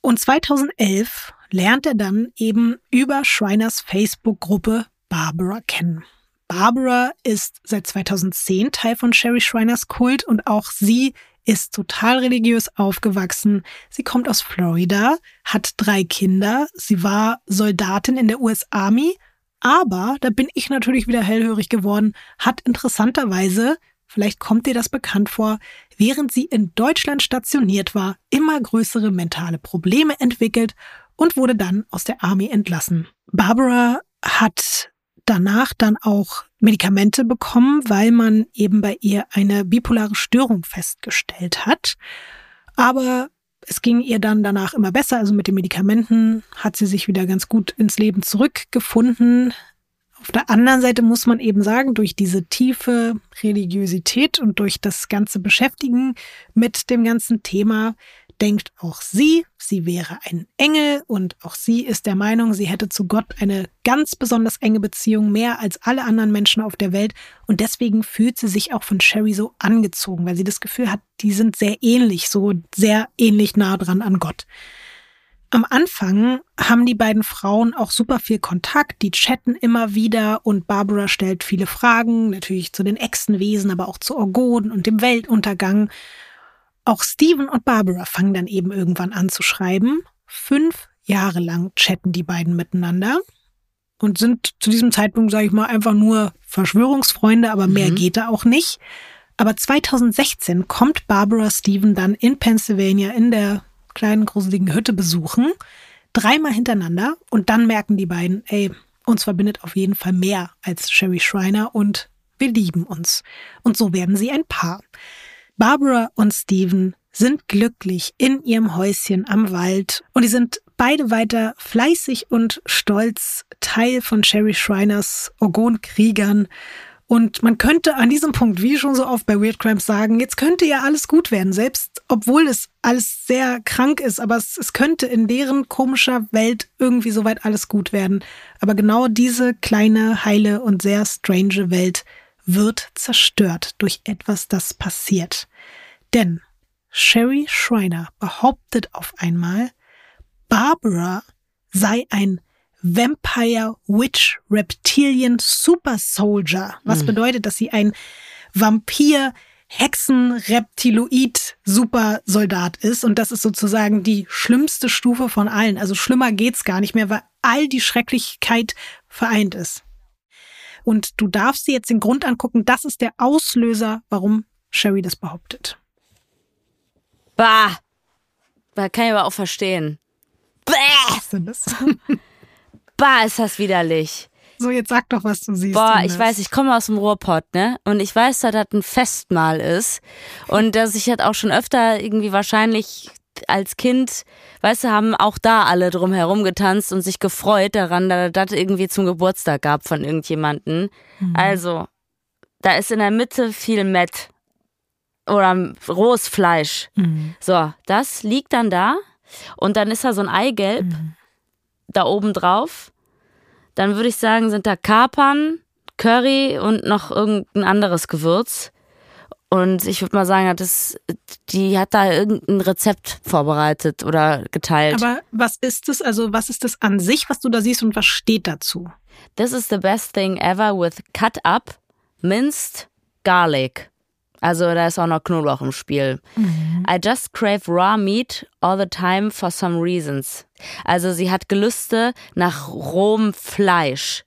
Und 2011 lernt er dann eben über Shriners Facebook-Gruppe Barbara kennen. Barbara ist seit 2010 Teil von Sherry Shriners Kult und auch sie ist total religiös aufgewachsen. Sie kommt aus Florida, hat drei Kinder, sie war Soldatin in der US Army, aber, da bin ich natürlich wieder hellhörig geworden, hat interessanterweise vielleicht kommt dir das bekannt vor, während sie in Deutschland stationiert war, immer größere mentale Probleme entwickelt und wurde dann aus der Army entlassen. Barbara hat danach dann auch Medikamente bekommen, weil man eben bei ihr eine bipolare Störung festgestellt hat. Aber es ging ihr dann danach immer besser. Also mit den Medikamenten hat sie sich wieder ganz gut ins Leben zurückgefunden. Auf der anderen Seite muss man eben sagen, durch diese tiefe Religiosität und durch das ganze Beschäftigen mit dem ganzen Thema denkt auch sie, sie wäre ein Engel und auch sie ist der Meinung, sie hätte zu Gott eine ganz besonders enge Beziehung, mehr als alle anderen Menschen auf der Welt. Und deswegen fühlt sie sich auch von Sherry so angezogen, weil sie das Gefühl hat, die sind sehr ähnlich, so sehr ähnlich nah dran an Gott. Am Anfang haben die beiden Frauen auch super viel Kontakt, die chatten immer wieder und Barbara stellt viele Fragen, natürlich zu den Echsenwesen, aber auch zu Orgonen und dem Weltuntergang. Auch Steven und Barbara fangen dann eben irgendwann an zu schreiben. Fünf Jahre lang chatten die beiden miteinander und sind zu diesem Zeitpunkt, sage ich mal, einfach nur Verschwörungsfreunde, aber mehr mhm. geht da auch nicht. Aber 2016 kommt Barbara Steven dann in Pennsylvania in der kleinen gruseligen Hütte besuchen, dreimal hintereinander und dann merken die beiden, ey, uns verbindet auf jeden Fall mehr als Sherry Schreiner und wir lieben uns. Und so werden sie ein Paar. Barbara und Steven sind glücklich in ihrem Häuschen am Wald und die sind beide weiter fleißig und stolz Teil von Sherry Shriners Orgon-Kriegern und man könnte an diesem Punkt, wie schon so oft bei Weird Crimes sagen, jetzt könnte ja alles gut werden, selbst obwohl es alles sehr krank ist, aber es, es könnte in deren komischer Welt irgendwie soweit alles gut werden. Aber genau diese kleine, heile und sehr strange Welt wird zerstört durch etwas, das passiert. Denn Sherry Schreiner behauptet auf einmal, Barbara sei ein Vampire Witch Reptilian Super Soldier, was mhm. bedeutet, dass sie ein Vampir Hexen Reptiloid Super Soldat ist und das ist sozusagen die schlimmste Stufe von allen. Also schlimmer geht's gar nicht mehr, weil all die Schrecklichkeit vereint ist. Und du darfst dir jetzt den Grund angucken, das ist der Auslöser, warum Sherry das behauptet. Bah! Da kann ich aber auch verstehen. Bäh! Was ist denn das? Bah, ist das widerlich. So, jetzt sag doch, was du siehst. Boah, ich weiß, ich komme aus dem Ruhrpott, ne? Und ich weiß, dass das ein Festmahl ist. Und dass ich halt auch schon öfter irgendwie wahrscheinlich als Kind, weißt du, haben auch da alle drum herum getanzt und sich gefreut daran, dass das irgendwie zum Geburtstag gab von irgendjemanden. Also, da ist in der Mitte viel Mett oder rohes Fleisch. Mhm. So, das liegt dann da und dann ist da so ein Eigelb da oben drauf. Dann würde ich sagen, sind da Kapern, Curry und noch irgendein anderes Gewürz. Und ich würde mal sagen, das, die hat da irgendein Rezept vorbereitet oder geteilt. Aber was ist es? Also, was ist das an sich, was du da siehst und was steht dazu? This is the best thing ever with cut up minced garlic. Also da ist auch noch Knoblauch im Spiel. I just crave raw meat all the time for some reasons. Also sie hat Gelüste nach rohem Fleisch.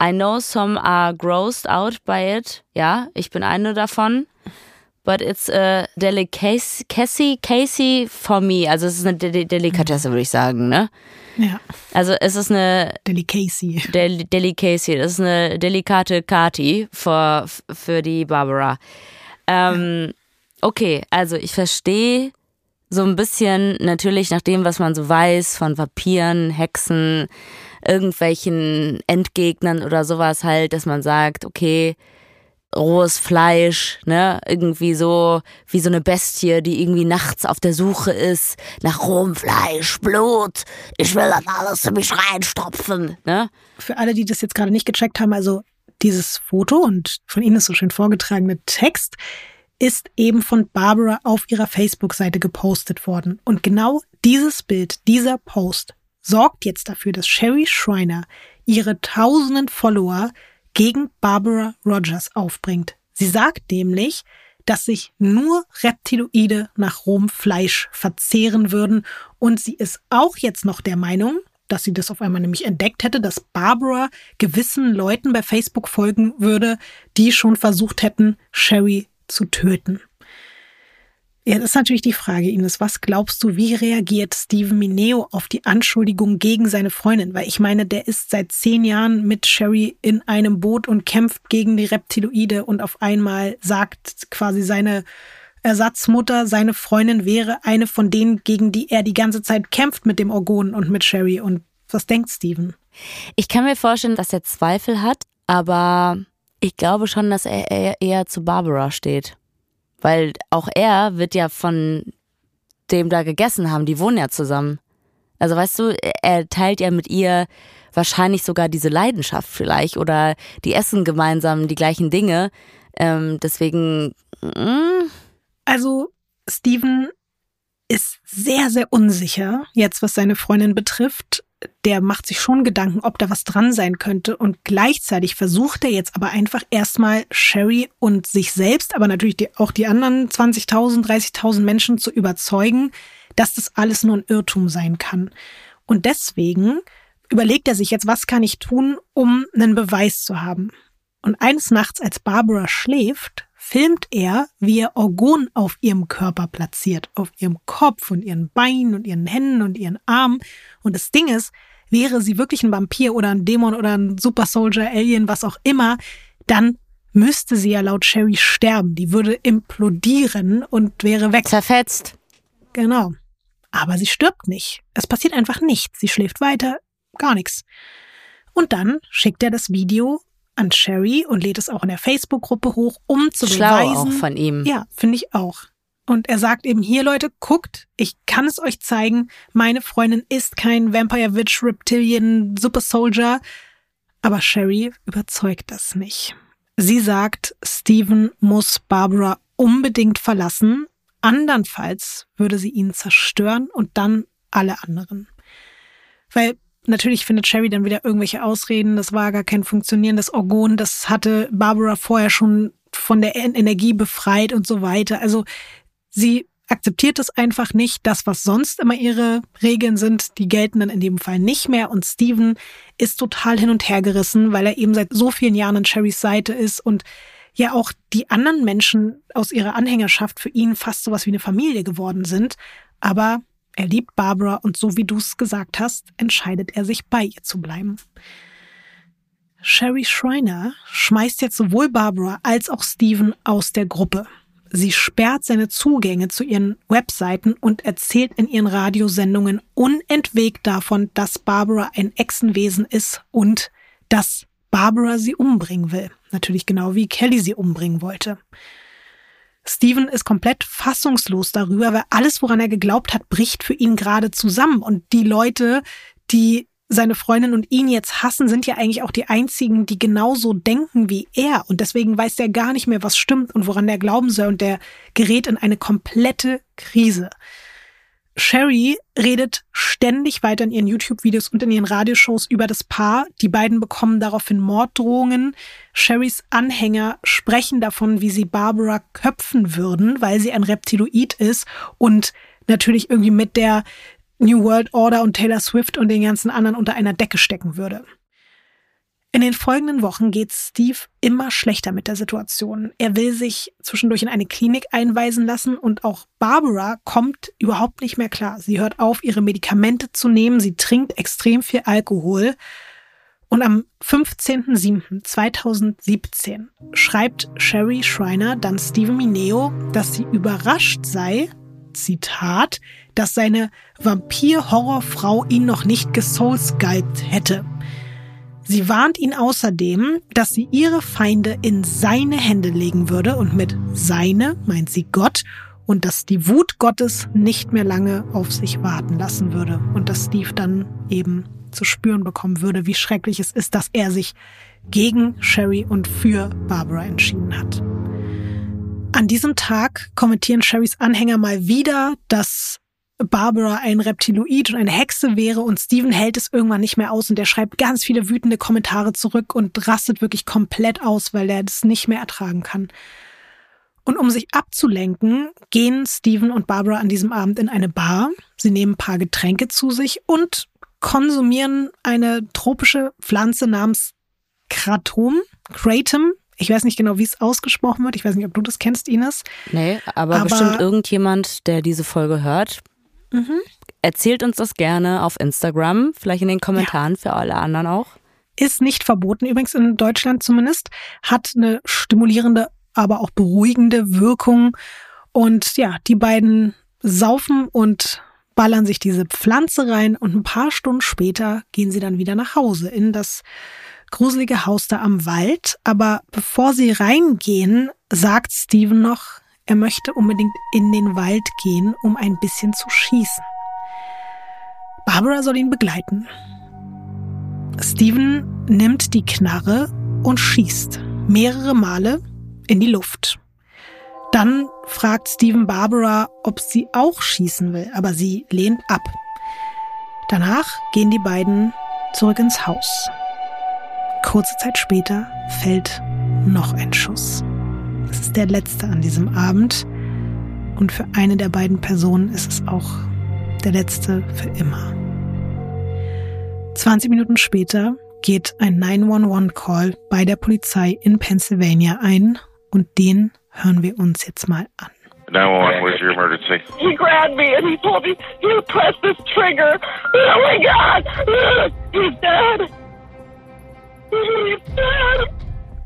I know some are grossed out by it. Ja, ich bin eine davon. But it's a delicacy Casey, Casey for me. Also es ist eine De Delikatesse, würde ich sagen, ne? Ja, Also es ist eine Delicacy. Del Delicacy. Das ist eine delikate Kati für, für die Barbara. Ähm, okay, also ich verstehe so ein bisschen natürlich nach dem, was man so weiß von Vampiren, Hexen, irgendwelchen Endgegnern oder sowas halt, dass man sagt, okay, rohes Fleisch, ne, irgendwie so wie so eine Bestie, die irgendwie nachts auf der Suche ist nach rohem Fleisch, Blut. Ich will das alles in mich reinstopfen, ne? Für alle, die das jetzt gerade nicht gecheckt haben, also dieses Foto und von Ihnen so schön vorgetragene Text ist eben von Barbara auf ihrer Facebook-Seite gepostet worden. Und genau dieses Bild, dieser Post sorgt jetzt dafür, dass Sherry Schreiner ihre tausenden Follower gegen Barbara Rogers aufbringt. Sie sagt nämlich, dass sich nur Reptiloide nach rohem Fleisch verzehren würden und sie ist auch jetzt noch der Meinung, dass sie das auf einmal nämlich entdeckt hätte, dass Barbara gewissen Leuten bei Facebook folgen würde, die schon versucht hätten, Sherry zu töten. Ja, das ist natürlich die Frage, Ines. Was glaubst du, wie reagiert Steven Mineo auf die Anschuldigung gegen seine Freundin? Weil ich meine, der ist seit zehn Jahren mit Sherry in einem Boot und kämpft gegen die Reptiloide und auf einmal sagt quasi seine Ersatzmutter, seine Freundin wäre eine von denen, gegen die er die ganze Zeit kämpft mit dem Orgon und mit Sherry. Und was denkt Steven? Ich kann mir vorstellen, dass er Zweifel hat, aber ich glaube schon, dass er eher- zu Barbara steht. Weil auch er wird ja von dem da gegessen haben. Die wohnen ja zusammen. Also weißt du, er teilt ja mit ihr wahrscheinlich sogar diese Leidenschaft vielleicht oder die essen gemeinsam die gleichen Dinge. Ähm, deswegen, mm, Also, Steven ist sehr, sehr unsicher, jetzt was seine Freundin betrifft. Der macht sich schon Gedanken, ob da was dran sein könnte. Und gleichzeitig versucht er jetzt aber einfach erstmal Sherry und sich selbst, aber natürlich die, auch die anderen 20.000, 30.000 Menschen zu überzeugen, dass das alles nur ein Irrtum sein kann. Und deswegen überlegt er sich jetzt, was kann ich tun, um einen Beweis zu haben. Und eines Nachts, als Barbara schläft, filmt er, wie er Orgon auf ihrem Körper platziert, auf ihrem Kopf und ihren Beinen und ihren Händen und ihren Armen. Und das Ding ist, wäre sie wirklich ein Vampir oder ein Dämon oder ein Super Soldier, Alien, was auch immer, dann müsste sie ja laut Sherry sterben. Die würde implodieren und wäre weg. zerfetzt. Genau. Aber sie stirbt nicht. Es passiert einfach nichts. Sie schläft weiter, gar nichts. Und dann schickt er das Video an Sherry und lädt es auch in der Facebook-Gruppe hoch, um zu Schlau beweisen. auch von ihm. Ja, finde ich auch. Und er sagt eben hier, Leute, guckt, ich kann es euch zeigen. Meine Freundin ist kein Vampire Witch, Reptilian, Super Soldier. Aber Sherry überzeugt das nicht. Sie sagt, Steven muss Barbara unbedingt verlassen. Andernfalls würde sie ihn zerstören und dann alle anderen. Weil natürlich findet Sherry dann wieder irgendwelche Ausreden. Das war gar kein funktionierendes Orgon. Das hatte Barbara vorher schon von der En- Energie befreit und so weiter. Also sie akzeptiert es einfach nicht. Das, was sonst immer ihre Regeln sind, die gelten dann in dem Fall nicht mehr. Und Steven ist total hin und her gerissen, weil er eben seit so vielen Jahren an Sherrys Seite ist und ja auch die anderen Menschen aus ihrer Anhängerschaft für ihn fast sowas wie eine Familie geworden sind. Aber er liebt Barbara und so wie du es gesagt hast, entscheidet er sich bei ihr zu bleiben. Sherry Schreiner schmeißt jetzt sowohl Barbara als auch Steven aus der Gruppe. Sie sperrt seine Zugänge zu ihren Webseiten und erzählt in ihren Radiosendungen unentwegt davon, dass Barbara ein Echsenwesen ist und dass Barbara sie umbringen will. Natürlich genau wie Kelly sie umbringen wollte. Steven ist komplett fassungslos darüber, weil alles, woran er geglaubt hat, bricht für ihn gerade zusammen. Und die Leute, die seine Freundin und ihn jetzt hassen, sind ja eigentlich auch die einzigen, die genauso denken wie er. Und deswegen weiß er gar nicht mehr, was stimmt und woran er glauben soll. Und der gerät in eine komplette Krise. Sherry redet ständig weiter in ihren YouTube-Videos und in ihren Radioshows über das Paar. Die beiden bekommen daraufhin Morddrohungen. Sherrys Anhänger sprechen davon, wie sie Barbara köpfen würden, weil sie ein Reptiloid ist und natürlich irgendwie mit der New World Order und Taylor Swift und den ganzen anderen unter einer Decke stecken würde. In den folgenden Wochen geht Steve immer schlechter mit der Situation. Er will sich zwischendurch in eine Klinik einweisen lassen und auch Barbara kommt überhaupt nicht mehr klar. Sie hört auf, ihre Medikamente zu nehmen, sie trinkt extrem viel Alkohol. Und am 15.07.2017 schreibt Sherry Schreiner dann Steven Mineo, dass sie überrascht sei, Zitat, dass seine Vampir-Horrorfrau ihn noch nicht gesoulscalpt hätte. Sie warnt ihn außerdem, dass sie ihre Feinde in seine Hände legen würde und mit seine meint sie Gott und dass die Wut Gottes nicht mehr lange auf sich warten lassen würde und dass Steve dann eben zu spüren bekommen würde, wie schrecklich es ist, dass er sich gegen Sherry und für Barbara entschieden hat. An diesem Tag kommentieren Sherrys Anhänger mal wieder, dass Barbara ein Reptiloid und eine Hexe wäre und Steven hält es irgendwann nicht mehr aus und er schreibt ganz viele wütende Kommentare zurück und rastet wirklich komplett aus, weil er das nicht mehr ertragen kann. Und um sich abzulenken, gehen Steven und Barbara an diesem Abend in eine Bar. Sie nehmen ein paar Getränke zu sich und konsumieren eine tropische Pflanze namens Kratom, Kratom. Ich weiß nicht genau, wie es ausgesprochen wird. Ich weiß nicht, ob du das kennst, Ines. Nee, aber, aber bestimmt irgendjemand, der diese Folge hört, Mhm. Erzählt uns das gerne auf Instagram, vielleicht in den Kommentaren ja. für alle anderen auch. Ist nicht verboten, übrigens in Deutschland zumindest, hat eine stimulierende, aber auch beruhigende Wirkung. Und ja, die beiden saufen und ballern sich diese Pflanze rein und ein paar Stunden später gehen sie dann wieder nach Hause in das gruselige Haus da am Wald. Aber bevor sie reingehen, sagt Steven noch, er möchte unbedingt in den Wald gehen, um ein bisschen zu schießen. Barbara soll ihn begleiten. Steven nimmt die Knarre und schießt mehrere Male in die Luft. Dann fragt Steven Barbara, ob sie auch schießen will, aber sie lehnt ab. Danach gehen die beiden zurück ins Haus. Kurze Zeit später fällt noch ein Schuss. Es ist der letzte an diesem Abend und für eine der beiden Personen ist es auch der letzte für immer. 20 Minuten später geht ein 911-Call bei der Polizei in Pennsylvania ein und den hören wir uns jetzt mal an. 911, where's your emergency? He grabbed me and he told me, you press this trigger. Oh my God! He's dead! He's dead!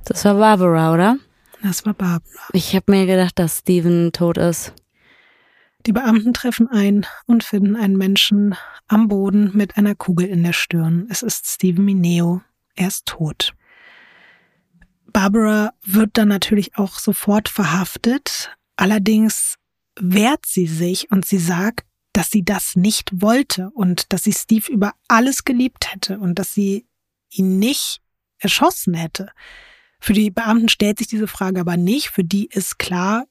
Das war Barbara, oder? Das war Barbara. Ich habe mir gedacht, dass Steven tot ist. Die Beamten treffen ein und finden einen Menschen am Boden mit einer Kugel in der Stirn. Es ist Steven Mineo. Er ist tot. Barbara wird dann natürlich auch sofort verhaftet. Allerdings wehrt sie sich und sie sagt, dass sie das nicht wollte und dass sie Steve über alles geliebt hätte und dass sie ihn nicht erschossen hätte. Für die Beamten stellt sich diese Frage aber nicht. Für die ist klar,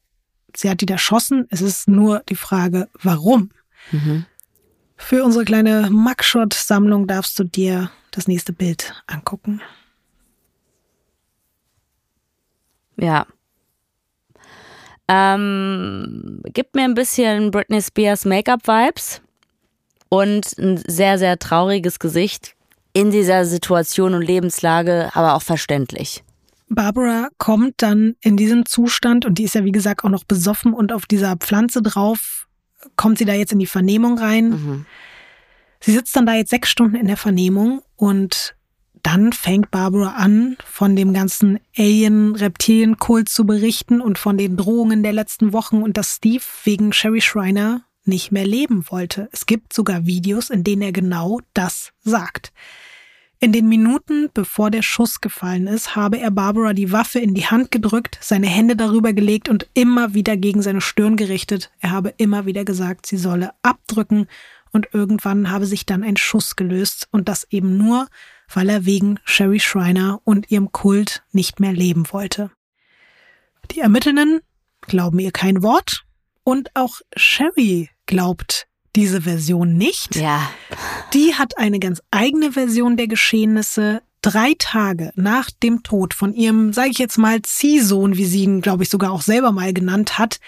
sie hat ihn erschossen. Es ist nur die Frage, warum. Mhm. Für unsere kleine Mugshot-Sammlung darfst du dir das nächste Bild angucken. Ja. Ähm, gibt mir ein bisschen Britney Spears Make-up-Vibes und ein sehr, sehr trauriges Gesicht in dieser Situation und Lebenslage, aber auch verständlich. Barbara kommt dann in diesem Zustand und die ist ja wie gesagt auch noch besoffen und auf dieser Pflanze drauf kommt sie da jetzt in die Vernehmung rein. Mhm. Sie sitzt dann da jetzt sechs Stunden in der Vernehmung und dann fängt Barbara an, von dem ganzen Alien-Reptilien-Kult zu berichten und von den Drohungen der letzten Wochen und dass Steve wegen Sherry Schreiner nicht mehr leben wollte. Es gibt sogar Videos, in denen er genau das sagt. In den Minuten, bevor der Schuss gefallen ist, habe er Barbara die Waffe in die Hand gedrückt, seine Hände darüber gelegt und immer wieder gegen seine Stirn gerichtet. Er habe immer wieder gesagt, sie solle abdrücken und irgendwann habe sich dann ein Schuss gelöst und das eben nur, weil er wegen Sherry Schreiner und ihrem Kult nicht mehr leben wollte. Die Ermittelnden glauben ihr kein Wort und auch Sherry glaubt diese Version nicht. Ja. Die hat eine ganz eigene Version der Geschehnisse. Drei Tage nach dem Tod von ihrem, sage ich jetzt mal, Ziehsohn, wie sie ihn, glaube ich, sogar auch selber mal genannt hat,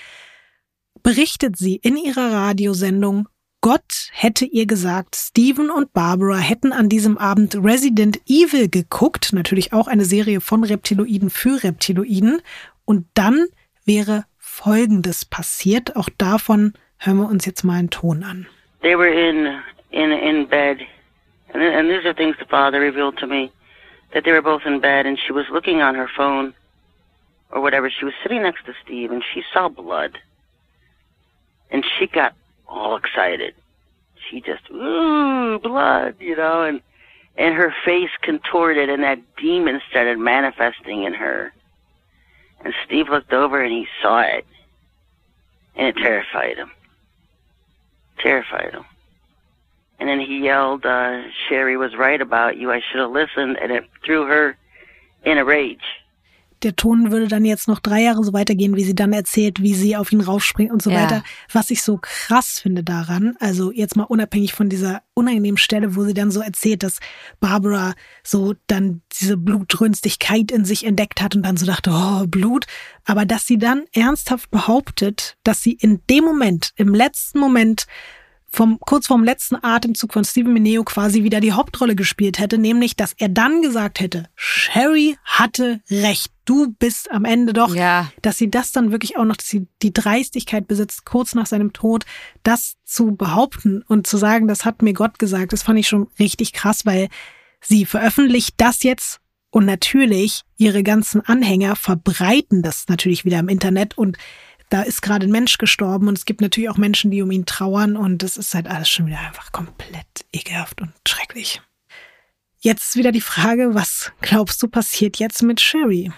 berichtet sie in ihrer Radiosendung, Gott hätte ihr gesagt, Steven und Barbara hätten an diesem Abend Resident Evil geguckt, natürlich auch eine Serie von Reptiloiden für Reptiloiden, und dann wäre Folgendes passiert. Auch davon hören wir uns jetzt mal einen Ton an. They were in in in bed, and and these are things the father revealed to me that they were both in bed, and she was looking on her phone or whatever. She was sitting next to Steve, and she saw blood, and she got all excited. She just ooh blood, you know, and and her face contorted, and that demon started manifesting in her. And Steve looked over and he saw it, and it terrified him. Terrified him. And then he yelled, uh, Sherry was right about you. I should have listened. And it threw her in a rage. Der Ton würde dann jetzt noch drei Jahre so weitergehen, wie sie dann erzählt, wie sie auf ihn raufspringt und so Ja. weiter. Was ich so krass finde daran, also jetzt mal unabhängig von dieser unangenehmen Stelle, wo sie dann so erzählt, dass Barbara so dann diese Blutrünstigkeit in sich entdeckt hat und dann so dachte, oh, Blut. Aber dass sie dann ernsthaft behauptet, dass sie in dem Moment, im letzten Moment, vom, kurz vorm letzten Atemzug von Steven Mineo quasi wieder die Hauptrolle gespielt hätte, nämlich, dass er dann gesagt hätte, Sherry hatte recht, du bist am Ende doch, Ja. dass sie das dann wirklich auch noch, dass sie die Dreistigkeit besitzt, kurz nach seinem Tod, das zu behaupten und zu sagen, das hat mir Gott gesagt, das fand ich schon richtig krass, weil sie veröffentlicht das jetzt und natürlich ihre ganzen Anhänger verbreiten das natürlich wieder im Internet und da ist gerade ein Mensch gestorben und es gibt natürlich auch Menschen, die um ihn trauern und das ist halt alles schon wieder einfach komplett ekelhaft und schrecklich. Jetzt ist wieder die Frage, was glaubst du passiert jetzt mit Sherry?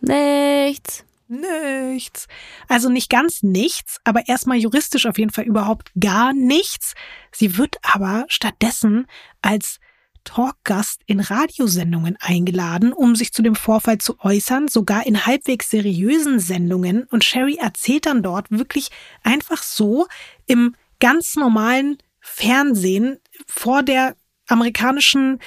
Nichts. Nichts. Also nicht ganz nichts, aber erstmal juristisch auf jeden Fall überhaupt gar nichts. Sie wird aber stattdessen als Talkgast in Radiosendungen eingeladen, um sich zu dem Vorfall zu äußern, sogar in halbwegs seriösen Sendungen. Und Sherry erzählt dann dort wirklich einfach so im ganz normalen Fernsehen vor der amerikanischen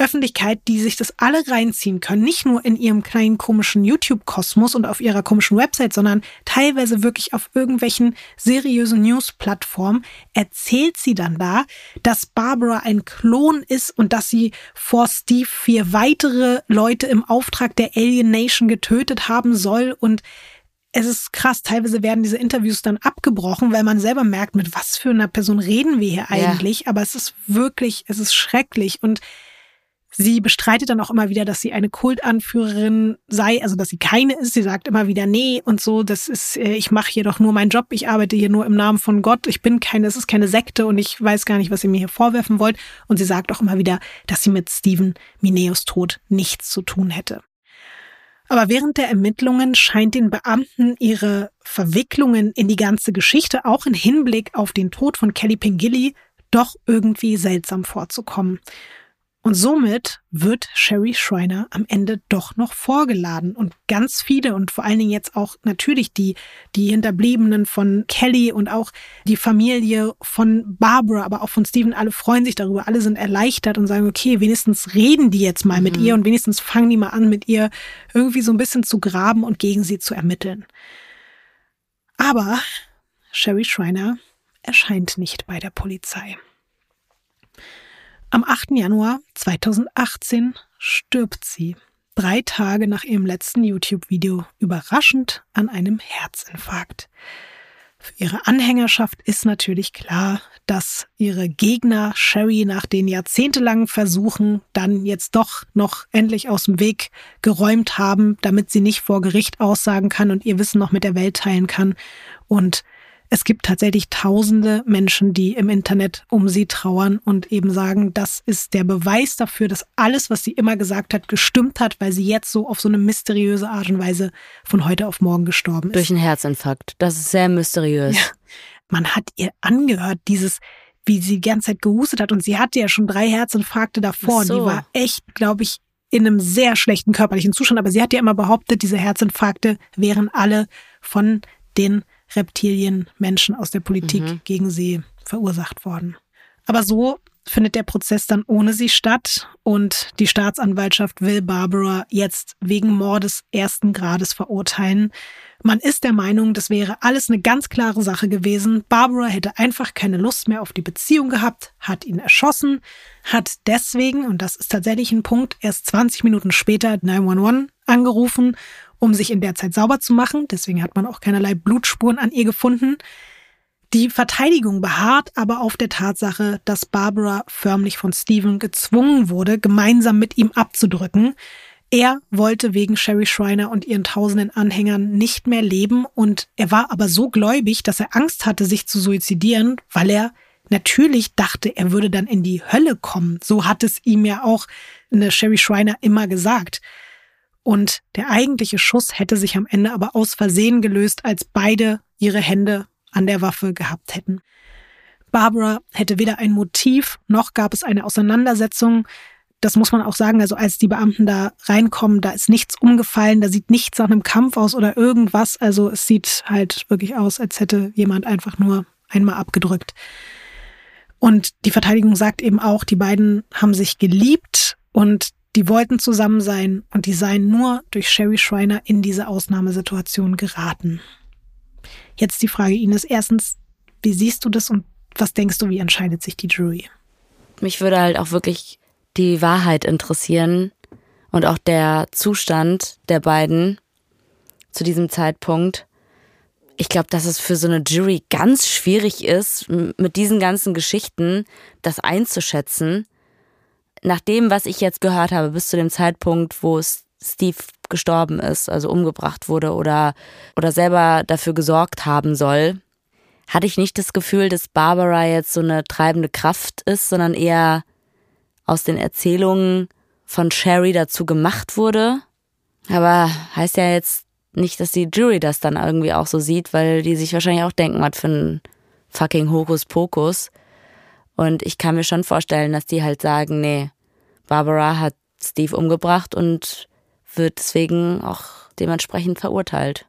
Öffentlichkeit, die sich das alle reinziehen können, nicht nur in ihrem kleinen komischen YouTube-Kosmos und auf ihrer komischen Website, sondern teilweise wirklich auf irgendwelchen seriösen News-Plattformen, erzählt sie dann da, dass Barbara ein Klon ist und dass sie vor Steve vier weitere Leute im Auftrag der Alien Nation getötet haben soll und es ist krass, teilweise werden diese Interviews dann abgebrochen, weil man selber merkt, mit was für einer Person reden wir hier Ja. eigentlich. Aber es ist wirklich, es ist schrecklich. Und sie bestreitet dann auch immer wieder, dass sie eine Kultanführerin sei, also dass sie keine ist. Sie sagt immer wieder, nee und so, das ist, äh, ich mache hier doch nur meinen Job, ich arbeite hier nur im Namen von Gott, ich bin keine, es ist keine Sekte und ich weiß gar nicht, was ihr mir hier vorwerfen wollt. Und sie sagt auch immer wieder, dass sie mit Stephen Mineos Tod nichts zu tun hätte. Aber während der Ermittlungen scheint den Beamten ihre Verwicklungen in die ganze Geschichte auch in Hinblick auf den Tod von Kelly Pengilly doch irgendwie seltsam vorzukommen. Und somit wird Sherry Schreiner am Ende doch noch vorgeladen. Und ganz viele und vor allen Dingen jetzt auch natürlich die, die Hinterbliebenen von Kelly und auch die Familie von Barbara, aber auch von Steven, alle freuen sich darüber. Alle sind erleichtert und sagen, okay, wenigstens reden die jetzt mal mit ihr und wenigstens fangen die mal an, mit ihr irgendwie so ein bisschen zu graben und gegen sie zu ermitteln. Aber Sherry Schreiner erscheint nicht bei der Polizei. Am 8. Januar 2018 stirbt sie, drei Tage nach ihrem letzten YouTube-Video, überraschend an einem Herzinfarkt. Für ihre Anhängerschaft ist natürlich klar, dass ihre Gegner Sherry nach den jahrzehntelangen Versuchen dann jetzt doch noch endlich aus dem Weg geräumt haben, damit sie nicht vor Gericht aussagen kann und ihr Wissen noch mit der Welt teilen kann. Und es gibt tatsächlich tausende Menschen, die im Internet um sie trauern und eben sagen, das ist der Beweis dafür, dass alles, was sie immer gesagt hat, gestimmt hat, weil sie jetzt so auf so eine mysteriöse Art und Weise von heute auf morgen gestorben ist. Durch einen Herzinfarkt. Das ist sehr mysteriös. Ja. Man hat ihr angehört, dieses, wie sie die ganze Zeit gehustet hat und sie hatte ja schon drei Herzinfarkte davor so. und die war echt, glaube ich, in einem sehr schlechten körperlichen Zustand, aber sie hat ja immer behauptet, diese Herzinfarkte wären alle von den Reptilien, Menschen aus der Politik Mhm. gegen sie verursacht worden. Aber so findet der Prozess dann ohne sie statt und die Staatsanwaltschaft will Barbara jetzt wegen Mordes ersten Grades verurteilen. Man ist der Meinung, das wäre alles eine ganz klare Sache gewesen. Barbara hätte einfach keine Lust mehr auf die Beziehung gehabt, hat ihn erschossen, hat deswegen, und das ist tatsächlich ein Punkt, erst 20 Minuten später 911 angerufen, um sich in der Zeit sauber zu machen. Deswegen hat man auch keinerlei Blutspuren an ihr gefunden. Die Verteidigung beharrt aber auf der Tatsache, dass Barbara förmlich von Steven gezwungen wurde, gemeinsam mit ihm abzudrücken. Er wollte wegen Sherry Schreiner und ihren tausenden Anhängern nicht mehr leben und er war aber so gläubig, dass er Angst hatte, sich zu suizidieren, weil er natürlich dachte, er würde dann in die Hölle kommen. So hat es ihm ja auch eine Sherry Schreiner immer gesagt. Und der eigentliche Schuss hätte sich am Ende aber aus Versehen gelöst, als beide ihre Hände an der Waffe gehabt hätten. Barbara hätte weder ein Motiv, noch gab es eine Auseinandersetzung. Das muss man auch sagen, also als die Beamten da reinkommen, da ist nichts umgefallen, da sieht nichts nach einem Kampf aus oder irgendwas. Also es sieht halt wirklich aus, als hätte jemand einfach nur einmal abgedrückt. Und die Verteidigung sagt eben auch, die beiden haben sich geliebt und die wollten zusammen sein und die seien nur durch Sherry Schreiner in diese Ausnahmesituation geraten. Jetzt die Frage, Ines. Erstens, wie siehst du das und was denkst du, wie entscheidet sich die Jury? Mich würde halt auch wirklich die Wahrheit interessieren und auch der Zustand der beiden zu diesem Zeitpunkt. Ich glaube, dass es für so eine Jury ganz schwierig ist, mit diesen ganzen Geschichten das einzuschätzen. Nach dem, was ich jetzt gehört habe, bis zu dem Zeitpunkt, wo S- Steve gestorben ist, also umgebracht wurde oder, oder selber dafür gesorgt haben soll, hatte ich nicht das Gefühl, dass Barbara jetzt so eine treibende Kraft ist, sondern eher aus den Erzählungen von Sherry dazu gemacht wurde. Aber heißt ja jetzt nicht, dass die Jury das dann irgendwie auch so sieht, weil die sich wahrscheinlich auch denken, was für ein fucking Hokuspokus. Und ich kann mir schon vorstellen, dass die halt sagen, nee, Barbara hat Steve umgebracht und wird deswegen auch dementsprechend verurteilt.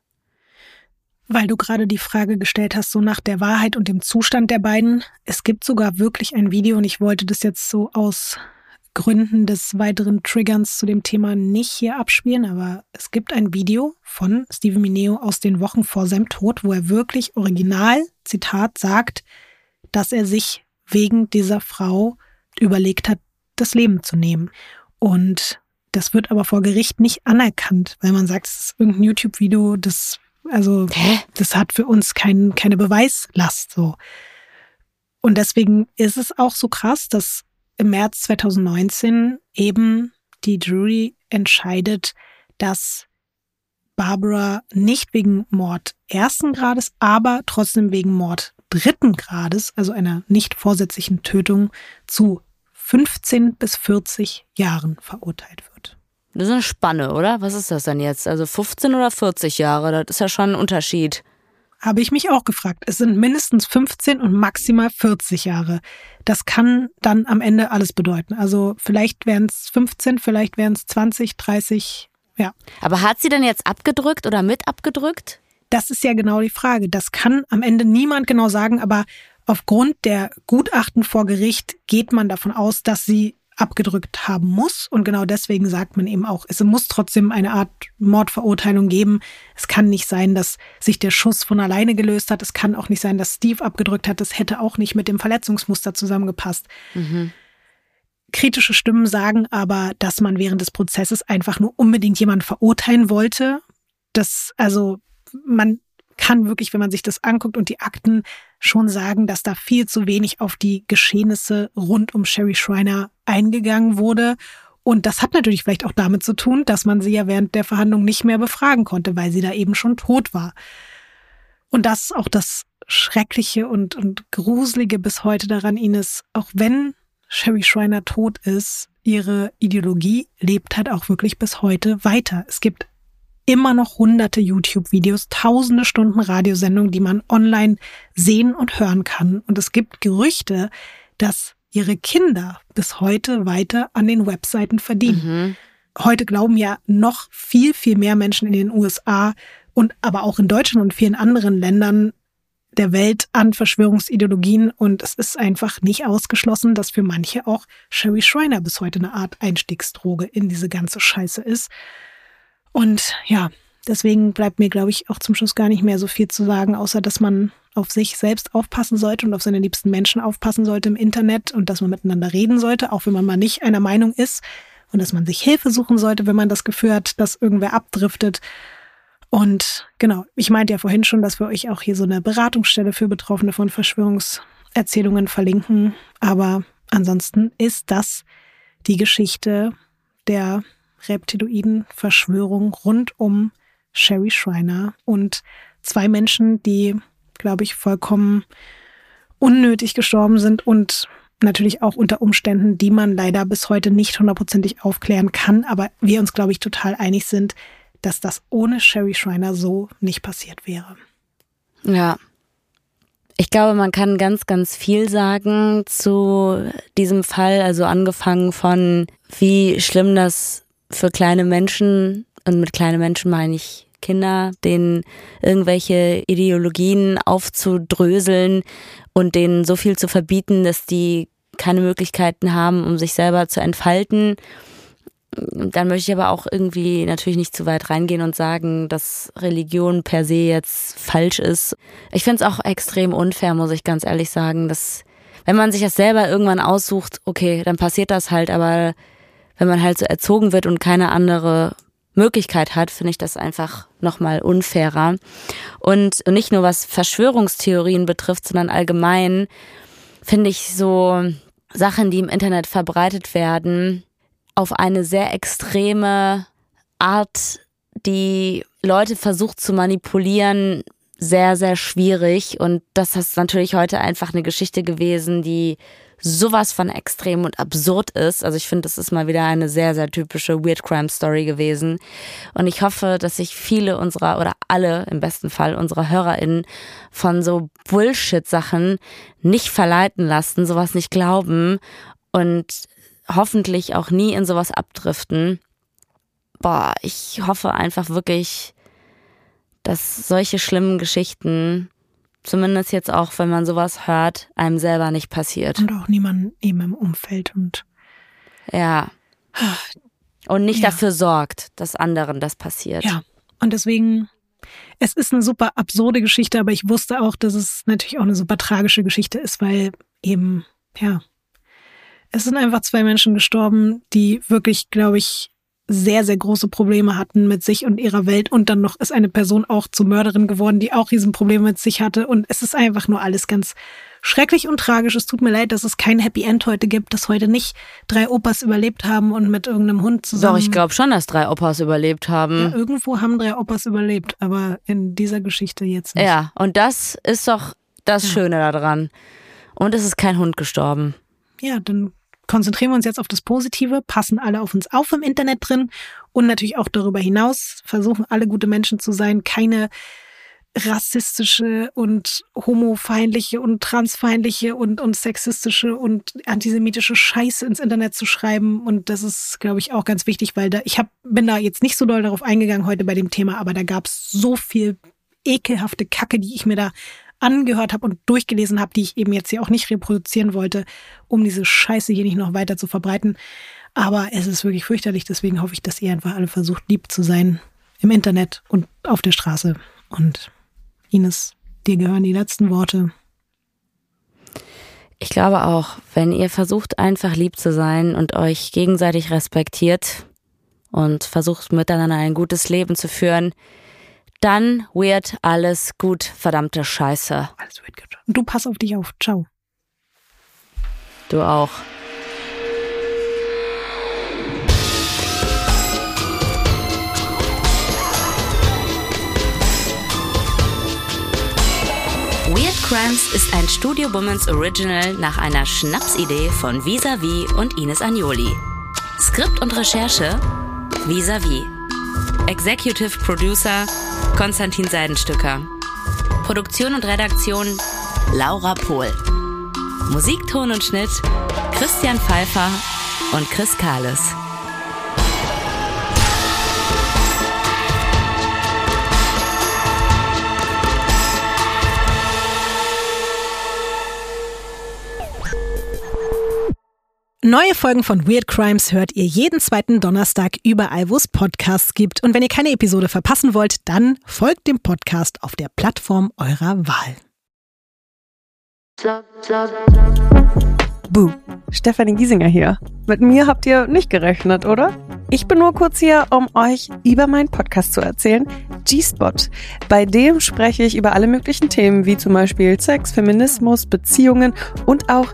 Weil du gerade die Frage gestellt hast, so nach der Wahrheit und dem Zustand der beiden. Es gibt sogar wirklich ein Video und ich wollte das jetzt so aus Gründen des weiteren Triggerns zu dem Thema nicht hier abspielen, aber es gibt ein Video von Steven Mineo aus den Wochen vor seinem Tod, wo er wirklich original, Zitat, sagt, dass er sich wegen dieser Frau überlegt hat, das Leben zu nehmen. Und das wird aber vor Gericht nicht anerkannt, weil man sagt, es ist irgendein YouTube-Video, das, also, Hä? das hat für uns kein, keine Beweislast, so. Und deswegen ist es auch so krass, dass im März 2019 eben die Jury entscheidet, dass Barbara nicht wegen Mord ersten Grades, aber trotzdem wegen Mord dritten Grades, also einer nicht vorsätzlichen Tötung, zu 15 bis 40 Jahren verurteilt wird. Das ist eine Spanne, oder? Was ist das denn jetzt? Also 15 oder 40 Jahre? Das ist ja schon ein Unterschied. Habe ich mich auch gefragt. Es sind mindestens 15 und maximal 40 Jahre. Das kann dann am Ende alles bedeuten. Also vielleicht wären es 15, vielleicht wären es 20, 30, ja. Aber hat sie denn jetzt abgedrückt oder mit abgedrückt? Das ist ja genau die Frage. Das kann am Ende niemand genau sagen, aber aufgrund der Gutachten vor Gericht geht man davon aus, dass sie abgedrückt haben muss. Und genau deswegen sagt man eben auch, es muss trotzdem eine Art Mordverurteilung geben. Es kann nicht sein, dass sich der Schuss von alleine gelöst hat. Es kann auch nicht sein, dass Steve abgedrückt hat. Das hätte auch nicht mit dem Verletzungsmuster zusammengepasst. Kritische Stimmen sagen aber, dass man während des Prozesses einfach nur unbedingt jemanden verurteilen wollte. Das, also, man kann wirklich, wenn man sich das anguckt und die Akten, schon sagen, dass da viel zu wenig auf die Geschehnisse rund um Sherry Schreiner eingegangen wurde. Und das hat natürlich vielleicht auch damit zu tun, dass man sie ja während der Verhandlung nicht mehr befragen konnte, weil sie da eben schon tot war. Und das ist auch das Schreckliche und, und Gruselige bis heute daran, Ines, auch wenn Sherry Schreiner tot ist, ihre Ideologie lebt halt auch wirklich bis heute weiter. Es gibt immer noch hunderte YouTube-Videos, tausende Stunden Radiosendungen, die man online sehen und hören kann. Und es gibt Gerüchte, dass ihre Kinder bis heute weiter an den Webseiten verdienen. Mhm. Heute glauben ja noch viel, viel mehr Menschen in den USA und aber auch in Deutschland und vielen anderen Ländern der Welt an Verschwörungsideologien und es ist einfach nicht ausgeschlossen, dass für manche auch Sherry Schreiner bis heute eine Art Einstiegsdroge in diese ganze Scheiße ist. Und ja, deswegen bleibt mir, glaube ich, auch zum Schluss gar nicht mehr so viel zu sagen, außer dass man auf sich selbst aufpassen sollte und auf seine liebsten Menschen aufpassen sollte im Internet und dass man miteinander reden sollte, auch wenn man mal nicht einer Meinung ist und dass man sich Hilfe suchen sollte, wenn man das Gefühl hat, dass irgendwer abdriftet. Und genau, ich meinte ja vorhin schon, dass wir euch auch hier so eine Beratungsstelle für Betroffene von Verschwörungserzählungen verlinken. Aber ansonsten ist das die Geschichte der reptiloiden Verschwörung rund um Sherry Schreiner und zwei Menschen, die, glaube ich, vollkommen unnötig gestorben sind und natürlich auch unter Umständen, die man leider bis heute nicht hundertprozentig aufklären kann, aber wir uns, glaube ich, total einig sind, dass das ohne Sherry Schreiner so nicht passiert wäre. Ja. Ich glaube, man kann ganz, ganz viel sagen zu diesem Fall. Also angefangen von, wie schlimm das für kleine Menschen, und mit kleinen Menschen meine ich Kinder, denen irgendwelche Ideologien aufzudröseln und denen so viel zu verbieten, dass die keine Möglichkeiten haben, um sich selber zu entfalten. Dann möchte ich aber auch irgendwie natürlich nicht zu weit reingehen und sagen, dass Religion per se jetzt falsch ist. Ich finde es auch extrem unfair, muss ich ganz ehrlich sagen, dass wenn man sich das selber irgendwann aussucht, okay, dann passiert das halt, aber wenn man halt so erzogen wird und keine andere Möglichkeit hat, finde ich das einfach nochmal unfairer. Und nicht nur was Verschwörungstheorien betrifft, sondern allgemein finde ich so Sachen, die im Internet verbreitet werden, auf eine sehr extreme Art, die Leute versucht zu manipulieren, sehr, sehr schwierig. Und das ist natürlich heute einfach eine Geschichte gewesen, die sowas von extrem und absurd ist. Also ich finde, das ist mal wieder eine sehr, sehr typische Weird Crime Story gewesen. Und ich hoffe, dass sich viele unserer oder alle im besten Fall unserer HörerInnen von so Bullshit-Sachen nicht verleiten lassen, sowas nicht glauben und hoffentlich auch nie in sowas abdriften. Boah, ich hoffe einfach wirklich, dass solche schlimmen Geschichten zumindest jetzt auch, wenn man sowas hört, einem selber nicht passiert. Und auch niemand eben im Umfeld und ja. Und nicht ja. dafür sorgt, dass anderen das passiert. Ja. Und deswegen, es ist eine super absurde Geschichte, aber ich wusste auch, dass es natürlich auch eine super tragische Geschichte ist, weil eben, ja, es sind einfach zwei Menschen gestorben, die wirklich, glaube ich, sehr, sehr große Probleme hatten mit sich und ihrer Welt. Und dann noch ist eine Person auch zur Mörderin geworden, die auch Riesenprobleme mit sich hatte. Und es ist einfach nur alles ganz schrecklich und tragisch. Es tut mir leid, dass es kein Happy End heute gibt, dass heute nicht drei Opas überlebt haben und mit irgendeinem Hund zusammen. Doch, ich glaube schon, dass drei Opas überlebt haben. Ja, irgendwo haben drei Opas überlebt, aber in dieser Geschichte jetzt nicht. Ja, und das ist doch das ja. Schöne daran. Und es ist kein Hund gestorben. Ja, dann konzentrieren wir uns jetzt auf das Positive, passen alle auf uns auf im Internet drin und natürlich auch darüber hinaus, versuchen alle gute Menschen zu sein, keine rassistische und homofeindliche und transfeindliche und, und sexistische und antisemitische Scheiße ins Internet zu schreiben. Und das ist, glaube ich, auch ganz wichtig, weil da, ich hab, bin da jetzt nicht so doll darauf eingegangen heute bei dem Thema, aber da gab es so viel ekelhafte Kacke, die ich mir da angehört habe und durchgelesen habe, die ich eben jetzt hier auch nicht reproduzieren wollte, um diese Scheiße hier nicht noch weiter zu verbreiten. Aber es ist wirklich fürchterlich, deswegen hoffe ich, dass ihr einfach alle versucht, lieb zu sein im Internet und auf der Straße. Und Ines, dir gehören die letzten Worte. Ich glaube auch, wenn ihr versucht, einfach lieb zu sein und euch gegenseitig respektiert und versucht, miteinander ein gutes Leben zu führen, Dann weird, alles gut, verdammte Scheiße. Alles wird gut. Und du pass auf dich auf. Ciao. Du auch. Weird Crimes ist ein Studio Womans Original nach einer Schnapsidee von Visavi und Ines Agnoli. Skript und Recherche Visavi. Executive Producer Konstantin Seidenstücker. Produktion und Redaktion Laura Pohl. Musik, Ton und Schnitt Christian Pfeiffer und Chris Kahles. Neue Folgen von Weird Crimes hört ihr jeden zweiten Donnerstag überall, wo es Podcasts gibt. Und wenn ihr keine Episode verpassen wollt, dann folgt dem Podcast auf der Plattform eurer Wahl. Buh, Stefanie Giesinger hier. Mit mir habt ihr nicht gerechnet, oder? Ich bin nur kurz hier, um euch über meinen Podcast zu erzählen, G-Spot. Bei dem spreche ich über alle möglichen Themen, wie zum Beispiel Sex, Feminismus, Beziehungen und auch